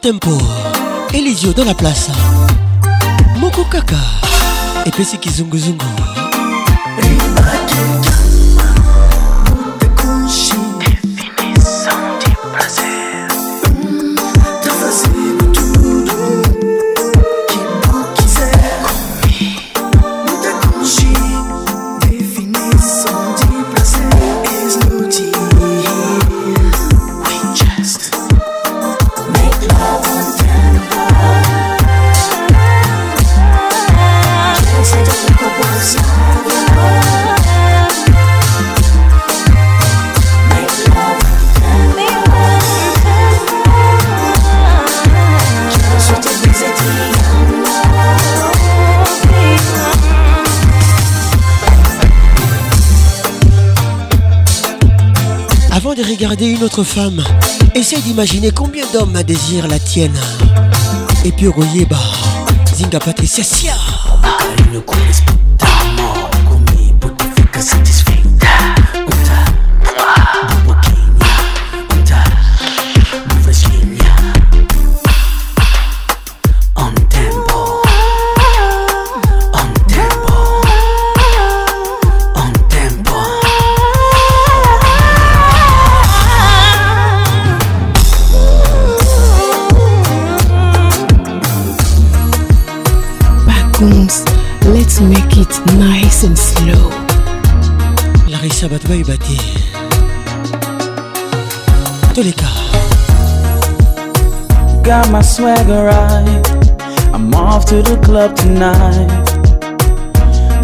tempo elisio dans la place moko kaka epesi kizunguzungu regarder une autre femme, essaye d'imaginer combien d'hommes désirent la tienne. Et puis Royeba, Zinga Patricia Sia.
Take it nice and slow.
Larissa Batbay Bati. Tolika. Got my swagger right. I'm off to the club tonight.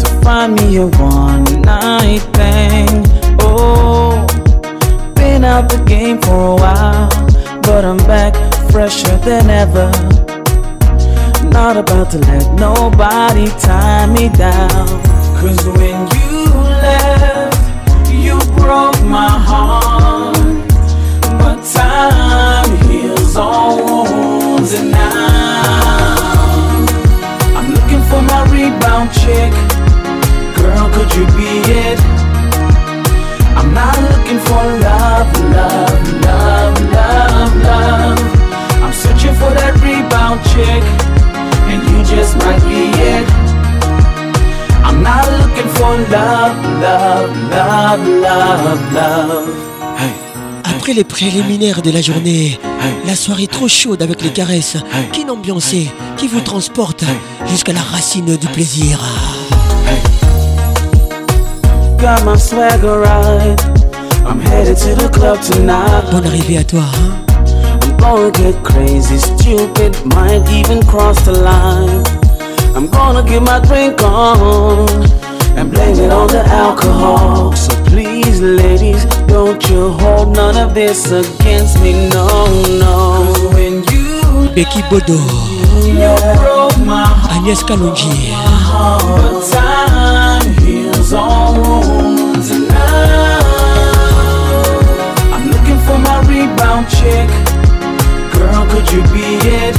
To find me a one night thing. Oh, been out the game for a while. But I'm back fresher than ever I'm not about to let nobody tie me down. Cause when you left, you broke my heart. But time heals all wounds, and now I'm looking for my rebound chick. Girl, could you be it? I'm not looking for love, love, love, love, love. I'm searching for that rebound chick. and you just might be it. I'm not looking for love, love, Après les préliminaires de la journée, la soirée trop chaude avec les caresses, qui n'ambiancez, qui vous transporte jusqu'à la racine du plaisir. Bonne arrivée à toi. Hein. gonna get crazy, stupid, might even cross the line. I'm gonna get my drink on and blame it on the alcohol. So please, ladies, don't you hold none of this against me, no, no. when you Becky Bodo, you broke my heart. Agnes Kalonji. But time heals all. could you be it?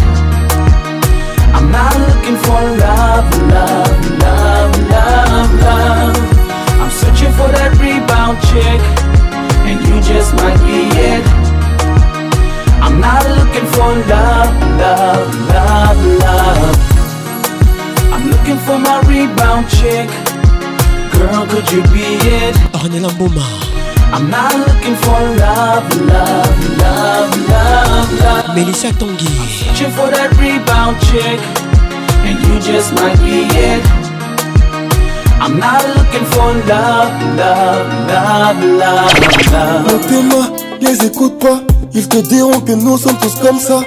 I'm not looking for love, love, love, love, love. I'm searching for that rebound chick, and you just might be it. I'm not looking for love, love, love, love. I'm looking for my rebound chick. Girl, could you be it? I'm not looking for love, love, love, love, love. Melissa Tanguy. Searching for that rebound chick, and you just might be it. I'm not looking for love, love,
love, love, love. Ne les écoute pas. Ils te diront que nous sommes tous comme ça.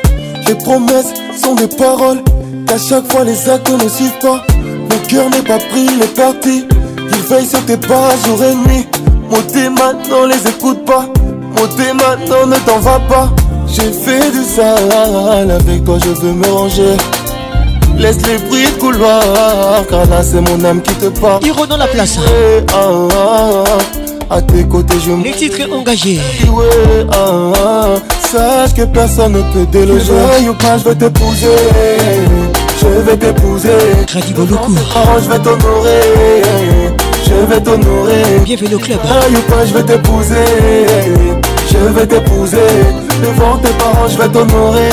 Les promesses sont des paroles, qu'à chaque fois les actes ne suivent pas. Le cœur n'est pas pris, il est parti. Il veille sur tes pas jour et nuit. Moté maintenant, les écoute pas. Moté maintenant, ne t'en va pas. J'ai fait du sale, avec toi je veux me ranger. Laisse les bruits de couloir, car là c'est mon âme qui te parle.
Hiro dans la place. Ah,
ah, ah. à tes côtés je me.
Les titres engagés.
sache que personne ne peut déloger. Je ou pas, je vais t'épouser. Je vais t'épouser.
je
vais t'honorer je vais t'honorer. Bienvenue au club. pas, je vais t'épouser. Je vais t'épouser. Devant tes parents, je vais t'honorer.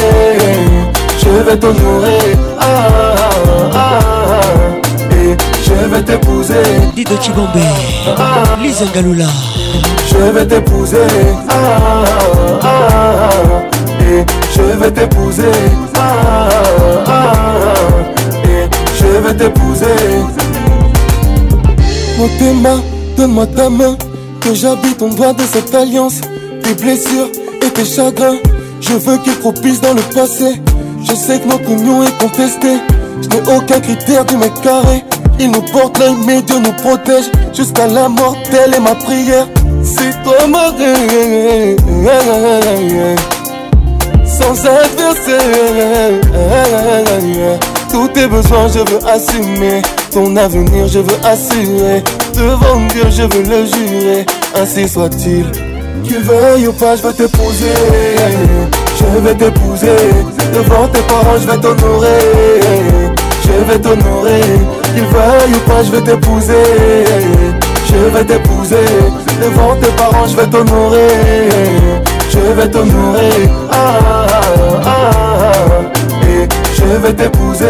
Je vais t'honorer. Ah, ah, ah, ah. Et je vais t'épouser.
Dido Chibombe. Lisa Galula. Je vais t'épouser. Ah, ah, Et je vais t'épouser.
Et je vais t'épouser donne-moi ta main. Que j'habite, en droit de cette alliance. Tes blessures et tes chagrins. Je veux qu'ils propice dans le passé. Je sais que notre union est contestée. Je n'ai aucun critère du mec carré. Il nous porte l'œil, mais Dieu nous protège. Jusqu'à la mort, telle est ma prière. C'est toi ma Sans adversaire. Tous tes besoins, je veux assumer. Ton avenir, je veux assurer. Devant Dieu, je veux le jurer. Ainsi soit-il. Tu veuille ou pas, je vais t'épouser. Je vais t'épouser. Devant tes parents, je vais t'honorer. Je vais t'honorer. Qu'il veuille ou pas, je vais t'épouser. Je vais t'épouser. Devant tes parents, je vais t'honorer. Je vais t'honorer. ah, ah, ah. ah. ah je vais t'épouser.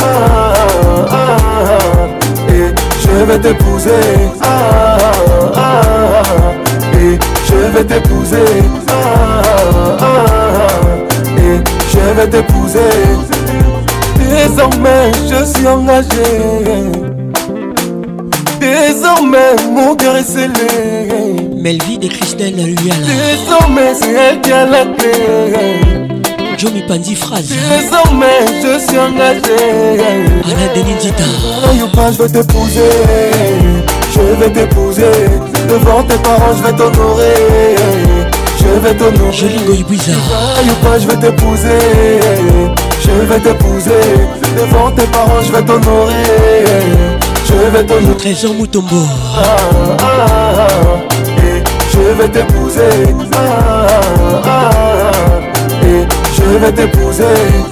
Ah, ah, ah. et je vais t'épouser. et je vais t'épouser. et je vais t'épouser. Désormais, je suis engagé. Désormais, mon cœur est scellé.
Melvie et Christelle lui a
Désormais, c'est elle qui a la clé
pas
dit phrase désormais je suis engagé ana Aïe ou pas je vais t'épouser je vais t'épouser devant tes parents je vais t'honorer je vais t'honorer Jolie goy
bizarre
je vais t'épouser je vais t'épouser devant tes parents je vais t'honorer je vais t'honorer trésor
moutombo ah, ah, ah, ah. je vais t'épouser ah, ah.
ah. je vais t'épouser.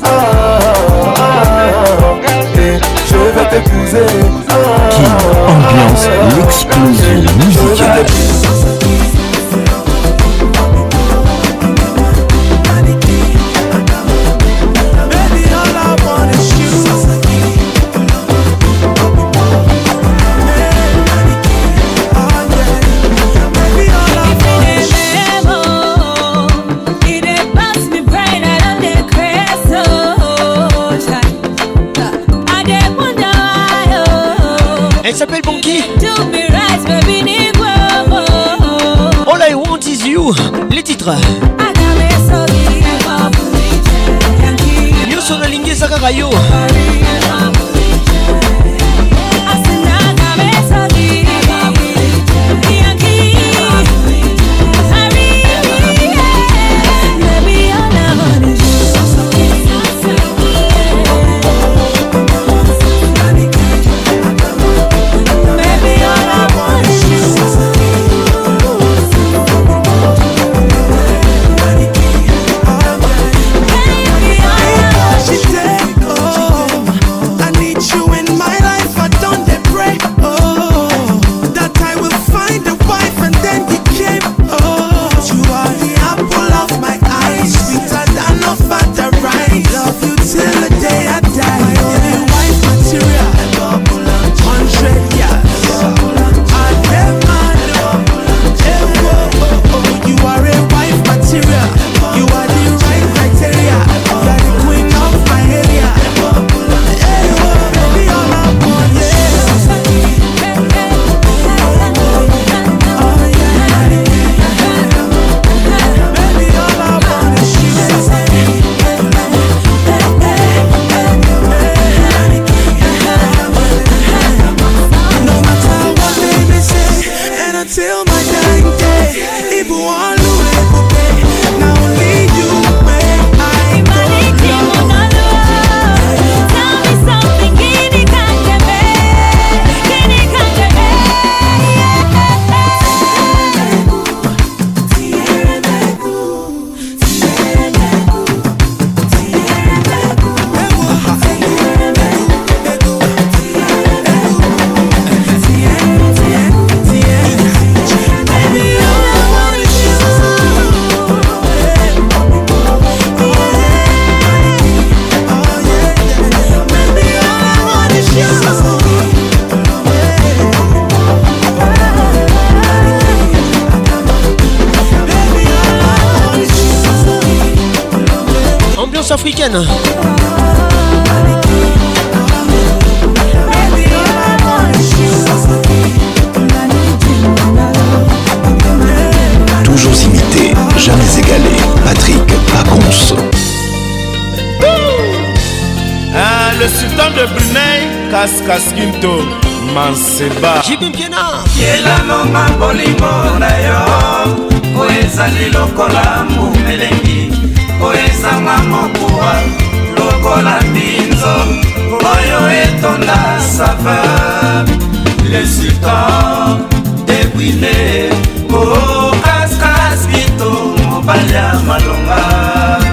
Ah, ah, ah, et je vais t'épouser. Qui ambiance l'explosion musicale.
tendre.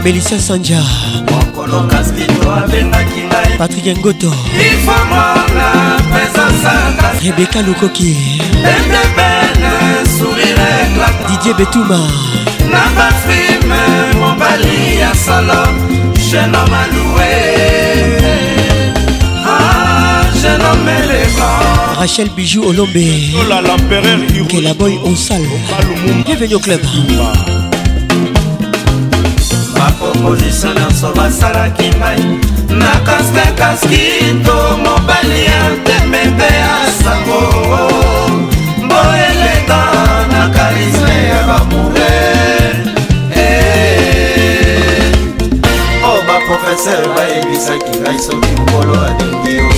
melisia sanja patrik yangoto rebeka lukoki didie betuma na bafrime mobali ya salo genomalue ah, Rachel Bijou Olombe Que la boy au salle Bienvenue au club bakombolisa nyonso basalaki ngai nakaskakaski to mobali ya temembe ya sango mbo eleka na karisme ya bamoure eh. o oh, baprofeser bayebisaki
ngai soki mokolo alingi yo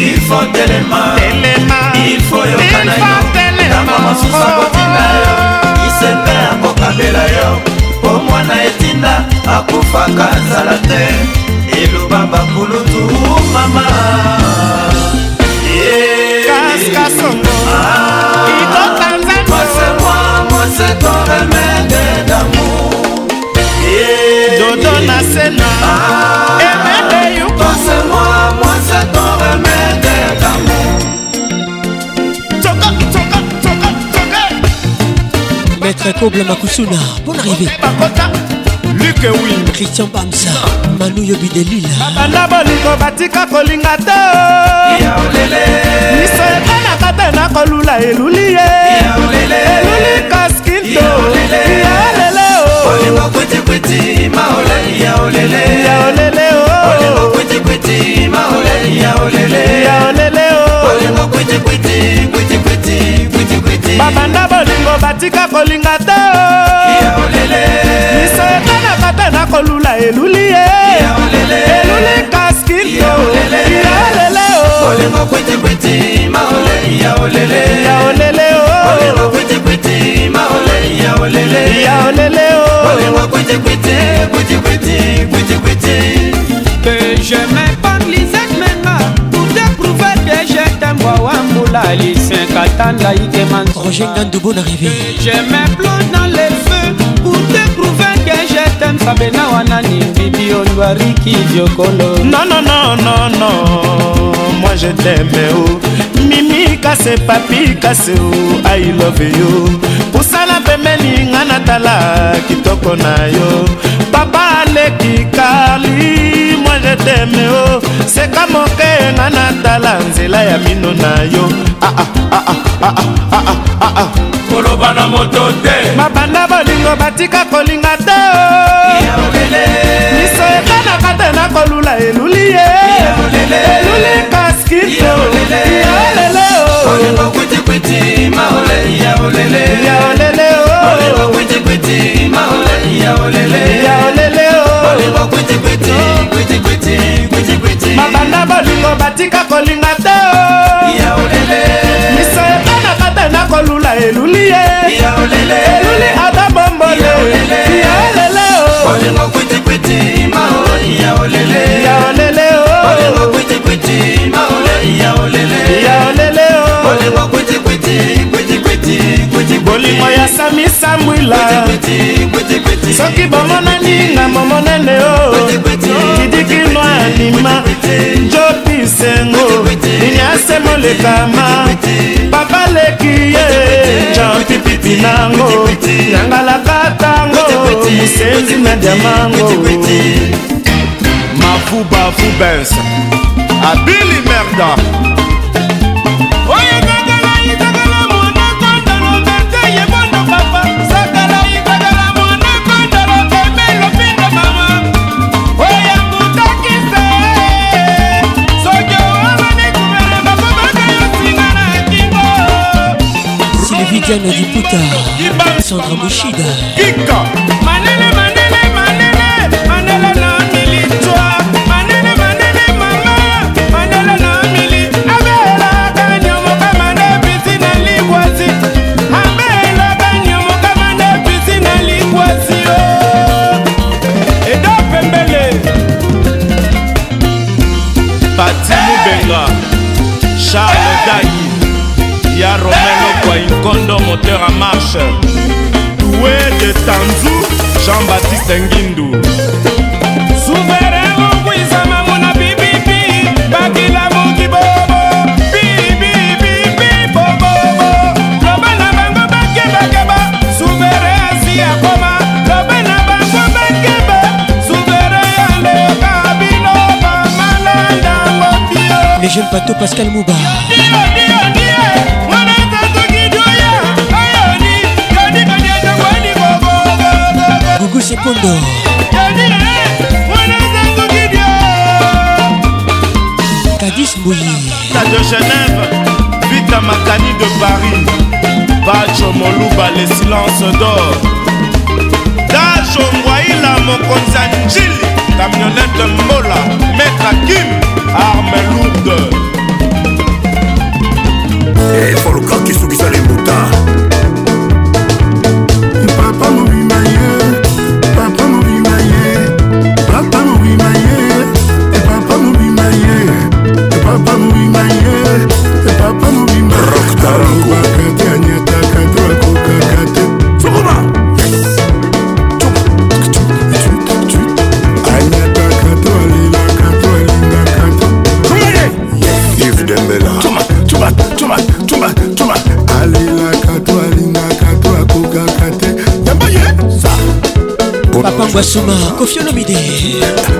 ifo telema ifo yokana yo ntango mosusu akotinda yo isenga ya kokabela yo po mwana etinda akufaka azala te eloba bakulutu mama ah. dodo na sena ah. emede yukosemwa mwase to remede damour
Maître
Koble Makusuna,
bonne arrivée. luke win christian bamsa manu yobi delila babanda bolingo batika kolinga te miso ekanaka te na kolula eluli ye eluli kaskinto yaolele olingo oh. kwitikwiti maole yaolele yaolele o oh.
olingo kwitikwiti maole yaolele yaolele bolingo kwitikwiti Alicien Katanda Ikeman Roger Nandoubo n'arrivé Je m'implose dans les feux Pour te prouver que je t'aime Sabena Wanani Bibi Onwari Kidiokolo
Non, non, non, non, non Moi je t'aime oh Mimi kase papi kase oh I love you Pusala pembeni nga natala Kitoko na yo oh. Papa aleki kali reteme o oh. seka moke nga natala nzela ya mino na yo koloba na moto te mabanda
bolingo batika kolinga te o oh. miso ekanaka te na kolula eluli ye eluli kaskite yaolele
yaolele yaolele bolingo kwitikwiti
mabanda bolingo batika kolinga te oh. miso ebana batana kolula eluli ye
eluli
adabombolele yaolele
bolingo ya samisambwila soki bomonani na momonene o kidikino anima njopisengo liniase molekama papa leki ye janpipipi nango yangalaka tango mosenzi na diamango
mafubafu bens abili merda
Diane Diputa Sandra Mouchida Kika
Manele manele manele Manele na militwa Manele manele mama Manele na mili Abela kanyo moka mane pisi na likwasi Abela kanyo moka mane pisi na likwasi
Eda pembele Pati Mubenga Charles Dagi Yaro Mouwa Inkondo moteur à marche Doué de Tanzou Jean-Baptiste Nguindou Souverain
Mouizama Mouna Bibibi Bakila Mouki Bobo Bibi Bibi Bobo Loba na bango bake bakeba Souverain Asi Akoma Loba na bango bakeba Souverain Yale Kabino
Mamalanda Mokio Les jeunes patos Pascal Mouba Yo, yo, yo. sekondo kadis mbuyi
radio genève vita makani de paris bacho moluba le silence d'or dajo ngwaila mokonzi ya njili camionete mbola maître akim arme lourde
folokaki sukisa limbuta
papa mobimba ye te papa mobimba alobaka te anyataka to akokaka te
sukuma anyataka to alelaka to alingaka te ive dembela alelaka to alingaka to akokaka te papa ngwasuma kofiolomide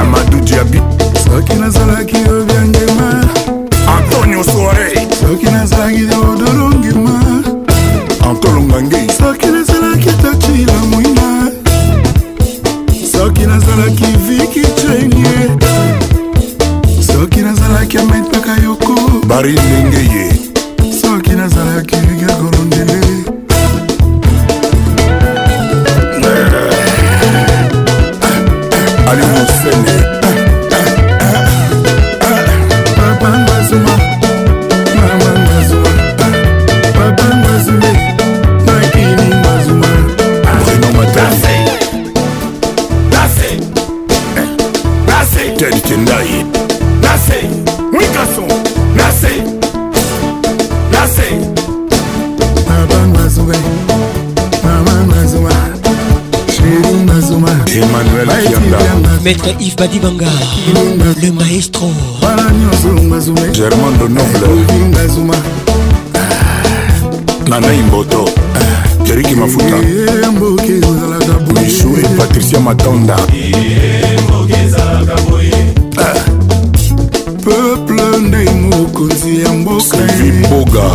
amadou diabi soki nazalaki yo
Maître Yves Badibanga Le maestro
Germain de Noble ah, nanai mboto jeriki ah, mafuta misu e patricia matonda
ah. peuple nde mokonzi ya
mbokaviboga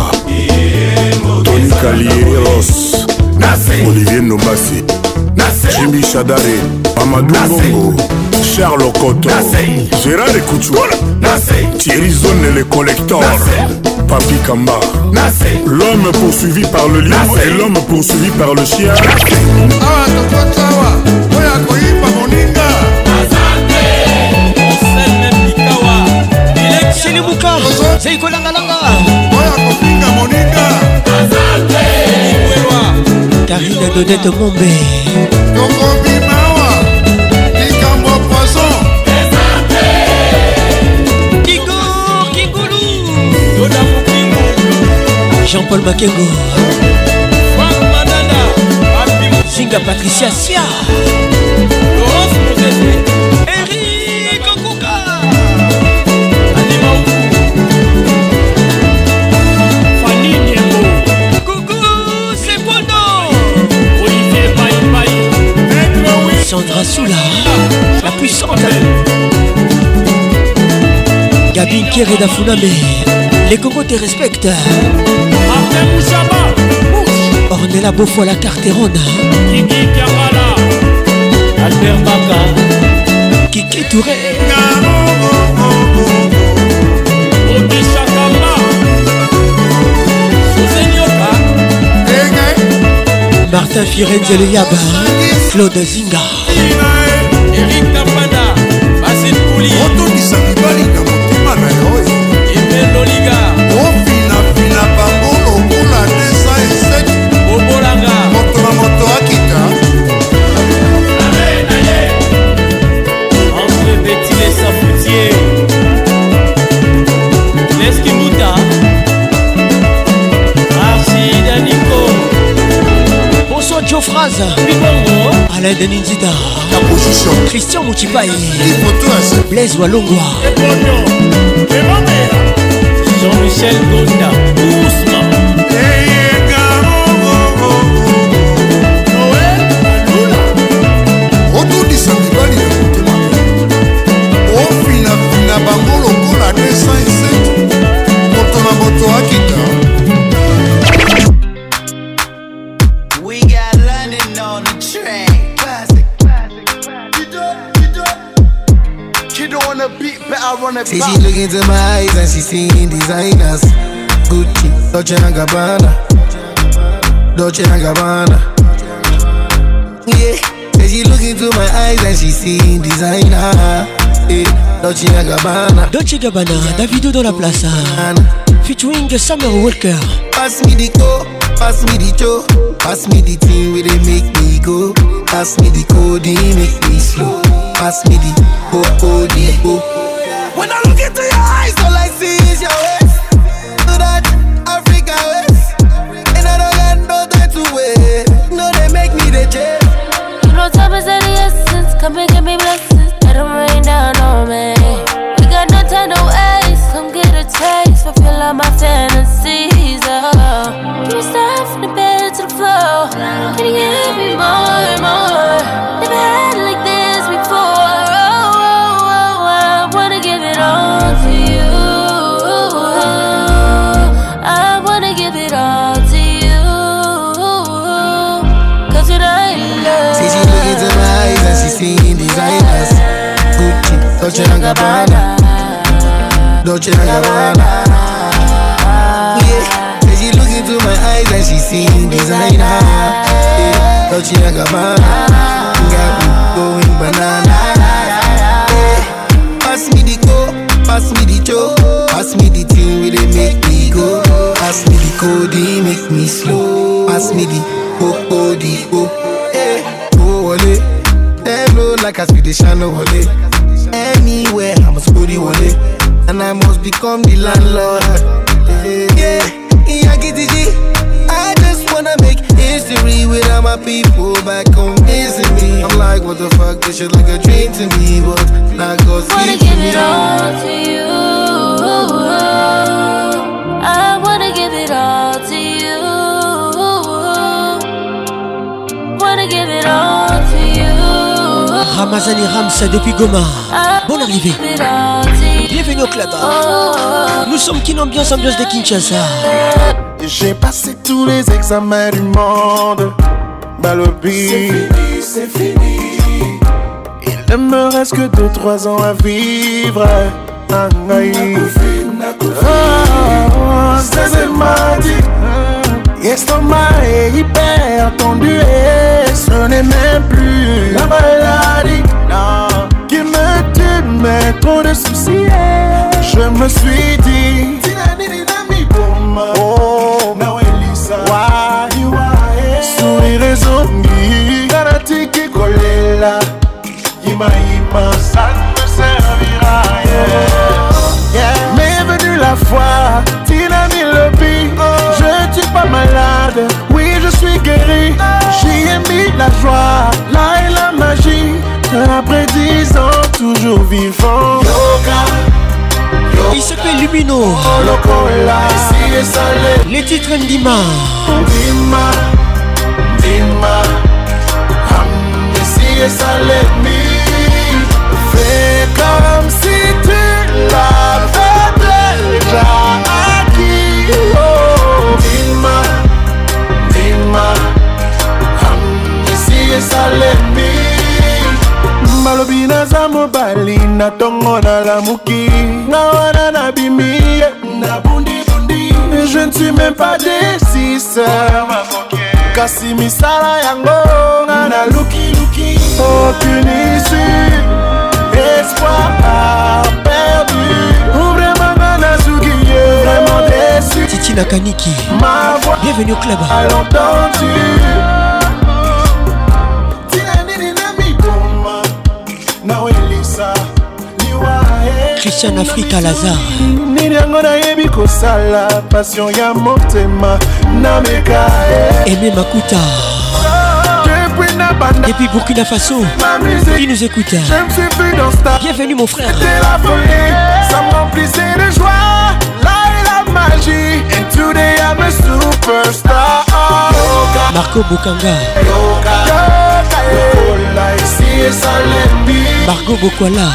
toni kalieros olivier ndombasi jimbi shadare mamadou ngongo richard lokoto gérard ekutua thierry zone le collector papi kamba l'homme poursuivi par le lion et l'homme poursuivi par le chien awa ah, tokwata awa oyo akoyiba moninga selibukar zeikolangalanga oyo akopinga moninga karina dodete mombe tokobima
Jean-Paul Makengo Singa Patricia Sia
Eric Okuka Fanny Niengo Coucou c'est Bono
Olivier Maïmaï Sandra Soula La puissante Gabi Kere Funabe. Les cocos te respectent. Ornella Beaufort, la Carterone. Kiki Kamala. Albert Kiki Touré. Martin Firenze le Yaba. Claude Zinga. Eric Tapada. Basile Pouli. phrase Alain Deninzita La position Christian Mouchipaï Blaise Walongwa
Jean-Michel Gonda Ousmane hey.
Say she look into my eyes and she seeing designers. Gucci, Dolce and Gabbana. Dolce and Gabbana. Yeah. Say she look into my eyes and she seeing designer. Yeah. Dolce and Gabbana.
Dolce Gabbana, Davido dans la place. Featuring Summer Walker.
Pass me the go, pass me the cho, pass me the thing where they make me go. Pass me the code, make me slow. Pass me the oh oh the when I look into your eyes, all I see is your way. Dolce and Gabbana Dolce and Gabbana Yeah, and she look into my eyes and she see designer yeah. Dolce and Gabbana Got me going banana yeah. Pass me the go, pass me the cho Pass me the thing where they make me go Pass me the code, they make me slow Pass me the oh, oh, the oh, eh, oh, wale Them low like a Swedish, I know body wole and I must become the landlord. Yeah, yeah, I just wanna make history with all my people back home missing me. I'm like, what the fuck? This shit like a dream to me, but not God's Wanna give it all to you. I wanna give it all to you. Wanna give it all to you.
Ramazani Ramsa depuis Goma. Bienvenue au club. Nous sommes qu'une ambiance, ambiance de Kinshasa.
J'ai passé tous les examens du monde. Balobi. C'est fini, c'est fini. Il ne me reste que 2-3 ans à vivre. Anaï. Oh, ah, ah, ah, c'est magique. L'estomac est hyper tendu et ce n'est même plus la maladie. Non. mais trop de soucis. Je me suis dit, oh, why, sourire zongi, karate qui kolela, yima yima, ça me servira. Yeah. Yeah. Mais venu la foi, Tina mis le pire. Oh. Je suis pas malade, oui je suis guéri. Oh. J'y ai mis la joie, là et la magie. Après dix ans. toujours vivant.
Il s'appelle Lumino. Les titres Ndima.
Ndima, Ndima. namuki nga wana nabimi ye nabundibundi je ne suis même pas desise kasi misala yango nga nalukiluki aucune issue espoir perdu vraiment nga nazuki ye vraiment déçu
titi nakaniki bienvenue au club
à l'entendu
christian afrika lazar nini
yango
nayebi kosala passion ya motema
nameka eme
makuta Depuis Burkina Faso,
qui
nous écoute. Bienvenue mon frère.
Ça m'emplissait de joie, là est la magie. And today I'm a superstar.
Marco Bukanga. Margot Bokwala.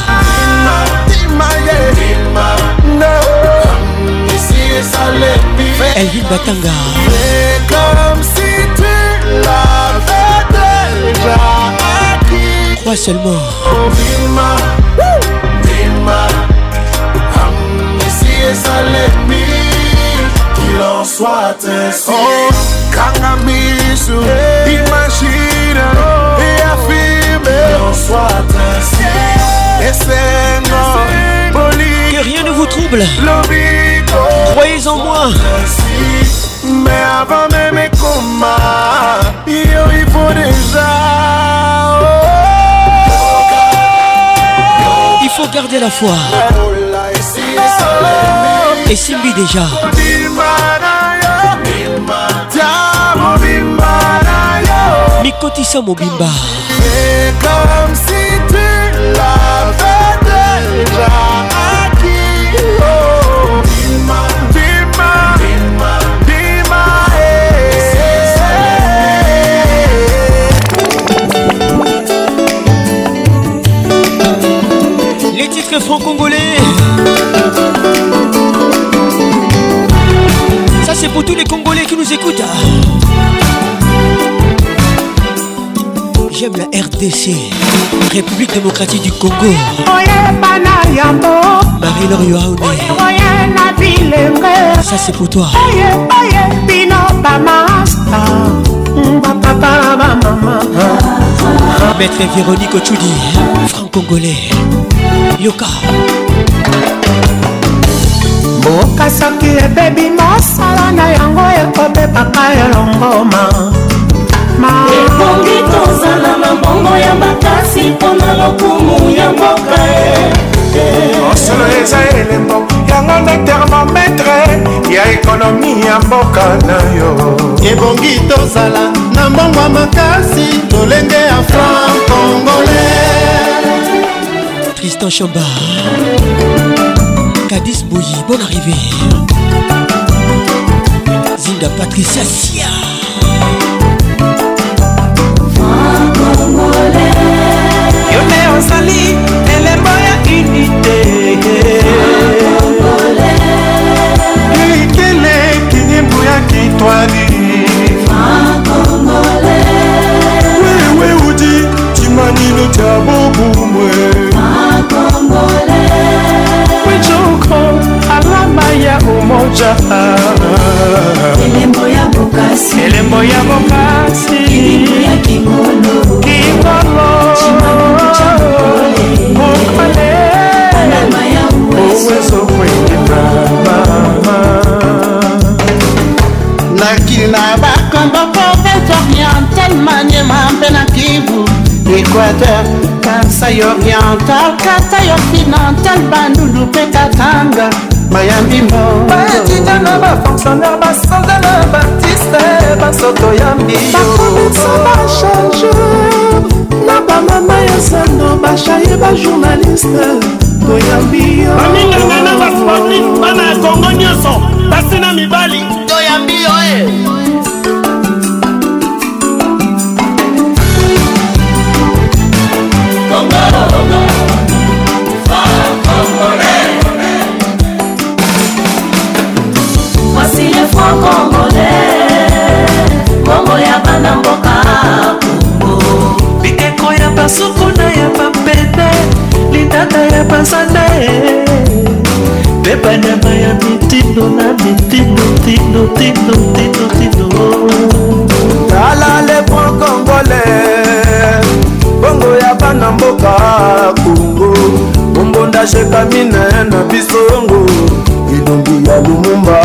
Elvin Batanga comme si tu l'avais déjà
Crois seulement oh,
Vima, Vima, et Salemi Qu'il en soit ainsi Oh, Kangamisu, imagine oh. et affirme Qu'il en soit ainsi
Que rien ne vous trouble. Croyez en moi.
Mais avant même coma, il faut déjà. Oh.
Il faut garder la foi. Et vit déjà. comme Mobimba.
déjà acquis. Oh. Dima, Dima, Dima, Dima. Hey,
hey. Les titres franco-congolais. Ça c'est pour tous les Congolais qui nous écoutent. j'aime la RDC République démocratique du Congo Marie-Laure Yoaoune Ça c'est pour toi Maître Véronique Ochudi Franc-Congolais Yoka boka soki ebebi mosala na yango ekobebaka elongoma
ebongi tozala na mbongo ya makasi mpona lokumu ya mboka mosolo e. eza elembo yango nde termometre ya ekonomi ya mboka na yo ebongi tozala na mbongo ya makasi lolenge ya franc congolais tristan chamba Cadis
Bouilly, bonne arrivée. Zinda Patricia Sia.
tozali elembo ya unité kikele kiyimbu ya kitwani wewe uji timanilo cha bobumwe wejoko alama ya umoja elembo ya bokasi elembo ya bokasi kingolo kwendima nakili na bakombo province orientale maniema mpe na kivu equateur kasai oriental kasai occidental bandundu mpe katanga mayambimo baetudia na bafonctionnaire basolda na baartiste basoto ya mbiobakomesa bachargeur na bamama ya zando bashaye bajournaliste toyambi yo baninganga na basportif bana ya kongo nyonso basi na mibali toyambi yo e Congo, Congo. bazanda ye mpe banyama ya mitindo na mitindo tindo tindo tindo tindo tala lepon kongole bongo ya bana mboka kongo bombonda shekamine na bisongo elongi ya lumumba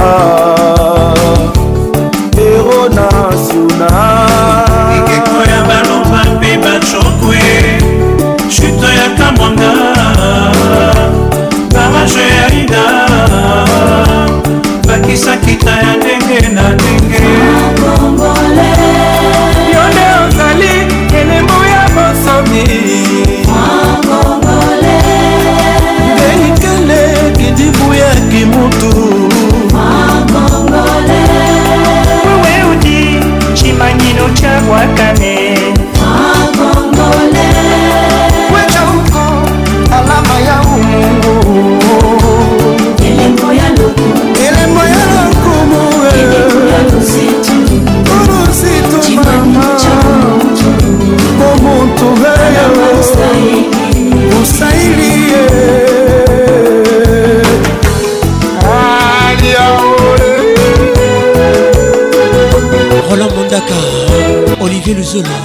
luzolo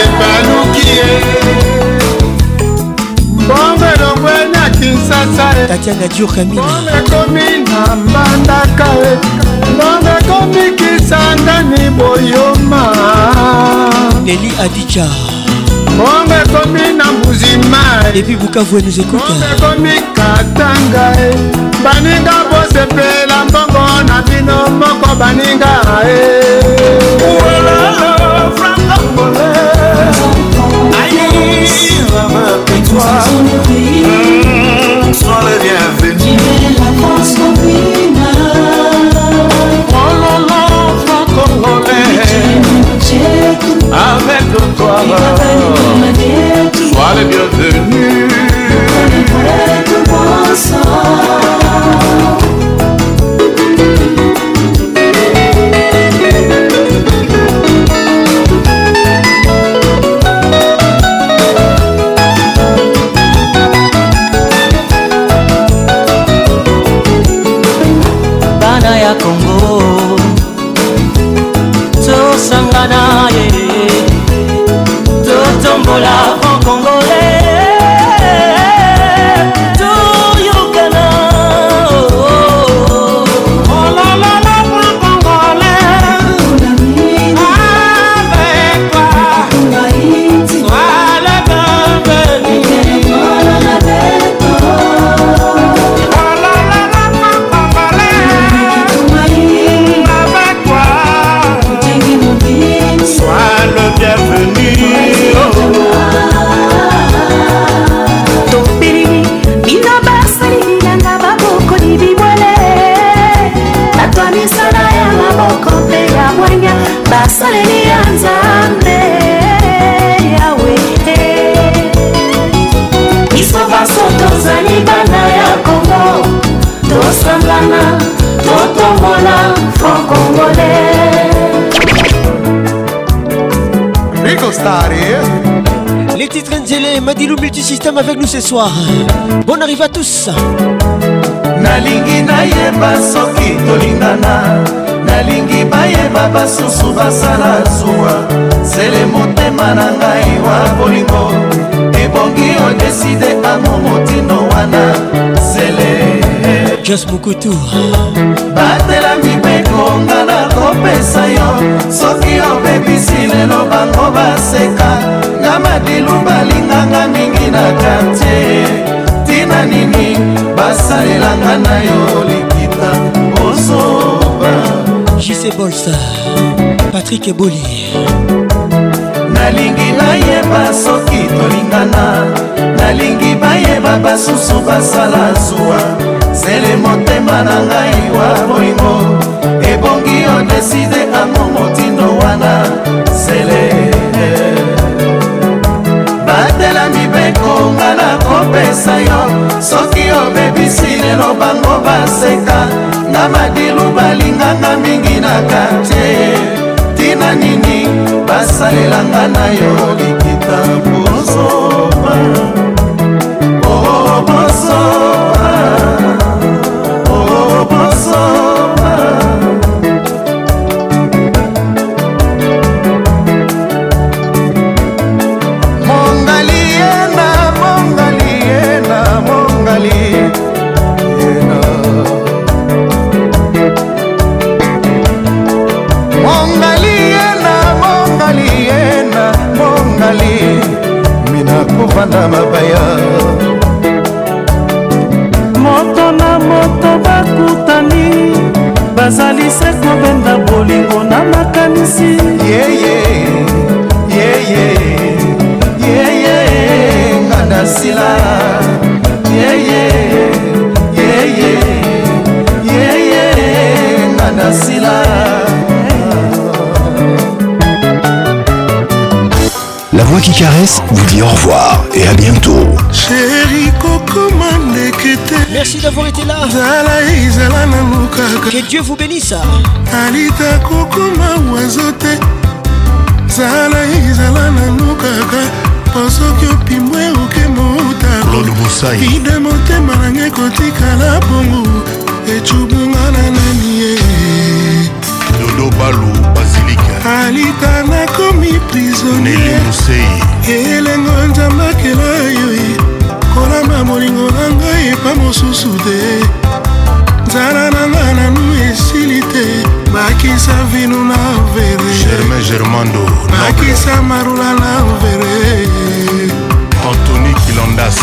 ebaluki ye bongo elongo na kinsasa tatiana dior
kamina bongo ekomi na mbandaka e bongo ekomi kisandani boyoma
leli adicha bongo ekomi na mbuzima epi bukavu enuzekotaongo ekomi katanga e
baninga bosepela na bino moko baninga e Aïe, la main
Saré. Les titres Nzele, Madilou Multisystème avec nous ce soir. Bonne arrivée à tous.
nalingi nayeba soki tolingana nalingi bayeba basusu basala zuwa zele motema na ngai wa bolingo ebongi odeside amo motindo wana zele
jas mokutu
batela mibeko ngana nakopesa yo soki obebisi lelo bango baseka nga madilu balinganga mingi na kartie tina nini basalelanga na yo likita osoba juse bolsa
patrik eboli nalingi nayeba soki tolingana
nalingi bayeba basusu basala zuwa zele motema na ngai wa bolingo ebongi yo deside ango motindo wana sele batela mibeko nga na kopesa yo soki obebisi lelo bango baseka nga madilu balinganga mingi na kartie tina nini basalelanga na yo likita bozoba obozoba oh, kovanda mabaya moto na moto bakutani bazali se kobenda bolingo na makanisi yeye yeye yeye nganda sila yeye yeye yeye nganda sila yeah, yeah. yeah, yeah. yeah, yeah. yeah, yeah. La voix qui caresse vous dit au revoir et à bientôt. Merci d'avoir été là. Que Dieu vous bénisse. soki opimwe okemoutabide motema nange kotikala bongo ecubunga na nani ye dodobalu alita nakomi prisonnier elengo nzambakela yo kolamba molingo na ngai epa mosusu te nzala na nga nanu esili te bakisa vino na verebakisa marula na vere antoni kilandas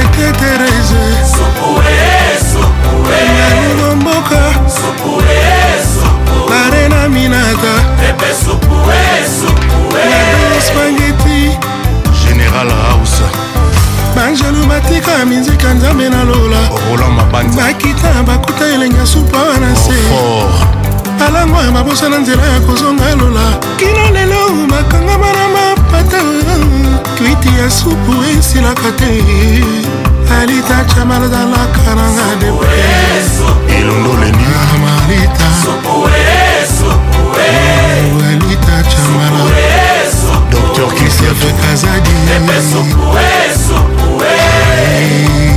etetereze angelu batika mizika nzambe na lola bakita bakuta elenga supa wana se alango ya babosa na nzela ya kozonga lola kino lelo bakangama na mapata kwiti ya supu esilaka te alita camalatalaka nanga depre elondo leni malita oh, alita camala dr kisefekazadi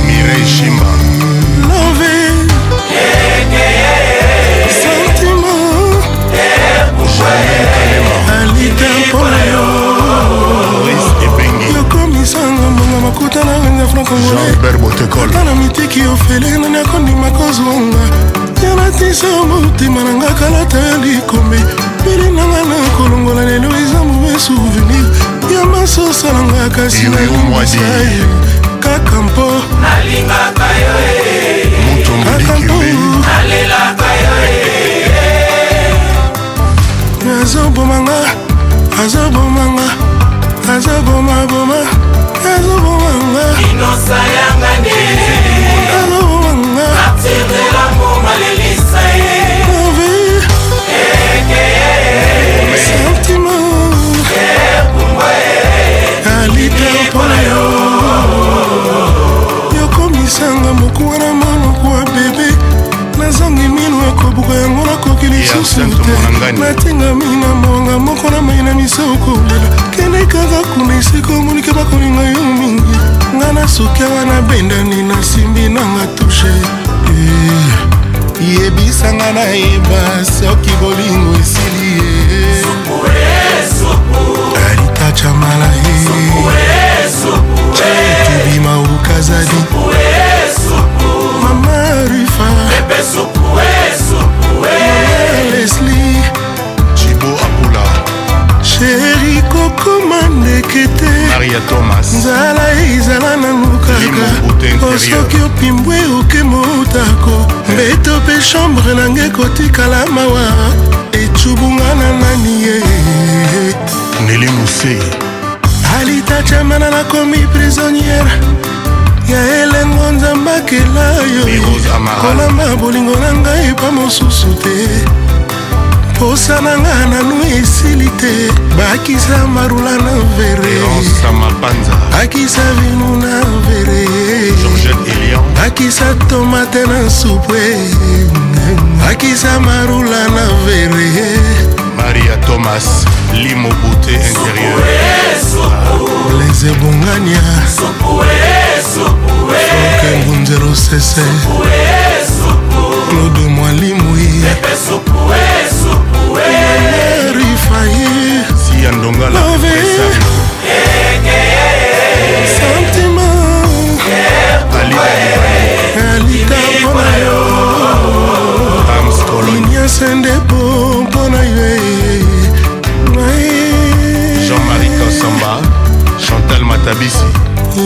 Mireille Chimba Love Sentiment Alita mpona yo yokomisanga mbonga makuta na nganga francongolata na mitiki ofele nani akondima kozonga yanatisa motema na nga kalata ya likombe peli nanga na kolongola lelo eza mauvais souvenir ya masosa na nga kasi nayomasaye akampo nalingaka yo eh. nalelaka yo eh. azobomanga azobomanga azobomaboma azobomanga inosa yanga ne azobomanga atirela mboma lelisa ye sentiment lisanga moku wana monoko wa bebe nazangi mino ekobuka yango nakoki lisusu te natingami na mawanga moko na mai na miso kolela kende kaka kuna esika omonike bakolinga yo mingi nga na suki awa nabendani nasimbi nanga tushe eh, yebisanga nayeba soki bolingo esili ye alitacha malae sheri kokoma ndeke te nzala ezala nango kaka o soki opimbwe oke motako eh. mbeto mpe chambre nange kotikala mawa ecubunga na nani ye neli mose alitachamana nakomi prisonniere ya elengo nzambakela yo kolamba bolingo na ngai pa mosusu te posa na nga nano esili te bakisa marula na vere bakisa vinu na vere bakisa tomate na supwe bakisa marula na vere maria thomas limobute intérieur les ebongania oke ngunzero sese claude mwalimui mahi si ya ndongala santima alikambo na yo inyasende po mpo na yo jean-marie kosamba chantal matabisi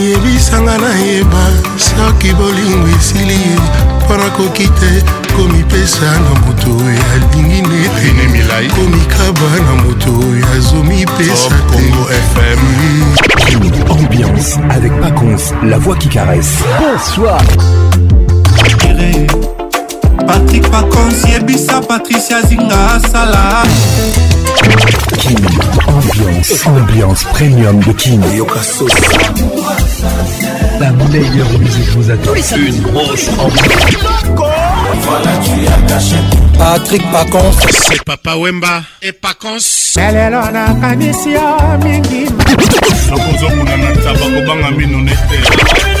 yebisanga nayeba soki bolingo esili ye mpo nakoki te komipesa na moto oyo alingi nete milai komikaba na moto oyo azomipesa tecongo fm ambiance avec pacons la voix qui caresse bonsoir patrik pacons yebisa patricia zinga asala King, ambiance, ambiance premium de King. La meilleure musique vous attend. Une grosse Voilà, tu as caché. Patrick Pacons. C'est Papa Wemba et Pacons. lelo nakanisi yo mingi nakozokuna na ntaba kobanga mino nete